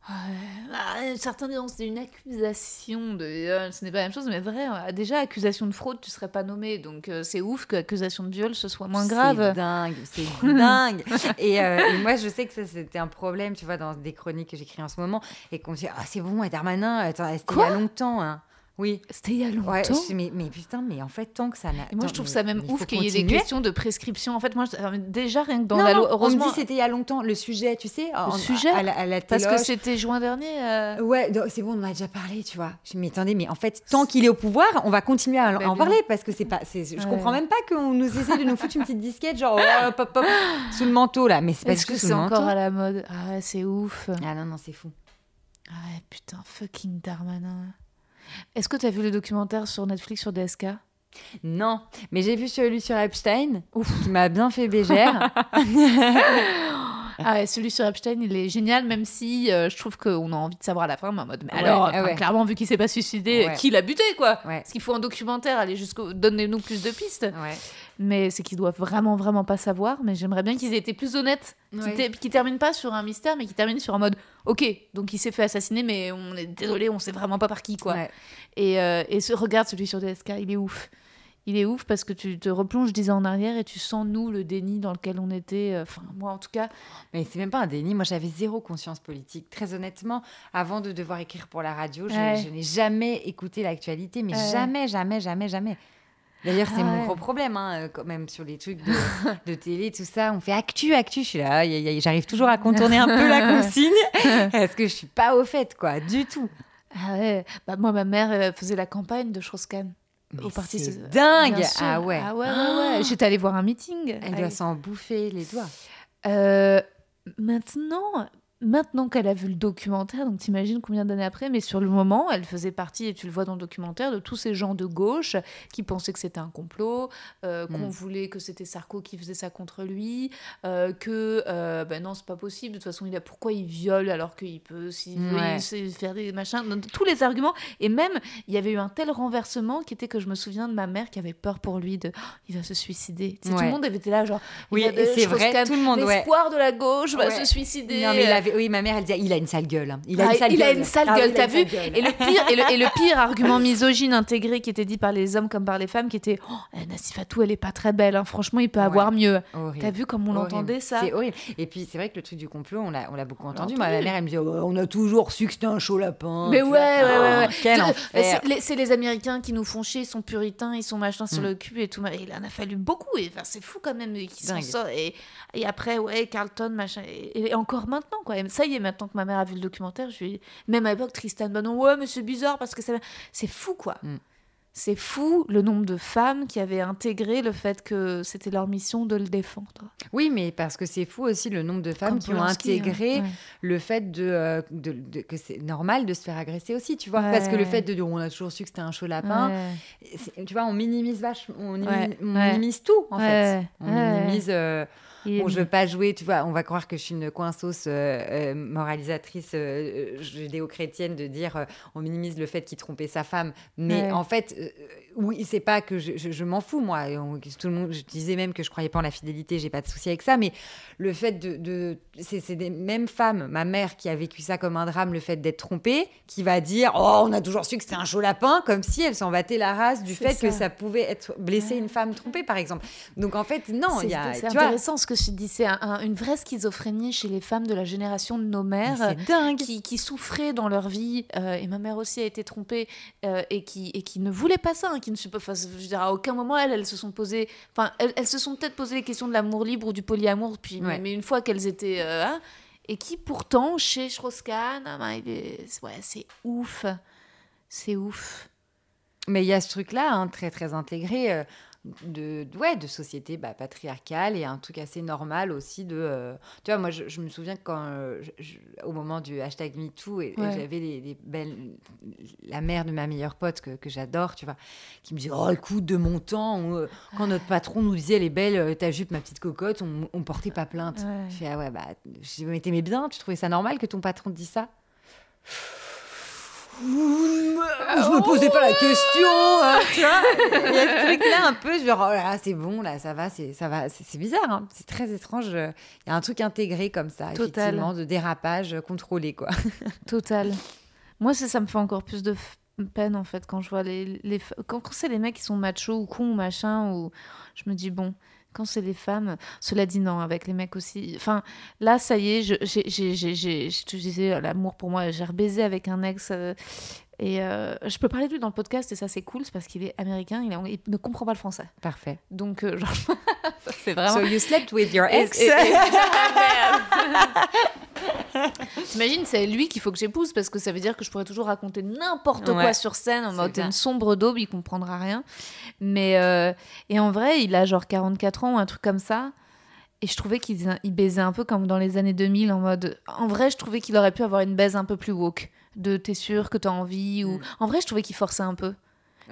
Ah, certains diront que c'est une accusation de viol. Ce n'est pas la même chose, mais vrai. euh, Déjà, accusation de fraude, tu serais pas nommé. Donc euh, c'est ouf que accusation de viol, ce soit moins C'est grave. dingue, c'est <laughs> dingue. Et, euh, et moi, je sais que ça, c'était un problème, tu vois, dans des chroniques que j'écris en ce moment, et qu'on me dit, ah, c'est bon, ouais, Darmanin, attends, c'était il y a longtemps. hein. Oui. C'était il y a longtemps. Ouais, je- mais, mais putain, mais en fait, tant que ça n'a. Moi, je trouve mais- ça même ouf qu'il y ait des questions de prescription. En fait, moi, je- alors, déjà, rien que dans non, la loi, on me heureusement. dit c'était il y a longtemps, le sujet, tu sais, en- sujet à, à la Parce que c'était juin dernier. euh, Ouais, c'est bon, on en a déjà parlé, tu vois. Je mais attendez, mais en fait, tant qu'il est au pouvoir, on va continuer à, Bah, en bien. parler parce que c'est pas. Je Ouais. comprends même pas qu'on nous essaie de nous foutre une petite disquette, genre, oh, hop, sous le manteau là. Mais c'est du tout que c'est le encore à la mode? Ah ouais, c'est ouf. Ah non, non, c'est fou. Ah ouais, putain, fucking Darmanin. Est-ce que tu as vu le documentaire sur Netflix sur DSK Non, mais j'ai vu celui sur Epstein, qui m'a bien fait bégère. <laughs> Ah ouais, celui sur Epstein, il est génial, même si euh, je trouve qu'on a envie de savoir à la fin, mais en mode, mais Ouais, alors, enfin, clairement, vu qu'il s'est pas suicidé, qui l'a buté, quoi? Parce qu'il faut un documentaire, aller jusqu'au... Donnez-nous plus de pistes. Mais c'est qu'ils doivent vraiment, vraiment pas savoir. Mais j'aimerais bien qu'ils aient été plus honnêtes. Qu'ils Ouais. qu'ils terminent pas sur un mystère, mais qu'ils terminent sur un mode Ok, donc il s'est fait assassiner, mais on est désolé, on sait vraiment pas par qui, quoi. Ouais. Et, euh, et ce, regarde celui sur DSK, il est ouf. Il est ouf parce que tu te replonges dix ans en arrière et tu sens, nous, le déni dans lequel on était. euh, Enfin, moi, en tout cas. Mais c'est même pas un déni. Moi, j'avais zéro conscience politique. Très honnêtement, avant de devoir écrire pour la radio, je, Ouais. je n'ai jamais écouté l'actualité, mais jamais, jamais, jamais, jamais. D'ailleurs, c'est Ah mon ouais. gros problème, hein, euh, quand même, sur les trucs de, <laughs> de télé, tout ça. On fait actu, actu. Je suis là, j'arrive toujours à contourner un peu la <laughs> consigne parce que je suis pas au fait, quoi, du tout. Ah ouais. Bah, moi, ma mère elle faisait la campagne de Strauss-Kahn. Au parti c'est so- dingue. Ah ouais. Ah ouais, ouais, ouais. <gasps> J'étais allée voir un meeting. Elle doit s'en bouffer les doigts. Euh, maintenant, maintenant qu'elle a vu le documentaire, donc t'imagines combien d'années après, mais sur le moment, elle faisait partie, et tu le vois dans le documentaire, de tous ces gens de gauche qui pensaient que c'était un complot, euh, qu'on Mm. voulait que c'était Sarko qui faisait ça contre lui, euh, que euh, ben non, c'est pas possible, de toute façon, il a, pourquoi il viole alors qu'il peut s'il veut, Ouais. il sait faire des machins, donc, tous les arguments, et même, il y avait eu un tel renversement qui était que je me souviens de ma mère qui avait peur pour lui, de Oh, il va se suicider. Tout Ouais. le monde avait été là, genre, il Oui, c'est vrai, tout le monde, ouais. l'espoir de la gauche va Ouais. se suicider. Non, mais il avait- oui, ma mère, elle disait, il a une sale gueule. hein. Il a Ah, une sale il a gueule. une sale Ah gueule, a t'as vu gueule. et le, pire, et, le, et le pire <laughs> argument misogyne intégré qui était dit par les hommes comme par les femmes, qui était oh, eh, Nassifatou, elle est pas très belle, hein. franchement, il peut Ouais. avoir mieux. T'as vu comme on l'entendait ça C'est horrible. Et puis, c'est vrai que le truc du complot, on l'a, on l'a beaucoup On entendu. Moi, ma mère, elle me disait, Ouais, on a toujours su que c'était un chaud lapin. Mais ouais, ouais, ouais. Oh, enfer. C'est les, Américains qui nous font chier, ils sont puritains, ils sont machin sur Mm. le cul et tout. Il en a fallu beaucoup. Et c'est fou quand même qu'ils s'en sortent. Et, après, ouais, Carlton, machin. Et encore maintenant, quoi. Et ça y est, maintenant que ma mère a vu le documentaire, je lui... même à l'époque, Tristan Bannon, ouais, mais c'est bizarre parce que ça... c'est fou, quoi. Mm. C'est fou le nombre de femmes qui avaient intégré le fait que c'était leur mission de le défendre. Oui, mais parce que c'est fou aussi le nombre de femmes Comme qui ont hein. intégré Ouais. le fait de, euh, de- de- que c'est normal de se faire agresser aussi, tu vois. Ouais. Parce que le fait de dire on a toujours su que c'était un chaud lapin, Ouais. tu vois, on minimise vachement, on, minimise tout en fait. On minimise. euh, Et- Bon, je veux pas jouer, tu vois, on va croire que je suis une coinceuse euh, euh, moralisatrice euh, judéo-chrétienne de dire euh, on minimise le fait qu'il trompait sa femme. Mais Ouais. en fait, oui, c'est pas que je, je- je m'en fous, moi. On- tout le monde, je disais même que je croyais pas en la fidélité, j'ai pas de souci avec ça. Mais le fait de. de c'est des mêmes femmes, ma mère qui a vécu ça comme un drame, le fait d'être trompée, qui va dire oh, on a toujours su que c'était un chaud lapin, comme si elle s'en battait la race du fait que ça. pouvait être blesser une femme trompée, par exemple. Donc en fait, non, il y a. c'est vois, intéressant ce que tu dis. C'est un- un- une vraie schizophrénie chez les femmes de la génération de nos mères. dingue. qui, qui souffraient dans leur vie, euh, et ma mère aussi a été trompée, euh, et, qui, et qui ne voulaient pas ça, hein, qui ne se, enfin, je veux dire, à aucun moment elles, elles se sont posées, enfin elles, elles se sont peut-être posé les questions de l'amour libre ou du polyamour, puis, Ouais. mais une fois qu'elles étaient, euh, hein, et qui pourtant chez Strauss-Kahn, est- ouais, c'est ouf, c'est ouf. Mais il y a ce truc-là, hein, très très intégré, euh, de, ouais, de société bah, patriarcale et un truc assez normal aussi de... euh, tu vois, moi, je, je me souviens quand, euh, je- au moment du hashtag MeToo, et, j'avais les, les belles... La mère de ma meilleure pote que, que j'adore, tu vois, qui me disait, oh, écoute, de mon temps, on, euh, quand notre patron nous disait, elle est belle, ta jupe, ma petite cocotte, on, on portait pas plainte. Ouais. Je fais, ah ouais, bah, je dis, mais bien, tu trouvais ça normal que ton patron te dise ça? Je me posais pas la question, hein, tu vois. <laughs> Il y a ce truc-là un peu, genre, oh là là, c'est bon, là, ça va, c'est, ça va, c'est, bizarre, hein. c'est très étrange. Il y a un truc intégré comme ça, Total. effectivement, de dérapage euh, contrôlé, quoi. <laughs> Total. Moi, ça, ça me fait encore plus de peine, en fait, quand je vois les... quand, quand c'est les mecs qui sont machos ou cons ou machin, ou je me dis, bon, quand c'est les femmes... Cela dit, non, avec les mecs aussi. Enfin, là, ça y est, je, te disais, l'amour pour moi, j'ai rebaisé avec un ex... euh, et euh, je peux parler de lui dans le podcast, et ça, c'est cool, c'est parce qu'il est américain, il, est- il ne comprend pas le français. Parfait. Donc, euh, genre, <laughs> c'est vraiment... So you slept with your ex? <laughs> <laughs> T'imagines, c'est lui qu'il faut que j'épouse parce que ça veut dire que je pourrais toujours raconter n'importe quoi sur scène en mode t'es une sombre daube, il comprendra rien. Mais euh, et en vrai, il a genre 44 ans ou un truc comme ça. Et je trouvais qu'il il baisait un peu comme dans les années 2000 en mode. En vrai, je trouvais qu'il aurait pu avoir une baise un peu plus woke. De t'es sûr que t'as envie ou. Mm. En vrai, je trouvais qu'il forçait un peu.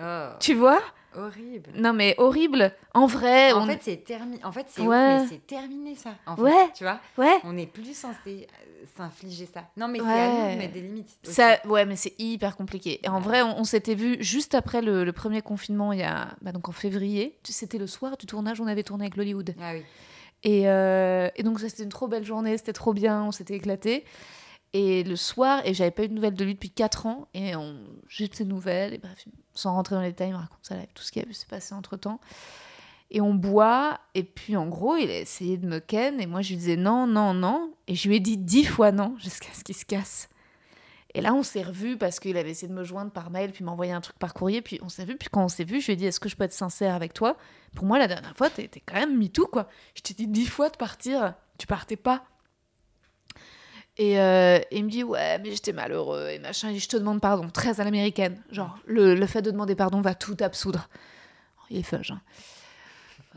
Oh, Tu vois? Horrible. Non mais horrible. En vrai, En on... fait, c'est terminé. En fait, c'est Ouais. terminé ça. En fait, Ouais. Tu vois, ouais. on n'est plus censé euh, s'infliger ça. Non, mais c'est à nous de mettre des limites. aussi. Ça, ouais, mais c'est hyper compliqué. Et en vrai, on, on s'était vu juste après le, le premier confinement, il y a, bah, donc en février. C'était le soir du tournage, on avait tourné avec l'Hollywood. Ah oui. Et, euh, et donc ça, c'était une trop belle journée, c'était trop bien, on s'était éclaté. Et le soir, et j'avais pas eu de nouvelles de lui depuis 4 ans, et on jette ses nouvelles, et bref, sans rentrer dans les détails, il me raconte ça, là, tout ce qui a pu se passer entre temps. Et on boit, et puis en gros, il a essayé de me ken, et moi je lui disais non, non, non, et je lui ai dit dix fois non, <laughs> jusqu'à ce qu'il se casse. Et là, on s'est revus parce qu'il avait essayé de me joindre par mail, puis m'envoyer un truc par courrier, puis on s'est vu. Puis quand on s'est vu, je lui ai dit Est-ce que je peux être sincère avec toi? Pour moi, la dernière fois, t'étais quand même mis tout, quoi. Je t'ai dit dix fois de partir, tu partais pas. Et, euh, et il me dit Ouais, mais j'étais malheureux et machin, et je te demande pardon, très à l'américaine. Genre, le, le fait de demander pardon va tout absoudre. Oh, il est fudge, hein.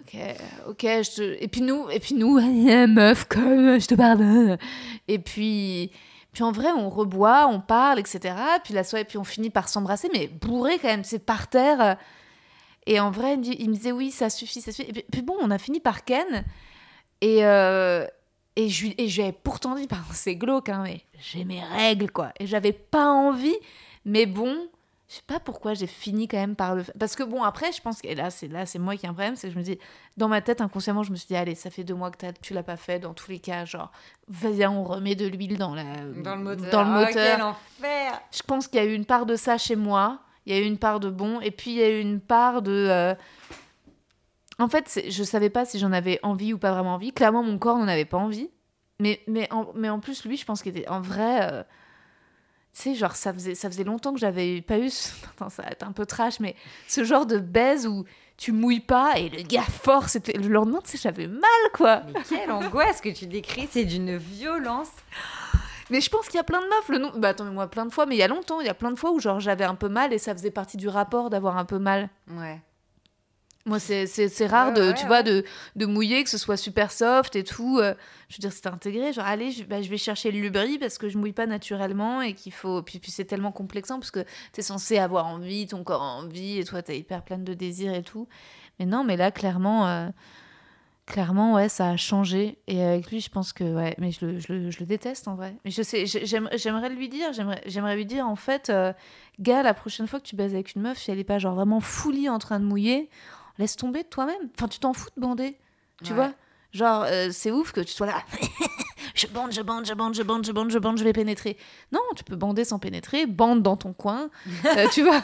Ok, ok, je te... et puis nous, et puis nous, <laughs> meuf, comme je te pardonne. Et puis, puis en vrai, on reboit, on parle, etc. Puis la soirée, puis on finit par s'embrasser, mais bourré quand même, c'est par terre. Et en vrai, il me, il me disait oui, ça suffit, ça suffit. Et puis, puis bon, on a fini par Ken. Et, euh, et je et je lui avais pourtant dit, pardon, c'est glauque, hein, mais j'ai mes règles, quoi. Et j'avais pas envie, mais bon, je sais pas pourquoi j'ai fini quand même par le faire. Parce que bon, après, je pense que et là, c'est là, c'est moi qui ai un problème, c'est que je me dis, dans ma tête, inconsciemment, je me suis dit, allez, ça fait deux mois que tu l'as pas fait, dans tous les cas, genre, viens, on remet de l'huile dans, la, Dans le moteur. Dans le Oh, moteur. quel enfer Je pense qu'il y a eu une part de ça chez moi, il y a eu une part de bon, et puis il y a eu une part de. euh, En fait, je savais pas si j'en avais envie ou pas vraiment envie. Clairement, mon corps n'en avait pas envie. Mais, mais, en, mais en plus, lui, je pense qu'il était en vrai. euh, Tu sais, genre, ça faisait, ça faisait longtemps que j'avais pas eu. ce- <laughs> Attends, ça va être un peu trash, mais ce genre de baise où tu mouilles pas et le gars force. et tu- Le lendemain, tu sais, j'avais mal, quoi. Mais quelle angoisse que tu décris, c'est d'une violence. Mais je pense qu'il y a plein de meufs. Le nom... Bah attends, mais moi, plein de fois, mais il y a longtemps, il y a plein de fois où genre j'avais un peu mal et ça faisait partie du rapport d'avoir un peu mal. Ouais. Moi, c'est- c'est c'est rare de, ouais, tu ouais. vois, de, de mouiller, que ce soit super soft et tout. euh, je veux dire, c'était intégré. Genre, allez, je, bah, je vais chercher le lubri parce que je mouille pas naturellement et qu'il faut. Puis, puis c'est tellement complexant parce que t'es censé avoir envie, ton corps a envie et toi, t'es hyper pleine de désirs et tout. Mais non, mais là, clairement, euh, clairement, ouais, ça a changé. Et avec lui, je pense que, ouais, mais je le, je le, je le déteste en vrai. Mais je sais, j'ai- j'aime- j'aimerais lui dire, j'aimerais j'aimerais lui dire, en fait, euh, gars, la prochaine fois que tu baises avec une meuf, si elle est pas genre vraiment foulie en train de mouiller, laisse tomber toi-même. Enfin, tu t'en fous de bander, tu Ouais. vois Genre, euh, c'est ouf que tu sois là. <laughs> je bande, je bande, je bande, je bande, je bande, je bande, je vais pénétrer. Non, tu peux bander sans pénétrer, bande dans ton coin, <laughs> euh, tu vois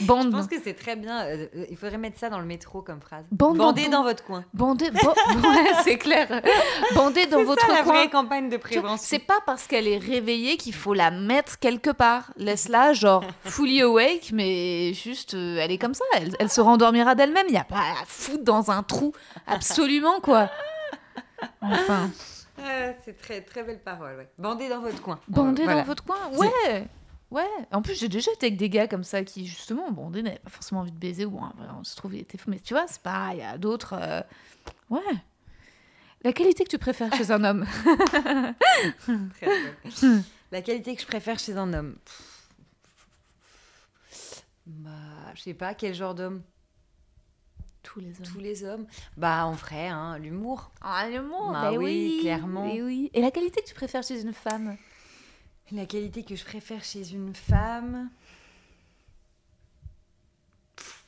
Je Bande, pense que c'est très bien. euh, il faudrait mettre ça dans le métro comme phrase. Bande dans Bandez ton- dans votre coin. bander, ba- <laughs> ouais, c'est clair. Bander dans C'est votre ça, la coin. vraie campagne de prévention. C'est pas parce qu'elle est réveillée qu'il faut la mettre quelque part. Laisse-la, genre, fully awake, mais juste, euh, elle est comme ça. Elle, elle se rendormira d'elle-même. Il n'y a pas à foutre dans un trou. Absolument, quoi. Enfin, Ah, c'est très très belle parole. Ouais. Bandez dans votre coin. bander Voilà. dans votre coin. Ouais. Ouais. En plus, j'ai déjà été avec des gars comme ça qui, justement, bandaient, n'avaient pas forcément envie de baiser. Ou on se trouve, il était fou. Mais tu vois, c'est pas. Il y a d'autres. euh, Ouais. La qualité que tu préfères chez un homme. <laughs> Très. La qualité que je préfère chez un homme. Bah, je sais pas quel genre d'homme? Tous les hommes. Tous les hommes. Bah, en vrai, hein, l'humour. Ah, l'humour, Bah bah oui, oui, clairement. Et, oui. Et la qualité que tu préfères chez une femme La qualité que je préfère chez une femme. Pff,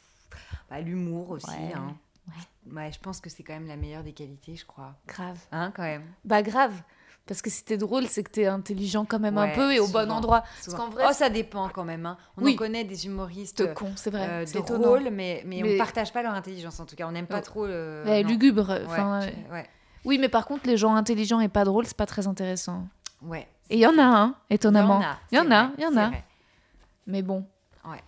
Bah, l'humour aussi. Ouais, hein. ouais. Ouais, je pense que c'est quand même la meilleure des qualités, je crois. Grave. Hein, quand même. Bah grave. Parce que si t'es drôle, c'est que t'es intelligent quand même un peu et au bon souvent, endroit. Parce qu'en vrai, oh, ça dépend quand même. hein. On Oui. en connaît des humoristes c'est con, c'est vrai. euh, c'est étonnant. drôles, mais, mais, Mais- on partage pas leur intelligence en tout cas. On n'aime pas trop le. Ouais, lugubre. Ouais, ouais. Oui, mais par contre, les gens intelligents et pas drôles, c'est pas très intéressant. Ouais. Et il y en a un, étonnamment. Il y en a. Il y en a. Mais bon. Ouais.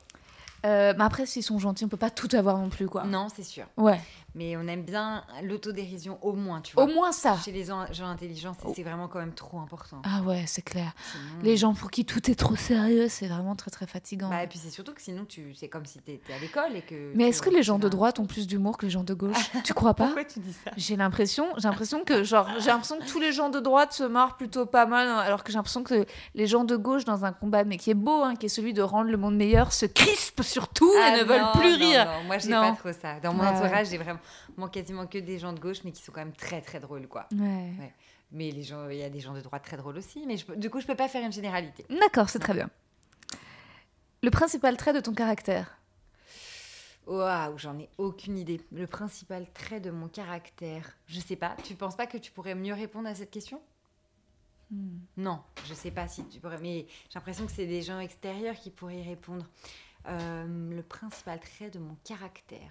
Euh, mais après, s'ils sont gentils, on peut pas tout avoir non plus, quoi. Non, c'est sûr. Ouais. Mais on aime bien l'autodérision au moins, tu vois. Au moins ça. Chez les gens, intelligents, c'est Oh. c'est vraiment quand même trop important. Ah ouais, c'est clair. Sinon- Les gens pour qui tout est trop sérieux, c'est vraiment très très fatigant. Bah, et puis c'est surtout que sinon, tu... c'est comme si tu étais à l'école et que. mais est-ce que les gens de droite ont plus d'humour que les gens de gauche? <laughs> Tu crois pas? Pourquoi tu dis ça? J'ai l'impression, j'ai l'impression que genre, j'ai l'impression que tous les gens de droite se marrent plutôt pas mal, hein, alors que j'ai l'impression que les gens de gauche dans un combat, mais qui est beau, hein, qui est celui de rendre le monde meilleur, se crispent sur tout Ah et ne non, veulent plus non, rire. non, moi, j'ai pas trop ça. Dans mon entourage, j'ai vraiment moi, quasiment que des gens de gauche, mais qui sont quand même très très drôles, quoi. Ouais. Mais les gens, il y a des gens de droite très drôles aussi, mais je du coup, je peux pas faire une généralité. D'accord, c'est très bien. Le principal trait de ton caractère? Waouh, j'en ai aucune idée. Le principal trait de mon caractère, je sais pas. Tu penses pas que tu pourrais mieux répondre à cette question? Hmm. Non, je sais pas si tu pourrais, mais j'ai l'impression que c'est des gens extérieurs qui pourraient y répondre. Euh, le principal trait de mon caractère.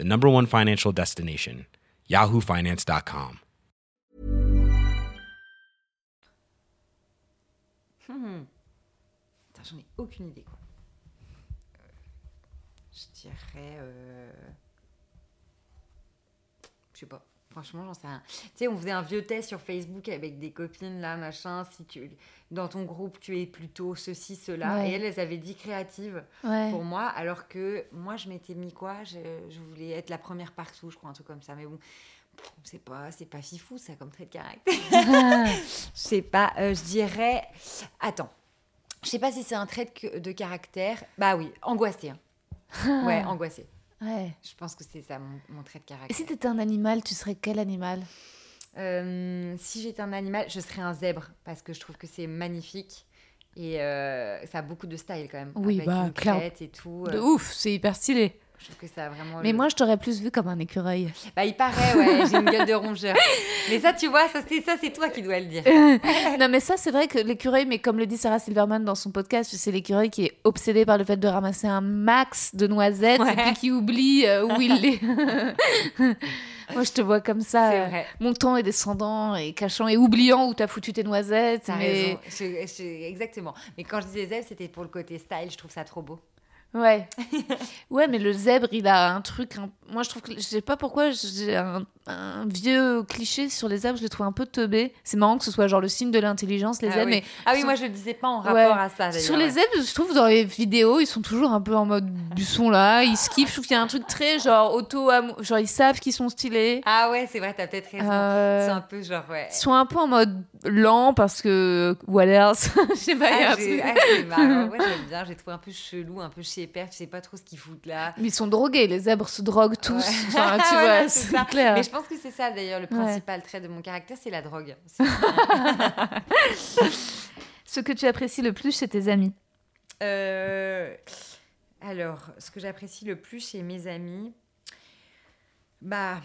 the number one financial destination, yahoofinance.com. Hmm. J'en ai aucune idée. Quoi. Je dirais. euh, Je sais pas. Franchement, j'en sais rien. Tu sais, on faisait un vieux test sur Facebook avec des copines, là, machin. Si tu, dans ton groupe, tu es plutôt ceci, cela. Ouais. Et elles, elles avaient dit créative Ouais. pour moi, alors que moi, je m'étais mis quoi? Je, je voulais être la première partout, je crois, un truc comme ça. Mais bon, c'est pas, c'est pas fifou, ça, comme trait de caractère. <laughs> Je sais pas, euh, je dirais. Attends. Je sais pas si c'est un trait de caractère. Bah oui, angoissé. hein. Ouais, <laughs> angoissé. Ouais. Je pense que c'est ça mon, mon trait de Et caractère. si t'étais un animal, tu serais quel animal? Euh, si j'étais un animal, je serais un zèbre parce que je trouve que c'est magnifique et euh, ça a beaucoup de style quand même. Oui, avec bah, une clair. crête et tout. De euh, ouf, c'est hyper stylé. Je trouve que ça a vraiment. Mais le- moi, je t'aurais plus vu comme un écureuil. Bah, il paraît, ouais, j'ai une gueule de rongeur. Mais ça, tu vois, ça, c'est ça, c'est toi qui dois le dire. <laughs> non, mais ça, c'est vrai que l'écureuil, mais comme le dit Sarah Silverman dans son podcast, c'est l'écureuil qui est obsédé par le fait de ramasser un max de noisettes Ouais. et puis qui oublie euh, où il les. <laughs> Moi, je te vois comme ça, euh, montant et descendant et cachant et oubliant où t'as foutu tes noisettes. T'as mais... raison. Je- je- exactement. Mais quand je disais zèbre, c'était pour le côté style. Je trouve ça trop beau. Ouais. <laughs> ouais, mais le zèbre, il a un truc. un- Moi, je trouve que. Je sais pas pourquoi, j'ai un, un vieux cliché sur les zèbres, je les trouve un peu teubés. C'est marrant que ce soit genre le signe de l'intelligence, les ah, zèbres, oui. mais ah oui, moi je le disais pas en rapport Ouais. à ça. Sur les zèbres, je trouve dans les vidéos, ils sont toujours un peu en mode <laughs> du son là, ils skippent. Je trouve qu'il y a un truc très genre auto genre ils savent qu'ils sont stylés. Ah ouais, c'est vrai, t'as peut-être raison. Euh, C'est un peu genre, ouais. Ils sont un peu en mode lent parce que what else? <laughs> Je sais pas, il y a un Ah, j'ai- ah, marrant. Ouais, j'aime bien. J'ai trouvé un peu chelou, un peu chez père. Tu sais pas trop ce qu'ils foutent là. Mais ils sont drogués, les zèbres se droguent tous. Ouais. <laughs> Enfin, tu vois, c'est clair. Mais je pense que c'est ça d'ailleurs le Ouais. principal trait de mon caractère, c'est la drogue. <laughs> Ce que tu apprécies le plus chez tes amis? Euh, alors, ce que j'apprécie le plus chez mes amis, bah,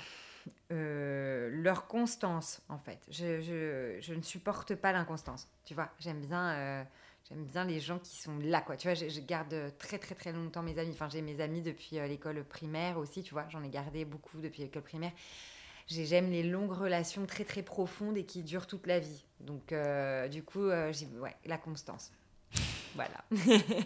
euh, leur constance, en fait. Je, je- je ne supporte pas l'inconstance, tu vois. J'aime bien, euh, j'aime bien les gens qui sont là, quoi. Tu vois, je, je garde très, très, très longtemps mes amis. Enfin, j'ai mes amis depuis euh, l'école primaire aussi, tu vois. J'en ai gardé beaucoup depuis l'école primaire. J'ai- J'aime les longues relations très, très profondes et qui durent toute la vie. Donc, du coup, j'ai- ouais, la constance. Voilà. <laughs>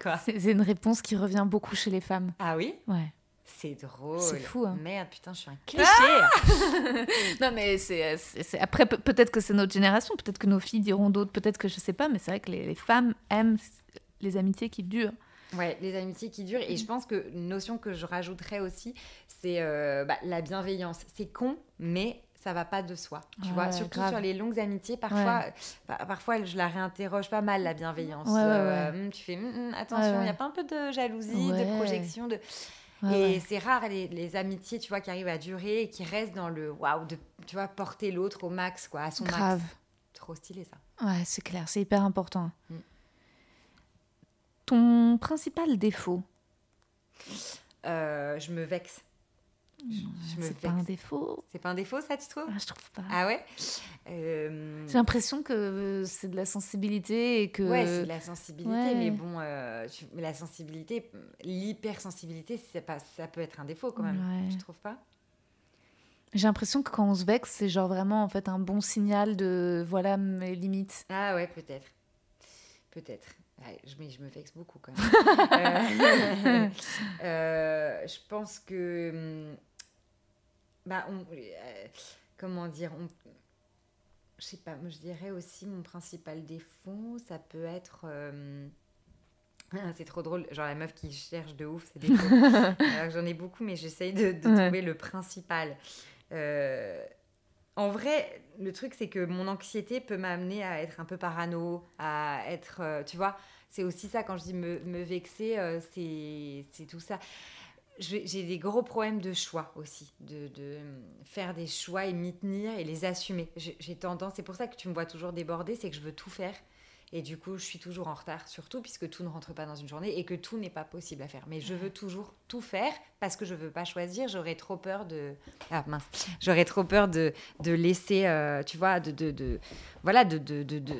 Quoi? C'est une réponse qui revient beaucoup chez les femmes. Ah oui? Ouais. C'est drôle. C'est fou, hein. Merde, putain, je suis un cliché. <laughs> Non, mais c'est. c'est- Après, pe- peut-être que c'est notre génération, peut-être que nos filles diront d'autres, peut-être que je sais pas, mais c'est vrai que les, les femmes aiment les amitiés qui durent. ouais, les amitiés qui durent. Et je pense que une notion que je rajouterais aussi, c'est euh, bah, la bienveillance. C'est con, mais ça va pas de soi. Tu Ouais, vois, surtout grave. sur les longues amitiés, parfois, pa- parfois je la réinterroge pas mal, la bienveillance. Ouais, Euh, hum, tu fais, hum, hum, attention, il y a pas un peu de jalousie, de projection, de... Ouais, et ouais. c'est rare les, les amitiés, tu vois, qui arrivent à durer et qui restent dans le waouh, de, tu vois, porter l'autre au max, quoi, à son Grave. max. Trop stylé ça. Ouais, c'est clair, c'est hyper important. Mm. Ton principal défaut, Euh, je me vexe. Je, je c'est pas un défaut C'est pas un défaut, ça, tu trouves? Ah, Je trouve pas. Ah ouais? Euh, J'ai l'impression que c'est de la sensibilité et que. Ouais, c'est de la sensibilité, Ouais. mais bon, euh, la sensibilité, l'hypersensibilité, ça peut être un défaut quand même. Ouais. Tu trouves pas? J'ai l'impression que quand on se vexe, c'est genre vraiment en fait un bon signal de voilà mes limites. Ah ouais, peut-être. Peut-être. Ouais, je, mais je me vexe beaucoup quand même. <laughs> Euh, <laughs> euh, je pense que. Bah, on, euh, comment dire on, Je sais pas, je dirais aussi mon principal défaut, ça peut être. euh, <laughs> c'est trop drôle, genre la meuf qui cherche de ouf. <laughs> Alors que j'en ai beaucoup, mais j'essaye de, de Ouais. trouver le principal. Euh, en vrai, le truc, c'est que mon anxiété peut m'amener à être un peu parano, à être, tu vois, c'est aussi ça quand je dis me, me vexer, c'est c'est tout ça. J'ai des gros problèmes de choix aussi, de, de faire des choix et m'y tenir et les assumer. J'ai tendance, c'est pour ça que tu me vois toujours débordée, c'est que je veux tout faire. Et du coup, je suis toujours en retard, surtout puisque tout ne rentre pas dans une journée et que tout n'est pas possible à faire. Mais je veux toujours tout faire parce que je veux pas choisir. J'aurais trop peur de. Ah mince. J'aurais trop peur de, de laisser, euh, tu vois, de. de, de- voilà, de de, de, de,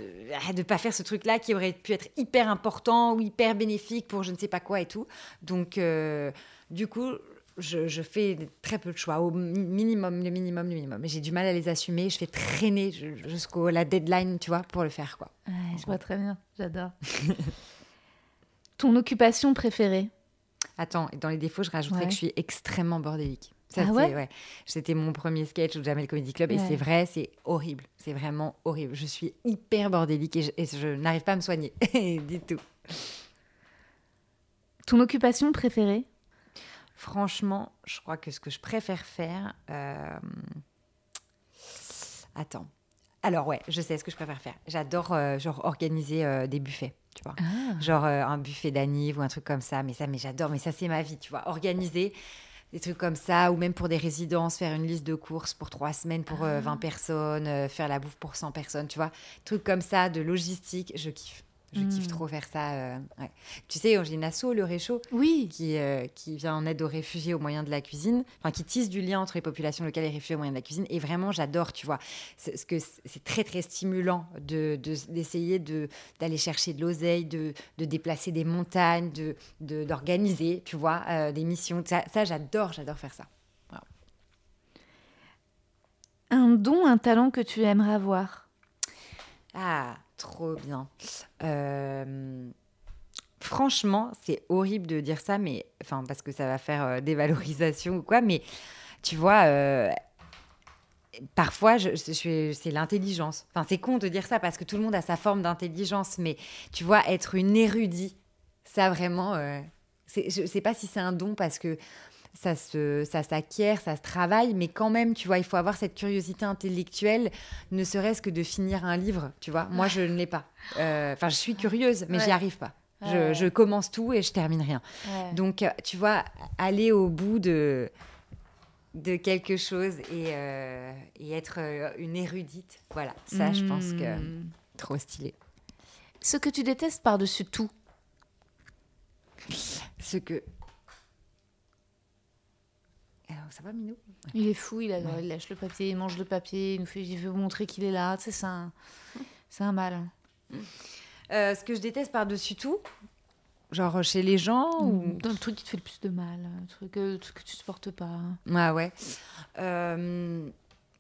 ah, de pas faire ce truc-là qui aurait pu être hyper important ou hyper bénéfique pour je ne sais pas quoi et tout. Donc, euh, du coup, je, je fais très peu de choix, au mi- minimum, le minimum, le minimum. J'ai du mal à les assumer. Je fais traîner ju- jusqu'au la deadline, tu vois, pour le faire, quoi. Ouais, je vois très bien, j'adore. <laughs> Ton occupation préférée? Attends, dans les défauts, je rajouterais Ouais. que je suis extrêmement bordélique. Ça, Ah ouais? C'était mon premier sketch au Jamel Comedy Club et c'est vrai, c'est horrible. C'est vraiment horrible. Je suis hyper bordélique et je, et je n'arrive pas à me soigner <laughs> du tout. Ton occupation préférée? Franchement, je crois que ce que je préfère faire. euh, Attends. Alors, ouais, je sais ce que je préfère faire. J'adore euh, genre organiser euh, des buffets, tu vois. Ah. Genre euh, un buffet d'anniv ou un truc comme ça. Mais ça, mais j'adore. Mais ça, c'est ma vie, tu vois. Organiser des trucs comme ça, ou même pour des résidences, faire une liste de courses pour trois semaines pour euh, 20 personnes, faire la bouffe pour 100 personnes, tu vois. Trucs comme ça, de logistique, je kiffe. Je kiffe Mm. trop faire ça. euh, ouais. Tu sais, j'ai une asso, le Réchaud, Oui. qui, euh, qui vient en aide aux réfugiés au moyen de la cuisine, enfin qui tisse du lien entre les populations locales et les réfugiés au moyen de la cuisine. Et vraiment, j'adore, tu vois. C'est ce que c'est très très stimulant de de- d'essayer de, d'aller chercher de l'oseille, de, de déplacer des montagnes, de de- d'organiser, tu vois, euh, des missions. Ça, ça, j'adore, j'adore faire ça. Un don, un talent que tu aimerais avoir Ah, trop bien. Euh, franchement, c'est horrible de dire ça, mais enfin parce que ça va faire euh, dévalorisation ou quoi, mais tu vois. euh, Parfois, c'est l'intelligence. Enfin, c'est con de dire ça parce que tout le monde a sa forme d'intelligence, mais tu vois, être une érudite, ça vraiment, je sais pas si c'est un don parce que ça se, ça s'acquiert, ça se travaille, mais quand même, tu vois, il faut avoir cette curiosité intellectuelle, ne serait-ce que de finir un livre, tu vois. Moi, je ne l'ai pas. Euh, Enfin, je suis curieuse, mais Ouais. j'y arrive pas. Je, commence tout et je termine rien. Donc, euh, tu vois, aller au bout de, de quelque chose et, euh, et être une érudite, voilà, ça, je pense que Hmm. trop stylé. Ce que tu détestes par-dessus tout? Ce que. Alors, ça va, Minou? Il est fou, il, adore, il lâche le papier, il mange le papier, il nous fait, il veut montrer qu'il est là. Tu sais, c'est un, c'est un mal. Euh, Ce que je déteste par-dessus tout, genre chez les gens ou. Dans le truc qui te fait le plus de mal, truc, euh, truc que tu supportes pas. Ouais, ouais. Euh,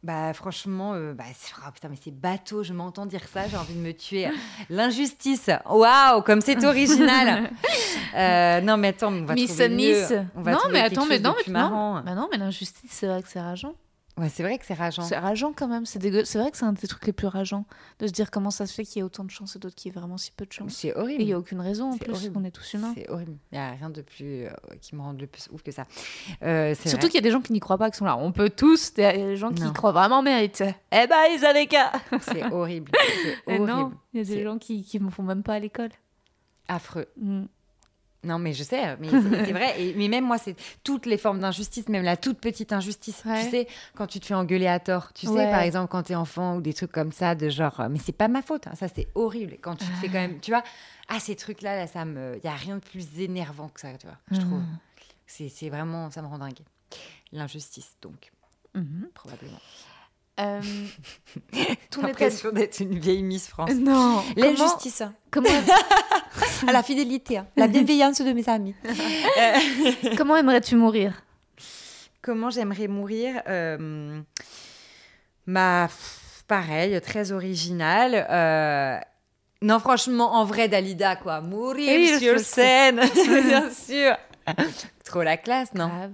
bah, franchement, euh, bah, c'est- oh, putain, mais c'est bateau, je m'entends dire ça, j'ai envie de me tuer. <laughs> L'injustice, waouh, comme c'est original. <laughs> Euh, non, mais attends, on va Miss trouver Miss. mieux. On va non, trouver mais attends, mais non, mais non. Bah non, mais l'injustice, c'est vrai que c'est rageant. Ouais, c'est vrai que c'est rageant. C'est rageant quand même. C'est vrai que c'est un des trucs les plus rageants de se dire comment ça se fait qu'il y ait autant de chance et d'autres qui aient vraiment si peu de chance. C'est Et il horrible. n'y a aucune raison en plus. horrible. On est tous humains. C'est horrible. Il n'y a rien de plus euh, qui me rend le plus ouf que ça. Euh, Surtout qu'il y a des gens qui n'y croient pas, qui sont là. On peut tous. Il y a des gens qui Non. y croient vraiment méritent. Eh ben, ils avaient qu'à. c'est horrible. <laughs> Eh horrible. non, il y a des gens qui ne font même pas à l'école. Affreux. Mm. Non, mais je sais, mais <laughs> c'est c'est vrai. Et, mais même moi, c'est toutes les formes d'injustice, même la toute petite injustice. Ouais. Tu sais, quand tu te fais engueuler à tort, tu sais, par exemple, quand t'es enfant ou des trucs comme ça, de genre, euh, mais c'est pas ma faute, hein, ça c'est horrible. Quand tu te fais quand même, tu vois, ah, ces trucs-là, là, ça me. Il y a rien de plus énervant que ça, tu vois, je trouve. Mm. C'est c'est vraiment, ça me rend dingue. L'injustice, donc, Mhm. probablement. Euh, l'impression d'être une vieille Miss France. Non. Comment, L'injustice, comment, <laughs> à la fidélité, hein. la bienveillance de mes amis. comment aimerais-tu mourir? Comment j'aimerais mourir? Euh, pff, pareil, très original. Euh, Non, franchement, en vrai, Dalida, quoi. Mourir Oui, sur scène, <laughs> bien sûr. Trop la classe, non? Grave.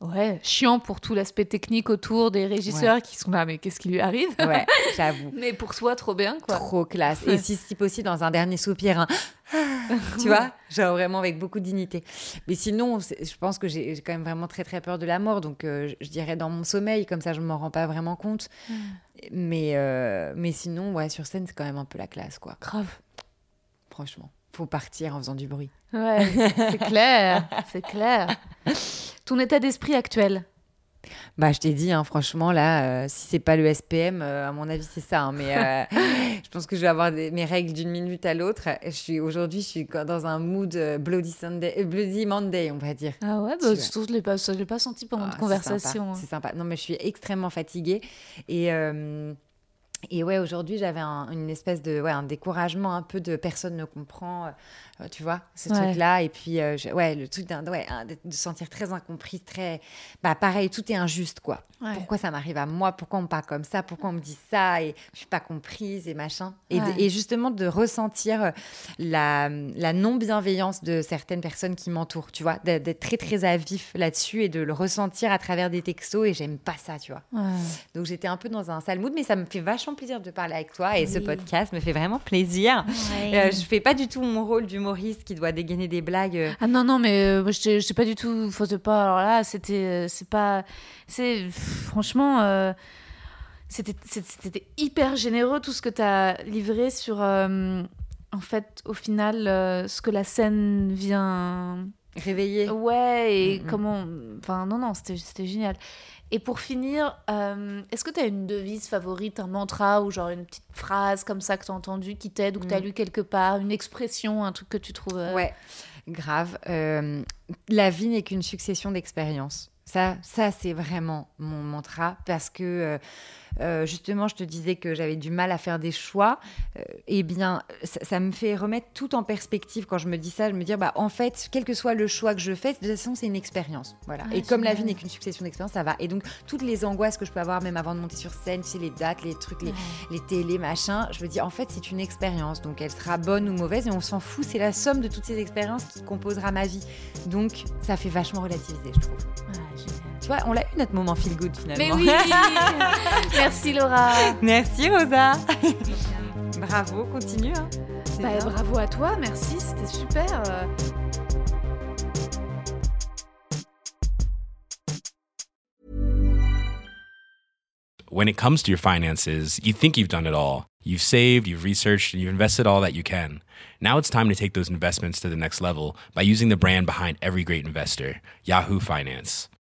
Ouais, chiant pour tout l'aspect technique autour des régisseurs qui sont là, mais qu'est-ce qui lui arrive? Ouais, <laughs> j'avoue. Mais pour soi, trop bien, quoi. Trop classe. Et si, si possible, dans un dernier soupir, un <laughs> tu vois Genre vraiment avec beaucoup de dignité. Mais sinon, je pense que j'ai quand même vraiment très très peur de la mort. Donc euh, je, dirais dans mon sommeil, comme ça je ne m'en rends pas vraiment compte. Mais, euh, mais sinon, ouais, sur scène, c'est quand même un peu la classe, quoi. Grave. Franchement. Faut partir en faisant du bruit. Ouais, c'est <laughs> clair, c'est clair. Ton état d'esprit actuel? Bah, je t'ai dit, hein, franchement, là, euh, si c'est pas le SPM, euh, à mon avis, c'est ça. hein, mais euh, <laughs> je pense que je vais avoir des- mes règles d'une minute à l'autre. Je suis aujourd'hui, je suis dans un mood euh, Bloody Sunday, Bloody Monday, on va dire. Ah ouais, bah, je ne l'ai pas, pas senti pendant Ah, notre c'est conversation. hein. sympa, C'est sympa. Non, mais je suis extrêmement fatiguée. Et, et ouais, aujourd'hui, j'avais un- une espèce de ouais, un découragement un peu de personne ne comprend, euh, tu vois, ce Ouais. truc-là. Et puis, euh, je- ouais, le truc d'un, ouais, un- de de se sentir très incompris, très. Bah, pareil, tout est injuste, quoi. Ouais. Pourquoi ça m'arrive à moi? Pourquoi on me parle comme ça? Pourquoi on me dit ça? Et je suis pas comprise et machin. Et, de- Ouais. et justement, de ressentir euh, la, la non-bienveillance de certaines personnes qui m'entourent, tu vois, d'être très, très à vif là-dessus et de le ressentir à travers des textos. Et j'aime pas ça, tu vois? Ouais. Donc j'étais un peu dans un sale mood, mais ça me fait vachement plaisir de parler avec toi et ce podcast me fait vraiment plaisir. Euh, je fais pas du tout mon rôle d'humoriste qui doit dégainer des blagues. euh. Ah non, non, mais euh, je t'ai pas du tout faute pas. Alors là, c'était. euh, C'est pas. C'est. Franchement. euh, C'était hyper généreux tout ce que tu as livré sur, euh, en fait, au final, euh, ce que la scène vient Réveillée. Ouais, et Mm, mm. comment. Enfin, non, non, c'était génial. Et pour finir, est-ce que tu as une devise favorite, un mantra ou genre une petite phrase comme ça que tu as entendu qui t'aide ou que tu as Mm. lu quelque part, une expression, un truc que tu trouves. Ouais, grave. La vie n'est qu'une succession d'expériences. Ça, ça c'est vraiment mon mantra parce que euh, euh, justement, je te disais que j'avais du mal à faire des choix. Euh, eh bien, ça, ça me fait remettre tout en perspective quand je me dis ça. Je me dis, bah, en fait, quel que soit le choix que je fais, de toute façon, c'est une expérience. Voilà. Ah, Et comme la vie n'est qu'une succession d'expériences, ça va. Et donc, toutes les angoisses que je peux avoir, même avant de monter sur scène, tu sais, les dates, les trucs, les, les télés, machin, je me dis, en fait, c'est une expérience. Donc, elle sera bonne ou mauvaise, et on s'en fout. C'est la somme de toutes ces expériences qui composera ma vie. Donc, ça fait vachement relativiser, je trouve. Ouais. Tu vois, on l'a eu notre moment feel good finalement. Mais oui <laughs> Merci Laura Merci Rosa. <laughs> Bravo, continue. hein. Bah. Bravo à toi, merci, c'était super. euh. When it comes to your finances, you think you've done it all. You've saved, you've researched, and you've invested all that you can. Now it's time to take those investments to the next level by using the brand behind every great investor, Yahoo Finance.